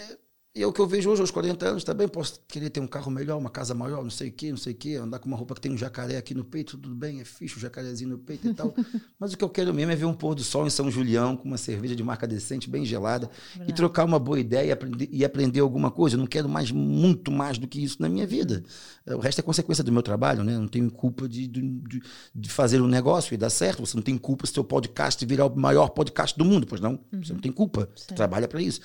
Speaker 2: e é o que eu vejo hoje, aos 40 anos, também posso querer ter um carro melhor, uma casa maior, não sei o quê, não sei o quê, andar com uma roupa que tem um jacaré aqui no peito, tudo bem, é fixe o jacarezinho no peito e tal. <laughs> Mas o que eu quero mesmo é ver um pôr do sol em São Julião, com uma cerveja de marca decente, bem gelada, Verdade. e trocar uma boa ideia e aprender, e aprender alguma coisa. Eu não quero mais, muito mais do que isso na minha vida. O resto é consequência do meu trabalho, né? Eu não tenho culpa de, de, de, fazer um negócio e dar certo. Você não tem culpa se seu podcast virar o maior podcast do mundo, pois não? Uhum. Você não tem culpa. Você trabalha para isso.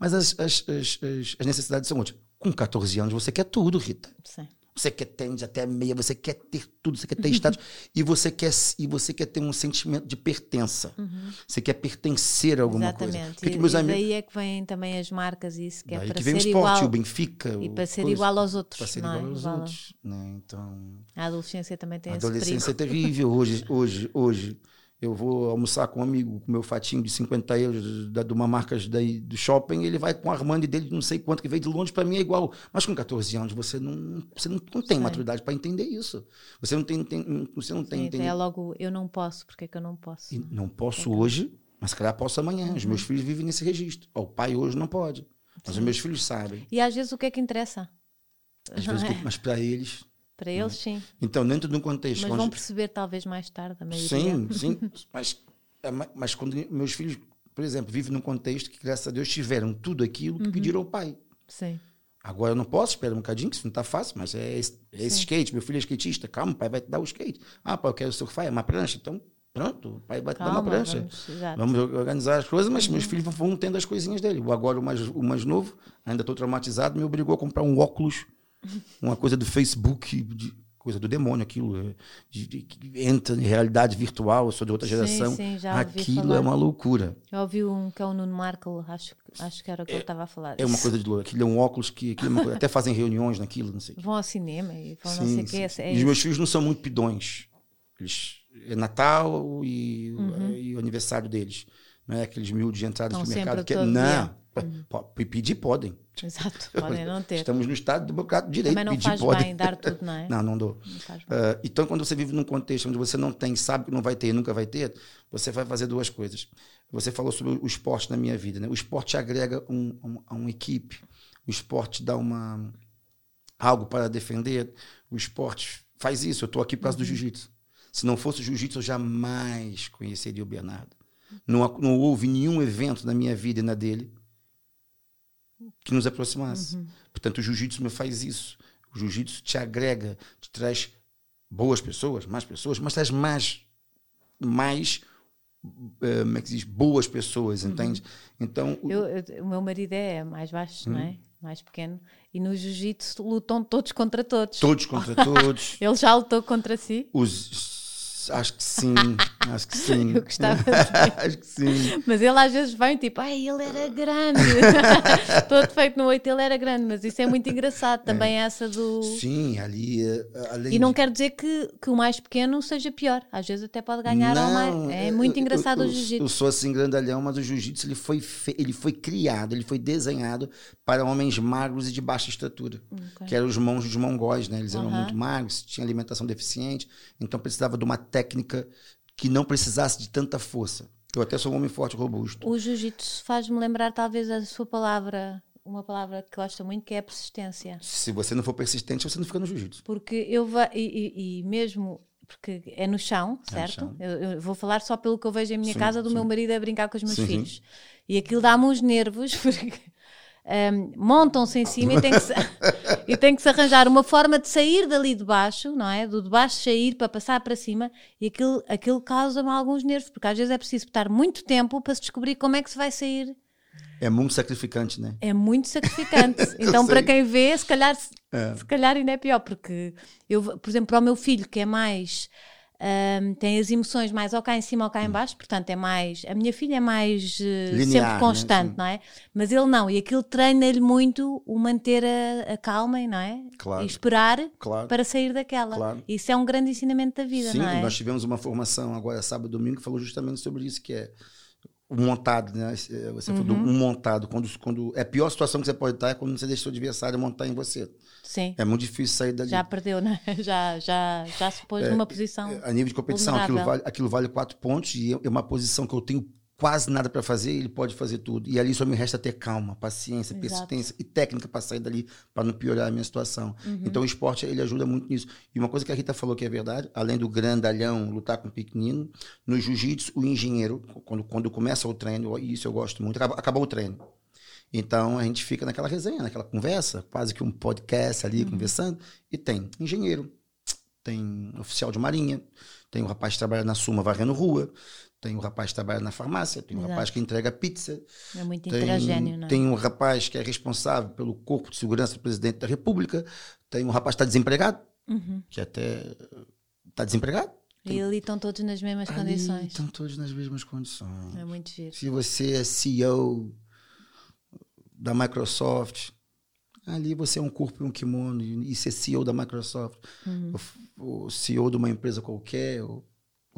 Speaker 2: Mas as, as, as, as necessidades são outras. Com 14 anos você quer tudo, Rita. Sim. você quer tênis até meia, você quer ter tudo, você quer ter status <laughs> e você quer e você quer ter um sentimento de pertença. Uhum. Você quer pertencer a alguma
Speaker 1: Exatamente.
Speaker 2: coisa.
Speaker 1: Exatamente.
Speaker 2: meus
Speaker 1: e amigos... daí é que vêm também as marcas e isso que é
Speaker 2: daí
Speaker 1: para
Speaker 2: que vem
Speaker 1: ser
Speaker 2: o esporte,
Speaker 1: igual
Speaker 2: o Benfica,
Speaker 1: e para ser coisa, igual aos outros,
Speaker 2: para ser
Speaker 1: não
Speaker 2: igual
Speaker 1: é?
Speaker 2: aos
Speaker 1: igual
Speaker 2: outros, né? Então,
Speaker 1: a adolescência também tem
Speaker 2: a
Speaker 1: esse
Speaker 2: adolescência
Speaker 1: perigo.
Speaker 2: é terrível hoje, hoje, hoje. Eu vou almoçar com um amigo, com meu fatinho de 50 euros da, de uma marca daí, do shopping, ele vai com a Armando dele, não sei quanto, que veio de longe, para mim é igual. Mas com 14 anos você não, você não, não tem Sim. maturidade para entender isso. Você não tem, tem você não tem.
Speaker 1: Sim, tem é logo, eu não posso, porque é que eu não posso?
Speaker 2: Não posso hoje, mas calhar posso amanhã. Uhum. Os meus filhos vivem nesse registro. o pai hoje não pode, mas Sim. os meus filhos sabem.
Speaker 1: E às vezes o que é que interessa?
Speaker 2: Às vezes, é. <laughs> mas para eles
Speaker 1: para eles, sim.
Speaker 2: Então, dentro de um contexto.
Speaker 1: Mas vão perceber talvez mais tarde a maioria.
Speaker 2: Sim, <laughs> sim. mas é mas quando meus filhos, por exemplo, vivem num contexto que, graças a Deus, tiveram tudo aquilo que uhum. pediram ao pai.
Speaker 1: Sim.
Speaker 2: Agora eu não posso, esperar um bocadinho, que isso não está fácil, mas é esse, é esse skate. Meu filho é skatista, calma, o pai vai te dar o skate. Ah, pai, eu quero surfar, é uma prancha. Então, pronto, o pai vai te calma, dar uma prancha. Vamos, vamos, organizar as coisas, mas uhum. meus filhos vão tendo as coisinhas dele. Agora o mais, o mais novo, ainda estou traumatizado, me obrigou a comprar um óculos, uma coisa do Facebook, de, coisa do demônio, aquilo é, de, de, de, entra em realidade virtual, eu sou de outra geração.
Speaker 1: Sim, sim,
Speaker 2: aquilo é uma loucura.
Speaker 1: Eu ouvi um que é o Nuno Markle, acho, acho que era o que é, eu estava a falar.
Speaker 2: É uma coisa de louco. Aquilo é um óculos que é até fazem reuniões naquilo, não sei.
Speaker 1: Vão ao cinema e vão sim, não sei o que. É
Speaker 2: e os meus filhos não são muito pidões. Eles, é Natal e, uhum. e o aniversário deles. Não é aqueles mil de entrada de mercado. Que, não, uhum. pedir podem.
Speaker 1: Exato, <laughs> podem não ter.
Speaker 2: Estamos no estado do bocado direito.
Speaker 1: Também não
Speaker 2: pedir,
Speaker 1: faz
Speaker 2: podem.
Speaker 1: bem dar <laughs> tudo, não é?
Speaker 2: Não, não dou. Não uh, então, quando você vive num contexto onde você não tem, sabe que não vai ter, nunca vai ter, você vai fazer duas coisas. Você falou sobre o esporte na minha vida, né? O esporte agrega um, um, a uma equipe. O esporte dá uma algo para defender. O esporte faz isso. Eu estou aqui por causa uhum. do jiu-jitsu. Se não fosse o jiu-jitsu, eu jamais conheceria o Bernardo. Não, não houve nenhum evento na minha vida e na dele que nos aproximasse. Uhum. Portanto, o jiu-jitsu me faz isso. O jiu-jitsu te agrega, te traz boas pessoas, mais pessoas, mas traz mais, mais uh, como é que diz? boas pessoas, uhum. entende? Então,
Speaker 1: o... Eu, eu, o meu marido é mais baixo, não é? Uhum. Mais pequeno. E no jiu-jitsu lutam todos contra todos.
Speaker 2: Todos contra todos. <laughs>
Speaker 1: Ele já lutou contra si?
Speaker 2: Os Acho que sim, acho que sim. <laughs>
Speaker 1: Eu gostava de <laughs>
Speaker 2: Acho que sim.
Speaker 1: Mas ele às vezes vem tipo, ai, ele era grande. <laughs> Todo feito no oito, ele era grande. Mas isso é muito engraçado também, é. essa do.
Speaker 2: Sim, ali. Eh, além
Speaker 1: e não de... quer dizer que, que o mais pequeno seja pior. Às vezes até pode ganhar não, mais. É muito engraçado
Speaker 2: eu, eu,
Speaker 1: o jiu-jitsu.
Speaker 2: Eu sou assim grandalhão, mas o jiu-jitsu ele foi, fe... ele foi criado, ele foi desenhado para homens magros e de baixa estatura. Okay. Que eram os monges mongóis, né? Eles eram muito magros, tinham alimentação deficiente, então precisava de uma técnica que não precisasse de tanta força. Eu até sou um homem forte, robusto.
Speaker 1: O jiu-jitsu faz-me lembrar talvez a sua palavra, uma palavra que gosta muito, que é a persistência.
Speaker 2: Se você não for persistente, você não fica no jiu-jitsu.
Speaker 1: Porque eu va e, e, e, mesmo porque é no chão, certo? É no chão. Eu, eu, vou falar só pelo que eu vejo em minha sim, casa do sim. meu marido a brincar com os meus sim, filhos. E aquilo dá-me uns nervos <laughs> porque um, montam-se em cima e tem, que se, <laughs> e tem que se arranjar uma forma de sair dali de baixo, não é? Do de baixo sair para passar para cima e aquilo, aquilo causa-me alguns nervos, porque às vezes é preciso estar muito tempo para se descobrir como é que se vai sair.
Speaker 2: É muito sacrificante, né?
Speaker 1: É muito sacrificante. <laughs> então, para quem vê, se calhar, é. se calhar ainda é pior, porque eu, por exemplo, para o meu filho, que é mais um, tem as emoções mais ou cá em cima ou cá em baixo, portanto é mais. A minha filha é mais uh, Linear, sempre né? constante, né? não é? Mas ele não, e aquilo treina-lhe muito o manter a, a, calma, não é?
Speaker 2: Claro.
Speaker 1: E esperar
Speaker 2: claro.
Speaker 1: para sair daquela.
Speaker 2: Claro.
Speaker 1: Isso é um grande ensinamento da vida,
Speaker 2: Sim,
Speaker 1: não é?
Speaker 2: nós tivemos uma formação agora, sábado e domingo, que falou justamente sobre isso, que é o montado, né? Você uhum. falou um montado. Quando, quando, é a pior situação que você pode estar é quando você deixa o adversário montar em você.
Speaker 1: Sim.
Speaker 2: É muito difícil sair dali.
Speaker 1: Já perdeu, né? <laughs> Já, já, já se pôs é, numa posição.
Speaker 2: A nível de competição, aquilo vale, aquilo vale quatro pontos e é uma posição que eu tenho quase nada para fazer, ele pode fazer tudo. E ali só me resta ter calma, paciência, Exato. persistência e técnica para sair dali, para não piorar a minha situação. Uhum. Então o esporte ele ajuda muito nisso. E uma coisa que a Rita falou que é verdade, além do grandalhão lutar com o pequenino, no jiu-jitsu o engenheiro, quando, quando começa o treino, e isso eu gosto muito, acabou, acabou o treino. Então a gente fica naquela resenha, naquela conversa, quase que um podcast ali uhum. conversando, e tem engenheiro, tem oficial de marinha, tem um rapaz que trabalha na Suma varrendo rua, tem um rapaz que trabalha na farmácia, tem um Exato. rapaz que entrega pizza.
Speaker 1: É muito
Speaker 2: tem,
Speaker 1: não é?
Speaker 2: Tem um rapaz que é responsável pelo corpo de segurança do presidente da República. Tem um rapaz que está desempregado, uhum. que até está desempregado.
Speaker 1: Tem... E ali estão todos nas mesmas ali condições.
Speaker 2: Estão todos nas mesmas condições.
Speaker 1: É muito giro.
Speaker 2: Se você é CEO da Microsoft, ali você é um corpo e um kimono, e ser CEO da Microsoft, uhum. o CEO de uma empresa qualquer, ou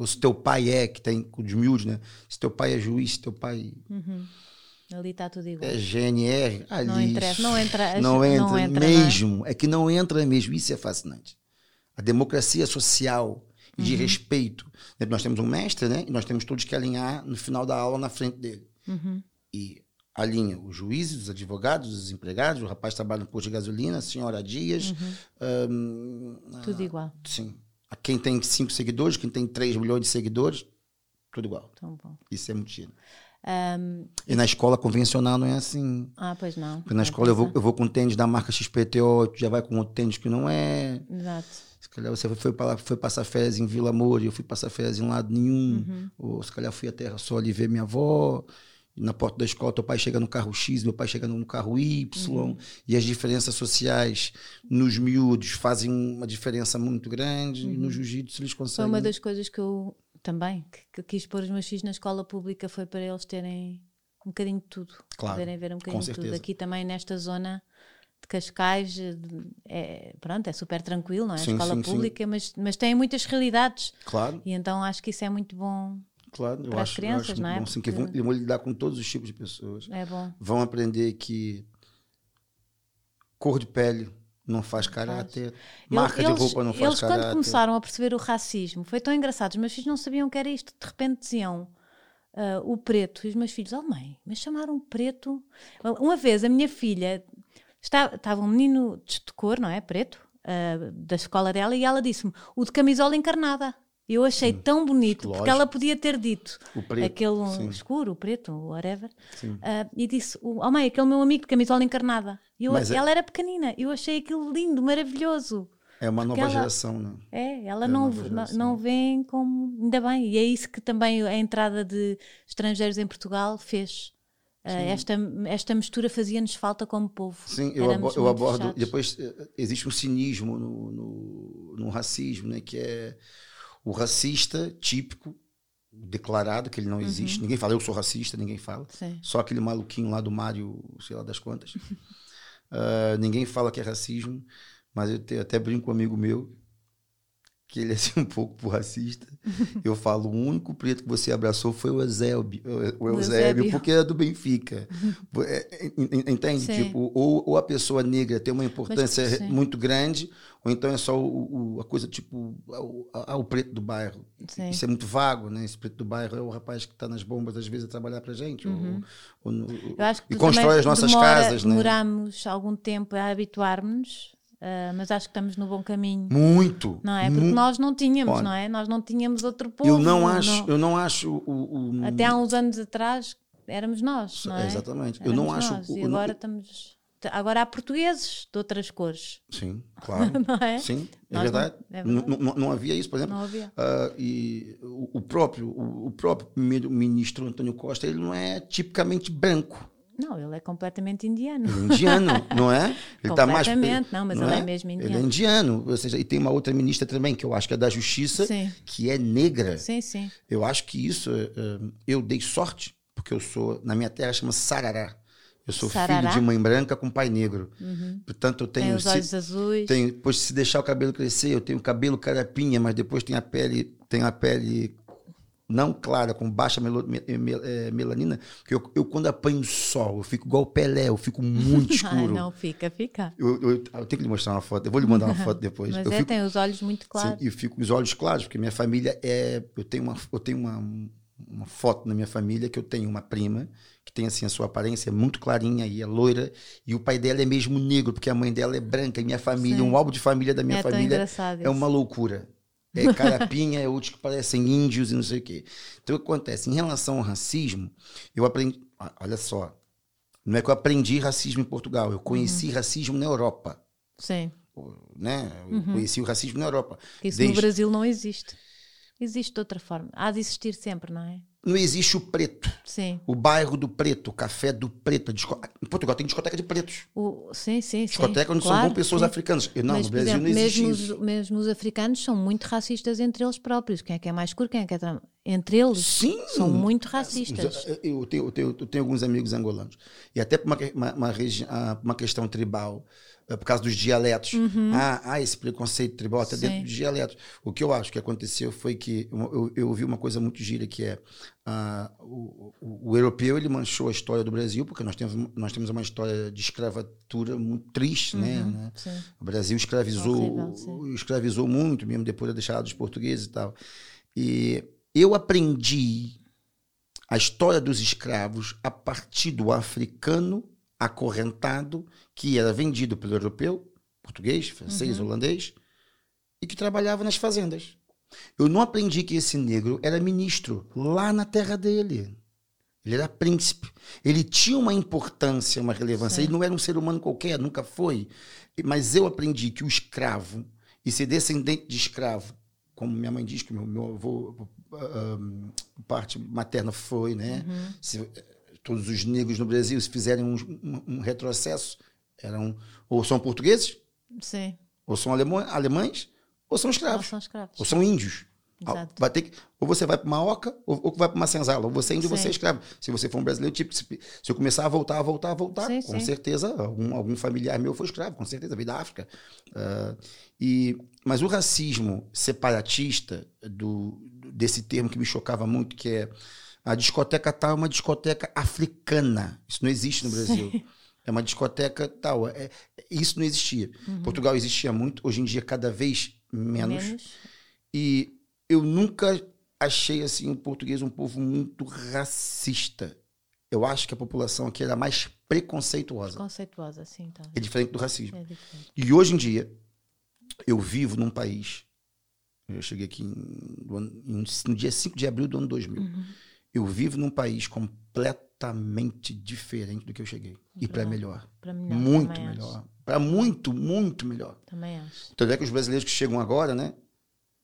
Speaker 2: ou se teu pai é, que tem os miúdos, né? Se teu pai é juiz, se teu pai.
Speaker 1: Uhum. Ali está tudo igual.
Speaker 2: É GNR, ali.
Speaker 1: Não, interessa, não entra,
Speaker 2: não entra,
Speaker 1: não entra
Speaker 2: mesmo. Não é? é? que não entra mesmo. Isso é fascinante. A democracia social e de uhum. respeito. Né? Nós temos um mestre, né? E nós temos todos que alinhar no final da aula na frente dele.
Speaker 1: Uhum.
Speaker 2: E alinha os juízes, os advogados, os empregados, o rapaz trabalha no posto de gasolina, a senhora Dias.
Speaker 1: Um, uhum. tudo igual.
Speaker 2: Sim a quem tem cinco seguidores, quem tem 3 milhões de seguidores, tudo igual.
Speaker 1: Tão bom.
Speaker 2: Isso é mentira. Um, e na escola convencional não é assim.
Speaker 1: Ah, pois não.
Speaker 2: Porque na escola eu vou, eu vou com tênis da marca XPTO, já vai com outro tênis que não é.
Speaker 1: Exato.
Speaker 2: Se calhar você foi, para, foi passar férias em Vila Moura, eu fui passar férias em lado nenhum. Uhum. Ou se calhar fui a Terra Sol ali ver minha avó na porta da escola, teu pai chega no carro X, meu pai chega no carro Y, uhum. e as diferenças sociais nos miúdos fazem uma diferença muito grande, uhum. e no jiu-jitsu eles conseguem.
Speaker 1: Foi uma das coisas que eu também que, que, quis pôr os meus filhos na escola pública foi para eles terem um bocadinho de tudo,
Speaker 2: claro,
Speaker 1: poderem ver um bocadinho de tudo. Aqui também nesta zona de Cascais é, pronto, é super tranquilo, não é?
Speaker 2: Sim,
Speaker 1: escola
Speaker 2: sim,
Speaker 1: pública,
Speaker 2: sim.
Speaker 1: Mas, mas tem muitas realidades.
Speaker 2: Claro.
Speaker 1: E então acho que isso é muito bom
Speaker 2: Claro,
Speaker 1: para as crianças,
Speaker 2: acho
Speaker 1: não é?
Speaker 2: Bom, sim, que vão, vão lidar com todos os tipos de pessoas.
Speaker 1: É bom.
Speaker 2: Vão aprender que cor de pele não faz caráter, faz. marca eles, de roupa não faz
Speaker 1: eles,
Speaker 2: caráter.
Speaker 1: Eles quando começaram a perceber o racismo, foi tão engraçado, os meus filhos não sabiam o que era isto, de repente diziam uh, o preto, e os meus filhos, oh mãe, mas chamaram preto? Uma vez a minha filha, estava, estava um menino de cor, não é, preto, uh, da escola dela, e ela disse-me, o de camisola encarnada. Eu achei hum, tão bonito, lógico. porque ela podia ter dito
Speaker 2: preto,
Speaker 1: aquele
Speaker 2: sim.
Speaker 1: escuro, o preto, whatever, uh, e disse: Oh, mãe, aquele meu amigo de camisola encarnada. Eu, é ela é... era pequenina, eu achei aquilo lindo, maravilhoso.
Speaker 2: É uma nova ela, geração, não
Speaker 1: é? É, ela é não, não, não vem como. Ainda bem, e é isso que também a entrada de estrangeiros em Portugal fez. Uh, esta, esta mistura fazia-nos falta como povo.
Speaker 2: Sim, eu, abo eu abordo. Fechados. Depois eh, existe um cinismo no, no, no racismo, né, que é o racista típico, declarado, que ele não existe. Uhum. Ninguém fala, eu sou racista, ninguém fala.
Speaker 1: Sim.
Speaker 2: Só aquele maluquinho lá do Mário, sei lá das quantas. uh, <laughs> ninguém fala que é racismo, mas eu te, até brinco com um amigo meu, que ele é assim, um pouco racista. Eu falo, o único preto que você abraçou foi o Eusébio, o Eusébio, porque é do Benfica. É, entende? Tipo, ou, ou, a pessoa negra tem uma importância Mas, muito grande, ou então é só o, o, a coisa tipo o, o preto do bairro. Sim. Isso é muito vago, né? Esse preto do bairro é o rapaz que está nas bombas às vezes a trabalhar para gente. Uhum. Ou, ou no, e constrói as nossas
Speaker 1: demora,
Speaker 2: casas.
Speaker 1: Demoramos né? algum tempo a habituarmos Uh, mas acho que estamos no bom caminho.
Speaker 2: Muito.
Speaker 1: Não é? Porque nós não tínhamos, Olha, não é? Nós não tínhamos outro povo.
Speaker 2: Eu não acho, não. eu não acho o,
Speaker 1: o, Até há uns anos atrás éramos nós, não é?
Speaker 2: Exatamente.
Speaker 1: Éramos
Speaker 2: eu não acho.
Speaker 1: O, e agora estamos. Agora há portugueses de outras cores.
Speaker 2: Sim, <laughs> claro.
Speaker 1: não é?
Speaker 2: Sim, é verdade. Não, é verdade. Não, não, havia isso, por exemplo.
Speaker 1: Não havia.
Speaker 2: Uh, e o, próprio, o, o próprio primeiro-ministro Antônio Costa, ele não é tipicamente branco.
Speaker 1: Não, ele é completamente indiano.
Speaker 2: É indiano, <laughs> não é?
Speaker 1: Ele tá mais, não, mas não ele é? é? mesmo indiano.
Speaker 2: Ele é indiano. Ou seja, e tem uma outra ministra também, que eu acho que é da Justiça,
Speaker 1: sim.
Speaker 2: que é negra.
Speaker 1: Sim, sim.
Speaker 2: Eu acho que isso, eh, eh, eu dei sorte, porque eu sou, na minha terra chama Sarará. Eu sou
Speaker 1: Sarará?
Speaker 2: filho de mãe branca com pai negro.
Speaker 1: Uhum.
Speaker 2: Portanto, eu tenho.
Speaker 1: Tem os olhos se, azuis.
Speaker 2: Tenho, depois, se deixar o cabelo crescer, eu tenho cabelo carapinha, mas depois tem a pele, tem a pele não clara, com baixa mel, mel, é, melanina, porque eu, eu, quando apanho sol, eu fico igual o Pelé, eu fico muito <laughs> escuro.
Speaker 1: não, fica, fica.
Speaker 2: Eu, eu, eu, tenho que lhe mostrar uma foto, eu vou lhe mandar uma <laughs> foto depois.
Speaker 1: Mas
Speaker 2: eu
Speaker 1: é,
Speaker 2: fico,
Speaker 1: tem os olhos muito claros.
Speaker 2: Sim, eu fico com os olhos claros, porque minha família é. Eu tenho uma, eu tenho uma, uma foto na minha família que eu tenho uma prima que tem assim a sua aparência é muito clarinha e é loira e o pai dela é mesmo negro porque a mãe dela é branca e minha família Sim. um álbum de família da minha
Speaker 1: é
Speaker 2: família é uma loucura é carapinha, é outros que parecem índios e não sei o quê. Então, o que acontece? Em relação ao racismo, eu aprendi. Olha só. Não é que eu aprendi racismo em Portugal, eu conheci uhum. racismo na Europa.
Speaker 1: Sim.
Speaker 2: Né? Eu uhum. conheci o racismo na Europa.
Speaker 1: Isso Desde... no Brasil não existe. Existe de outra forma. Há de existir sempre, não é?
Speaker 2: Não existe o preto.
Speaker 1: Sim.
Speaker 2: O bairro do preto, o café do preto. Disco... Em Portugal tem discoteca de pretos.
Speaker 1: O, sim, sim,
Speaker 2: Discoteca
Speaker 1: sim.
Speaker 2: onde
Speaker 1: claro,
Speaker 2: pessoas
Speaker 1: sim.
Speaker 2: africanas. E Não,
Speaker 1: Mas,
Speaker 2: no Brasil
Speaker 1: exemplo,
Speaker 2: não existe
Speaker 1: mesmo
Speaker 2: isso.
Speaker 1: os, mesmo os africanos são muito racistas entre eles próprios. Quem é que é mais escuro, quem é que é. Entre eles
Speaker 2: Sim.
Speaker 1: são muito racistas.
Speaker 2: Eu tenho, eu, tenho, eu tenho alguns amigos angolanos. E até por uma, uma, uma, ah, uma questão tribal, eh, por causa dos dialetos. Ah, ah, esse preconceito tribal até
Speaker 1: Uhum. Sim.
Speaker 2: dentro dos dialetos. O que eu acho que aconteceu foi que eu, eu, ouvi uma coisa muito gira que é ah, o, o, o europeu ele manchou a história do Brasil porque nós temos nós temos uma história de escravatura muito triste, né, né?
Speaker 1: Sim.
Speaker 2: O Brasil escravizou,
Speaker 1: Horrível,
Speaker 2: escravizou muito, mesmo depois da deixada dos portugueses e tal. E eu aprendi a história dos escravos a partir do africano acorrentado que era vendido pelo europeu, português, francês,
Speaker 1: Uhum.
Speaker 2: holandês, e que trabalhava nas fazendas. Eu não aprendi que esse negro era ministro lá na terra dele. Ele era príncipe. Ele tinha uma importância, uma relevância.
Speaker 1: Sim.
Speaker 2: Ele não era um ser humano qualquer, nunca foi. Mas eu aprendi que o escravo, e ser descendente de escravo, como minha mãe diz que meu, meu avô, ah, ah, parte materna foi, né?
Speaker 1: Uhum.
Speaker 2: Se, todos os negros no Brasil, se fizerem um, um- um retrocesso, eram ou são portugueses,
Speaker 1: Sim.
Speaker 2: ou são alemã- alemães, ou são escravos,
Speaker 1: são escravos.
Speaker 2: ou são índios.
Speaker 1: Exato.
Speaker 2: Vai ter que, ou você vai para uma oca, ou, ou vai para uma senzala. Ou você é índio, ou você é escravo. Se você for um brasileiro, tipo, se, se eu começar a voltar, a voltar, a voltar,
Speaker 1: Sim,
Speaker 2: com
Speaker 1: sim.
Speaker 2: certeza, algum, algum familiar meu foi escravo, com certeza, veio da África. Ah, e, mas o racismo separatista, do, desse termo que me chocava muito, que é a discoteca tal é uma discoteca africana. Isso não existe no Brasil. É uma discoteca tal. É, isso não existia.
Speaker 1: Uhum.
Speaker 2: Portugal existia muito, hoje em dia cada vez menos.
Speaker 1: Menos.
Speaker 2: E eu nunca achei assim o português um povo muito racista. Eu acho que a população aqui era mais preconceituosa.
Speaker 1: Conceituosa, sim. Tá.
Speaker 2: É diferente do racismo.
Speaker 1: É diferente.
Speaker 2: E hoje em dia, eu vivo num país. Eu cheguei aqui em- no dia 5 de abril do ano 2000.
Speaker 1: Uhum.
Speaker 2: Eu vivo num país completamente diferente do que eu cheguei. E para melhor.
Speaker 1: Para melhor.
Speaker 2: muito
Speaker 1: também
Speaker 2: melhor. Para muito, muito melhor.
Speaker 1: Também acho.
Speaker 2: Tanto é que os brasileiros que chegam agora, né?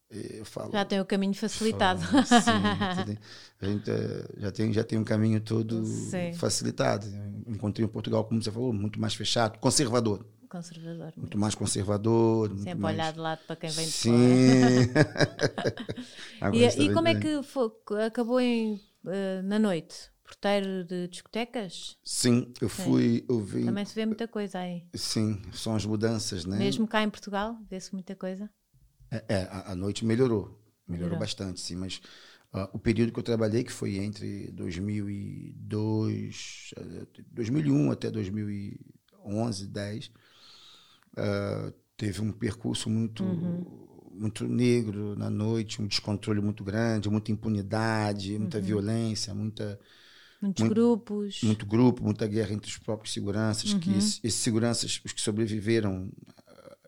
Speaker 2: Eu falo.
Speaker 1: Já tem o caminho facilitado.
Speaker 2: Fala, sim, a gente eh, já tem, já tem um caminho todo
Speaker 1: Sim.
Speaker 2: facilitado. Encontrei em Portugal, como você falou, muito mais fechado, conservador.
Speaker 1: Conservador.
Speaker 2: Muito mais conservador. muito
Speaker 1: Sempre
Speaker 2: mais...
Speaker 1: olhar de lado para quem vem de
Speaker 2: Sim.
Speaker 1: fora. <laughs> E, e
Speaker 2: bem
Speaker 1: como é
Speaker 2: diferente.
Speaker 1: que foi, acabou em, eh, na noite? Porteiro de discotecas?
Speaker 2: Sim, eu fui, eu vi.
Speaker 1: Também se vê muita coisa aí.
Speaker 2: Sim, são as mudanças, né?
Speaker 1: Mesmo cá em Portugal, vê-se muita coisa.
Speaker 2: É, é, a, a noite melhorou. Melhorou
Speaker 1: Melhorou.
Speaker 2: bastante, sim. Mas ah, o período que eu trabalhei, que foi entre 2002, eh, 2001 até 2011, 10, ah, teve um percurso muito, muito negro na noite, um descontrole muito grande, muita impunidade, muita violência, muita
Speaker 1: Muitos
Speaker 2: Muito-
Speaker 1: grupos.
Speaker 2: muito grupo, muita guerra entre os próprios seguranças, que
Speaker 1: Uhum.
Speaker 2: esses, esses seguranças, os que sobreviveram,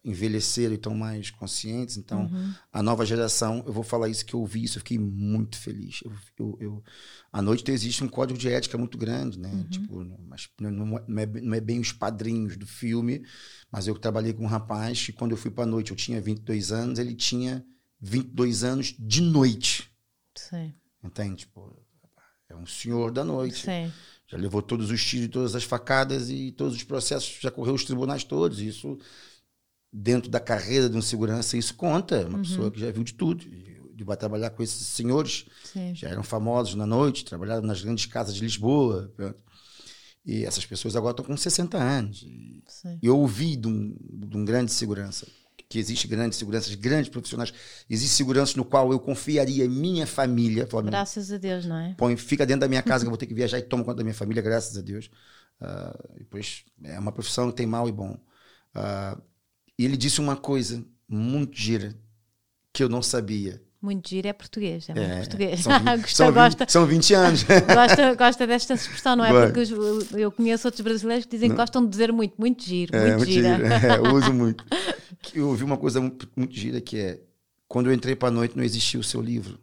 Speaker 2: envelheceram e estão mais conscientes. Então,
Speaker 1: Uhum.
Speaker 2: a nova geração, eu vou falar isso que eu ouvi isso, eu fiquei muito feliz. Eu, eu, eu- à noite existe um código de ética muito grande, né?
Speaker 1: Uhum.
Speaker 2: Tipo, mas não, é, é bem- não é bem os padrinhos do filme, mas eu trabalhei com um rapaz que quando eu fui para a noite, eu tinha 22 anos, ele tinha 22 anos de noite.
Speaker 1: Sim,
Speaker 2: Entende? Tipo, é um senhor da noite.
Speaker 1: sim.
Speaker 2: Já levou todos os tiros, todas as facadas e todos os processos, já correu os tribunais todos. Isso, dentro da carreira de um segurança, isso conta. Uma pessoa que já viu de tudo. E e vai trabalhar com esses senhores,
Speaker 1: Sim.
Speaker 2: já eram famosos na noite, trabalharam nas grandes casas de Lisboa. pronto. E essas pessoas agora estão com 60 anos. E
Speaker 1: sim.
Speaker 2: eu ouvi de um, de um grande segurança, que existe grandes seguranças, grandes profissionais. Existe segurança no qual eu confiaria minha família.
Speaker 1: Graças a Deus, não é?
Speaker 2: põe, fica dentro da minha casa <laughs> que eu vou ter que viajar e toma conta da minha família, graças a Deus. Ah, depois é uma profissão que tem mal e bom. Ah, e ele disse uma coisa muito gira que eu não sabia.
Speaker 1: Muito giro é português, é muito português.
Speaker 2: São, vi- <laughs>
Speaker 1: Gosta-
Speaker 2: são, vi-
Speaker 1: gosta,
Speaker 2: são 20 anos.
Speaker 1: gosta, gosta desta expressão, não é?
Speaker 2: Vai.
Speaker 1: Porque os- eu conheço outros brasileiros que dizem que gostam de dizer muito, muito giro,
Speaker 2: É,
Speaker 1: muito gira.
Speaker 2: gira. É, eu uso <laughs> muito. Eu ouvi uma coisa muito, muito gira que é quando eu entrei para a noite não existia o seu livro.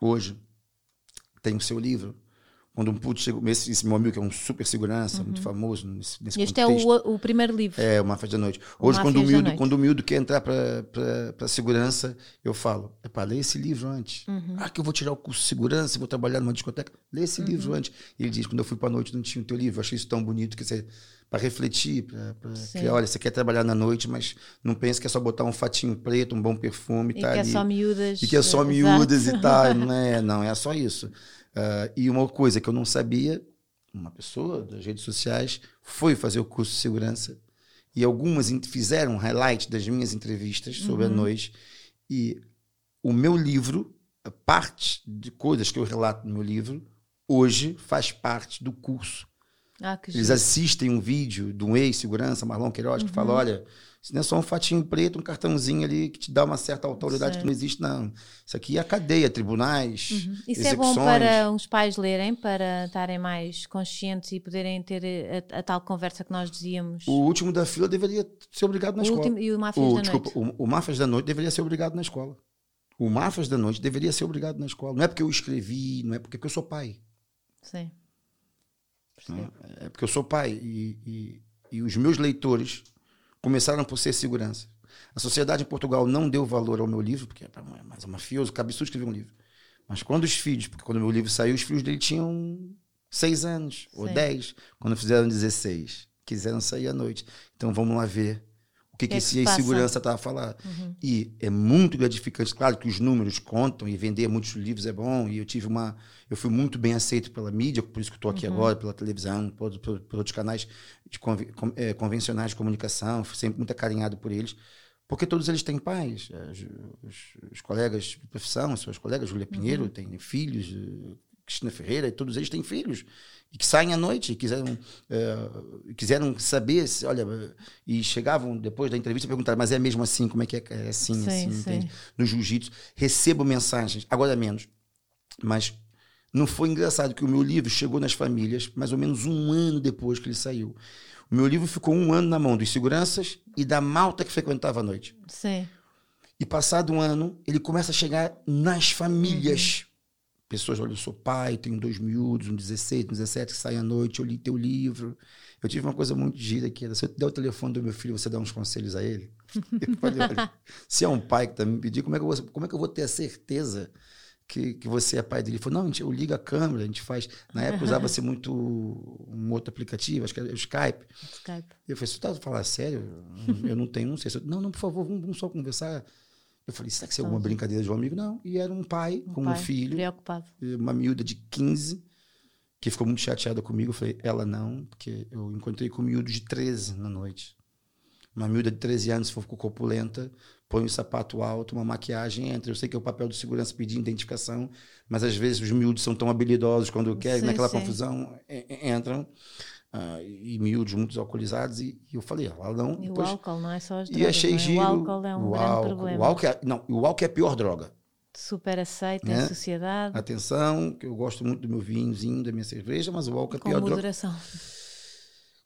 Speaker 2: Hoje tem o seu livro quando um puto chegou, esse, esse meu amigo que é um super segurança, uhum. muito famoso nesse, nesse
Speaker 1: Este contexto. é o, o primeiro livro.
Speaker 2: É, o Máfias da Noite. Hoje, quando o, miúdo, quando o miúdo quer entrar para segurança, eu falo, epá, lê esse livro antes. Uhum. Ah, que eu vou tirar o curso de segurança, vou trabalhar numa discoteca. Lê esse uhum. livro antes. E ele diz, quando eu fui para a noite não tinha o teu livro, eu achei isso tão bonito que você para refletir, para olha, você quer trabalhar na noite, mas não pense que é só botar um fatinho preto, um bom perfume
Speaker 1: e tá que é ali. é só miúdas.
Speaker 2: E que é só miúdas e tal, não <laughs> é, não é só isso. Uh, e uma coisa que eu não sabia, uma pessoa das redes sociais foi fazer o curso de segurança e algumas fizeram highlight das minhas entrevistas sobre uhum. a noite e o meu livro, a parte de coisas que eu relato no meu livro, hoje faz parte do curso.
Speaker 1: Ah,
Speaker 2: Eles assistem um vídeo de um ex-segurança, Marlon Queiroz, uhum. que fala, olha, isso não é só um fatinho preto, um cartãozinho ali que te dá uma certa autoridade certo. que não existe, não. Isso aqui é a cadeia, tribunais. Uhum.
Speaker 1: Isso execuções. é bom para os pais lerem, para estarem mais conscientes e poderem ter a, a tal conversa que nós dizíamos.
Speaker 2: O último da fila deveria ser obrigado na
Speaker 1: o
Speaker 2: escola.
Speaker 1: Último, e o Máfias o, da
Speaker 2: desculpa,
Speaker 1: Noite?
Speaker 2: O, o Máfias da Noite deveria ser obrigado na escola. O Máfias da Noite deveria ser obrigado na escola. Não é porque eu escrevi, não é porque eu sou pai.
Speaker 1: Sim.
Speaker 2: É porque eu sou pai e, e, e os meus leitores começaram por ser segurança. A sociedade em Portugal não deu valor ao meu livro, porque é mais mafioso, cabe absurdo escrever um livro. Mas quando os filhos, porque quando o meu livro saiu, os filhos dele tinham seis anos, Sim. ou dez, quando fizeram 16. Quiseram sair à noite. Então vamos lá ver que, que, que esse segurança está a falar. Uhum. E é muito gratificante. Claro que os números contam e vender muitos livros é bom. E eu tive uma. Eu fui muito bem aceito pela mídia, por isso que estou aqui uhum. agora, pela televisão, por, por, por outros canais de é, convencionais de comunicação. Fui sempre muito acarinhado por eles. Porque todos eles têm pais. É, os, os, colegas de profissão, seus colegas, Julia Pinheiro, uhum. têm filhos, eh, Cristina Ferreira, e todos eles têm filhos e que saem à noite e quiseram, uh, quiseram saber, se, olha, e chegavam depois da entrevista e perguntaram, mas é mesmo assim? Como é que é? É assim, sim, assim, sim. No jiu-jitsu. Recebo mensagens, agora menos, mas não foi engraçado que o meu livro chegou nas famílias mais ou menos um ano depois que ele saiu. O meu livro ficou um ano na mão dos seguranças e da malta que frequentava a noite.
Speaker 1: Sim.
Speaker 2: E passado um ano, ele começa a chegar nas famílias. Uhum pessoas, olha, eu sou pai, tenho dois miúdos, um 16, um 17 que saem à noite, eu li teu livro. Eu tive uma coisa muito gira aqui, se eu te der o telefone do meu filho, você dá uns conselhos a ele? <laughs> Eu falei, olha, se é um pai que está me pedindo, como é que eu vou, como é que eu vou ter a certeza que, que você é pai dele? Ele falou, não, eu ligo a câmera, a gente faz... Na época usava-se <laughs> muito um outro aplicativo, acho que era o Skype.
Speaker 1: Skype.
Speaker 2: Eu falei, você está falando sério? Eu não tenho, não sei. Não, não, por favor, vamos, vamos só conversar eu falei, será que isso é alguma brincadeira de um amigo? Não. E era um pai um com pai, um filho.
Speaker 1: Preocupado.
Speaker 2: Uma miúda de 15, que ficou muito chateada comigo. Eu falei, ela não, porque eu encontrei com um miúdo de 13 na noite. Uma miúda de 13 anos ficou corpulenta, põe um sapato alto, uma maquiagem, entra. Eu sei que é o papel de segurança pedir identificação, mas às vezes os miúdos são tão habilidosos quando querem, naquela sim. confusão, entram uh, e miúdos muito alcoolizados e, e, eu falei, ela não.
Speaker 1: E
Speaker 2: depois,
Speaker 1: o álcool não é só as
Speaker 2: drogas. E achei
Speaker 1: é?
Speaker 2: giro. O
Speaker 1: álcool é um grande álcool, problema.
Speaker 2: O álcool é, não, o álcool é a pior droga.
Speaker 1: Super aceito né? em sociedade.
Speaker 2: Atenção, que eu gosto muito do meu vinhozinho, da minha cerveja, mas o álcool é a
Speaker 1: com
Speaker 2: pior
Speaker 1: moderação.
Speaker 2: droga.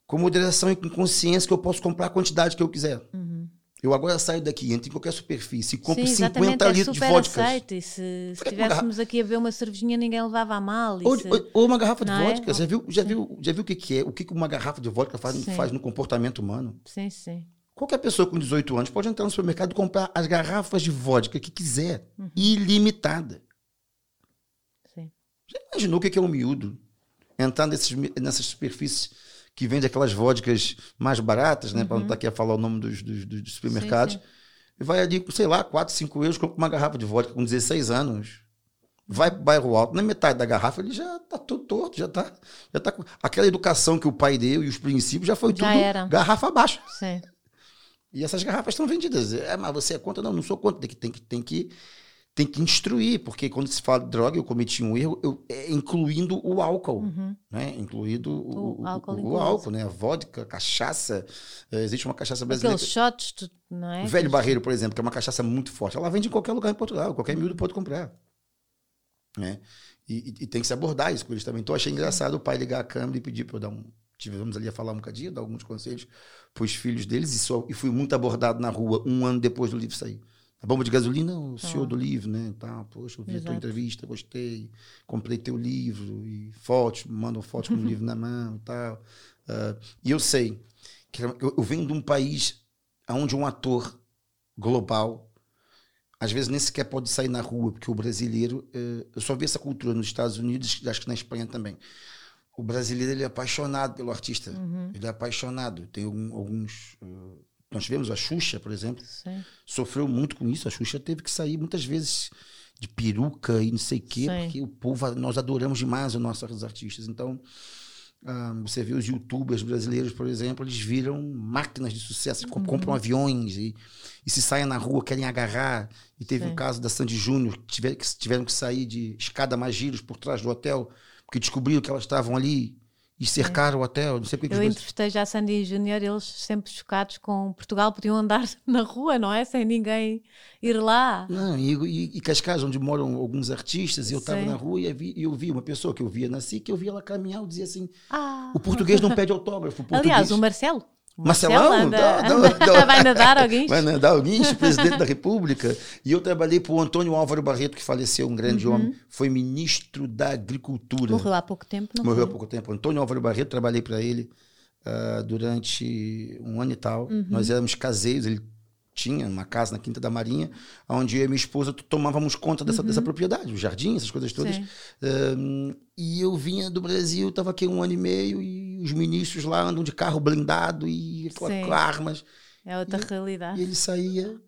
Speaker 2: Com moderação e com consciência que eu posso comprar a quantidade que eu quiser.
Speaker 1: Uhum.
Speaker 2: Eu agora saio daqui, entro em qualquer superfície e compro Sim, 50 é litros de vodka.
Speaker 1: Aceito. Se, se estivéssemos aqui a ver uma cervejinha, ninguém levava a mal.
Speaker 2: Ou,
Speaker 1: se...
Speaker 2: ou, uma garrafa de Não é? vodka. É? Já viu, já, viu, já viu o que, que é? O que uma garrafa de vodka faz, faz no comportamento humano?
Speaker 1: Sim, sim.
Speaker 2: Qualquer pessoa com 18 anos pode entrar no supermercado e comprar as garrafas de vodka que quiser. Uhum. Ilimitada.
Speaker 1: Sim.
Speaker 2: Já imaginou o que é um miúdo? Entrar nesses, nessas superfícies que vende aquelas vodkas mais baratas, né? Uhum. Para não estar aqui a falar o nome dos, dos, dos supermercados. Sim, sim. E vai ali, sei lá, 4, 5 euros, compra uma garrafa de vodka com 16 anos. Vai para o bairro alto, na metade da garrafa ele já tá todo torto, já tá, já tá aquela educação que o pai deu e os princípios já foi já tudo era. garrafa abaixo.
Speaker 1: Sim.
Speaker 2: E essas garrafas estão vendidas. É, mas você é contra? Não, não sou contra. Tem que, tem que, tem que tem que instruir, porque quando se fala de droga, eu cometi um erro, eu, é, incluindo o álcool, uhum. né? Incluído o, o, álcool, o, o álcool, né? A vodka, a cachaça. É, existe uma cachaça brasileira.
Speaker 1: Aqueles shots, não é?
Speaker 2: O Velho Barreiro, por exemplo, que é uma cachaça muito forte. Ela vende em qualquer lugar em Portugal, qualquer miúdo pode comprar. Né? E, e, e tem que se abordar isso com eles também. Então, achei engraçado o pai ligar a câmera e pedir para eu dar um. Tivemos ali a falar um bocadinho, dar alguns conselhos para os filhos deles, e, só, e fui muito abordado na rua um ano depois do livro sair. A bomba de gasolina, o senhor do livro, né? Tá, poxa, eu vi a tua entrevista, gostei, comprei teu livro, e fotos, mandam fotos com o <laughs> livro na mão e tal. Uh, e eu sei que eu, eu venho de um país onde um ator global às vezes nem sequer pode sair na rua, porque o brasileiro, uh, eu só vi essa cultura nos Estados Unidos, acho que na Espanha também. O brasileiro ele é apaixonado pelo artista, uhum. ele é apaixonado. Tem alguns uh, nós tivemos a Xuxa, por exemplo, Sim. sofreu muito com isso. A Xuxa teve que sair muitas vezes de peruca e não sei o quê, Sim. porque o povo, nós adoramos demais os nossos artistas. Então, ah, você vê os youtubers brasileiros, por exemplo, eles viram máquinas de sucesso, uhum. compram aviões e, e, se saem na rua, querem agarrar. E teve o um caso da Sandy Júnior, que, tiver, que tiveram que sair de escada mais giros por trás do hotel, porque descobriram que elas estavam ali e cercaram é. o hotel. Não sei porque
Speaker 1: Eu entrevistei já Sandy Júnior, eles sempre chocados com Portugal, podiam andar <laughs> na rua, não é? Sem ninguém ir lá.
Speaker 2: Não, e, e, e Cascais, onde moram alguns artistas, e eu estava na rua e eu, vi, eu vi uma pessoa que eu via na SIC, que eu via ela caminhar, eu dizia assim: ah. o português não pede autógrafo.
Speaker 1: Aliás, o Marcelo.
Speaker 2: Marcelão, <laughs>
Speaker 1: vai nadar alguém?
Speaker 2: Vai nadar alguém, presidente da República. E eu trabalhei para o Antônio Álvaro Barreto, que faleceu, um grande uhum. homem, foi ministro da Agricultura.
Speaker 1: Morreu há pouco tempo, não
Speaker 2: Morreu
Speaker 1: foi?
Speaker 2: há pouco tempo. Antônio Álvaro Barreto, trabalhei para ele uh, durante um ano e tal. Uhum. Nós éramos caseiros, ele tinha uma casa na Quinta da Marinha, onde eu e minha esposa tomávamos conta dessa, uhum. dessa propriedade, o jardim, essas coisas todas. Um, e eu vinha do Brasil, estava aqui um ano e meio, e os ministros lá andam de carro blindado e com, com armas.
Speaker 1: É outra
Speaker 2: e,
Speaker 1: realidade.
Speaker 2: E ele saía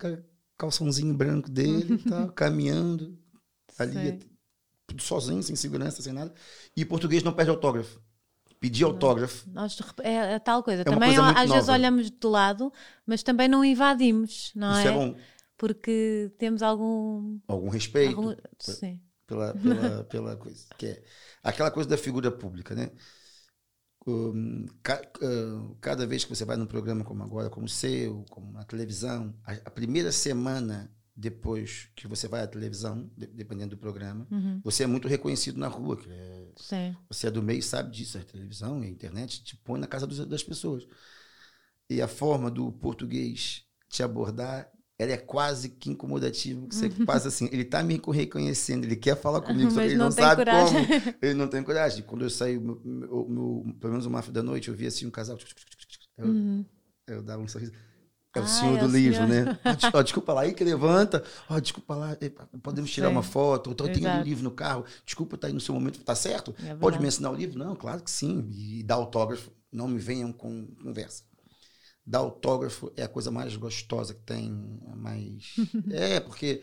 Speaker 2: calçãozinho branco dele, <laughs> tá, caminhando, ali, tudo sozinho, sem segurança, sem nada. E português não perde autógrafo pedir autógrafo.
Speaker 1: Nós, é, é, tal coisa. É também coisa às vezes olhamos de lado, mas também não invadimos, não Isso é? é bom. Porque temos algum.
Speaker 2: Algum respeito. Algum, sim. Pela, <laughs> pela, pela coisa. Que é aquela coisa da figura pública, né? Um, uh, cada vez que você vai num programa como agora, como o seu, como na televisão, a primeira semana depois que você vai à televisão, dependendo do programa, uhum. você é muito reconhecido na rua. Que é, você é do meio sabe disso. A televisão e a internet te põe na casa dos, das pessoas. E a forma do português te abordar, ela é quase que incomodativa. Você uhum. passa assim, ele está me reconhecendo, ele quer falar comigo, só que ele não, não sabe coragem. como. Ele não tem coragem. Quando eu saí, meu, meu, meu, pelo menos uma da noite, eu vi assim um casal. Eu, uhum. eu dava um sorriso. É o senhor do livro, né? Oh, desculpa lá, aí que levanta. Oh, desculpa lá, podemos tirar Sim. uma foto. Então, eu tenho o livro no carro. Desculpa, tá aí no seu momento. Tá certo? É Pode me ensinar o livro? Não, claro que sim. E dar autógrafo. Não me venham com conversa. Dar autógrafo é a coisa mais gostosa que tem. É mais. <laughs> é, porque.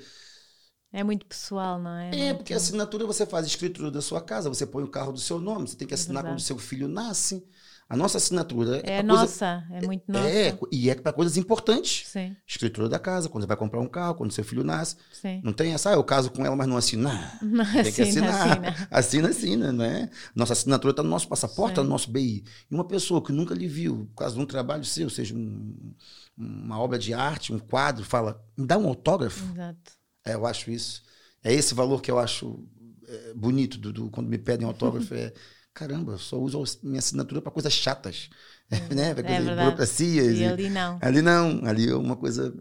Speaker 1: É muito pessoal, não é?
Speaker 2: É, muito... porque a assinatura você faz escritura da sua casa, você põe o carro do seu nome, você tem que é assinar é quando o seu filho nasce. A nossa assinatura
Speaker 1: é, é nossa, coisa, é muito nossa.
Speaker 2: É, e é para coisas importantes. Sim. Escritura da casa, quando você vai comprar um carro, quando seu filho nasce. Sim. Não tem essa, ah, eu caso com ela, mas não assino. <laughs> Não, tem assina, que assinar. Assina, assina, assina né? Nossa assinatura está no nosso passaporte, está no nosso BI. E uma pessoa que nunca lhe viu, por causa de um trabalho seu, seja um, uma obra de arte, um quadro, fala, me dá um autógrafo. Exato. É, eu acho isso. É esse valor que eu acho é, bonito do, do, quando me pedem autógrafo. <laughs> é caramba, eu só uso minha assinatura para coisas chatas, <laughs> é, né? Para é burocracias.
Speaker 1: E, e, ali não.
Speaker 2: Ali não, ali é uma coisa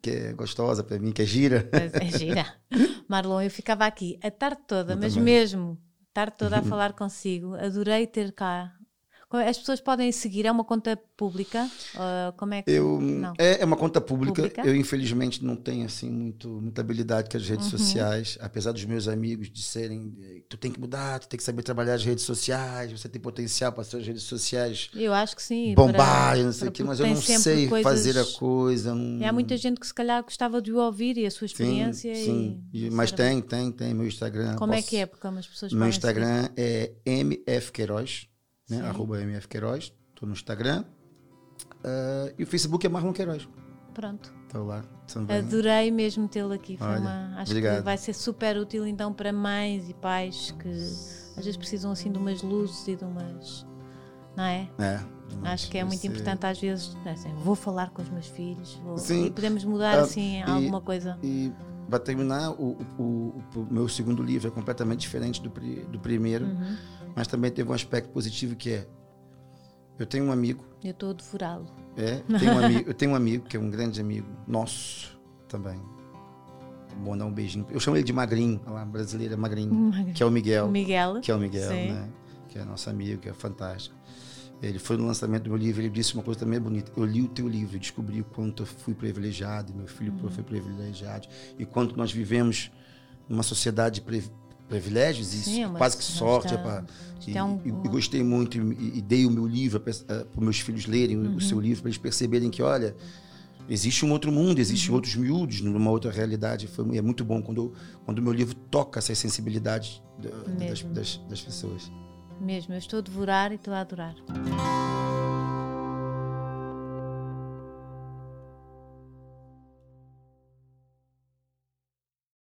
Speaker 2: que é gostosa para mim, que é gira.
Speaker 1: É gira. <laughs> Marlon, eu ficava aqui a tarde toda, eu mas também. mesmo, a tarde toda a <laughs> falar consigo. Adorei ter cá as pessoas podem seguir? É uma conta pública? Uh, como é que.
Speaker 2: Eu. É, é uma conta pública. pública. Eu, infelizmente, não tenho assim muito, muita habilidade com as redes uhum. sociais. Apesar dos meus amigos disserem tu tem que mudar, tu tem que saber trabalhar as redes sociais, você tem potencial para as redes sociais.
Speaker 1: Eu acho que sim.
Speaker 2: Bombar, não sei o quê, mas eu não sei coisas... fazer a coisa. Não...
Speaker 1: Há muita gente que se calhar gostava de ouvir e a sua experiência.
Speaker 2: Sim, sim. E, mas tem, tem, tem. Meu Instagram.
Speaker 1: Como é posso... é que é? Porque as pessoas
Speaker 2: Meu Instagram seguir. é MF Queiroz né? Arroba MF Queiroz, estou no Instagram. Uh, e o Facebook é Marlon Queiroz.
Speaker 1: Pronto.
Speaker 2: Estou lá também.
Speaker 1: Adorei mesmo tê-lo aqui. Olha, uma, acho obrigado. que vai ser super útil então para mães e pais que às vezes precisam assim de umas luzes e de umas. Não é?
Speaker 2: É.
Speaker 1: Acho que é muito ser... importante às vezes, assim, vou falar com os meus filhos, vou, Sim, e podemos mudar uh, assim e, alguma coisa.
Speaker 2: E para terminar, o, o, o, o, meu segundo livro é completamente diferente do, do primeiro. Uhum mas também teve um aspecto positivo que é eu tenho um amigo.
Speaker 1: Eu estou a devorá-lo.
Speaker 2: É, tenho um amigo, eu tenho um amigo que é um grande amigo nosso também, bom dar um beijinho. Eu chamo ele de Magrinho, lá brasileira Magrinho, Magrinho, que é o Miguel.
Speaker 1: Miguel.
Speaker 2: Que é o Miguel, Sim. né? Que é nosso amigo, que é fantástico. Ele foi no lançamento do meu livro, ele disse uma coisa também bonita. Eu li o teu livro e descobri o quanto eu fui privilegiado, meu filho uhum. foi privilegiado, e quanto nós vivemos numa sociedade de privilégios, isso Sim, quase que sorte. Tá, e, um, e, e, gostei muito e, e, dei o meu livro para os meus filhos lerem uhum. o seu livro, para eles perceberem que, olha, existe um outro mundo, existem uhum. outros miúdos numa outra realidade. Foi, é muito bom quando, quando o meu livro toca essas sensibilidades das, das, das pessoas.
Speaker 1: Mesmo, eu estou a devorar e estou a adorar.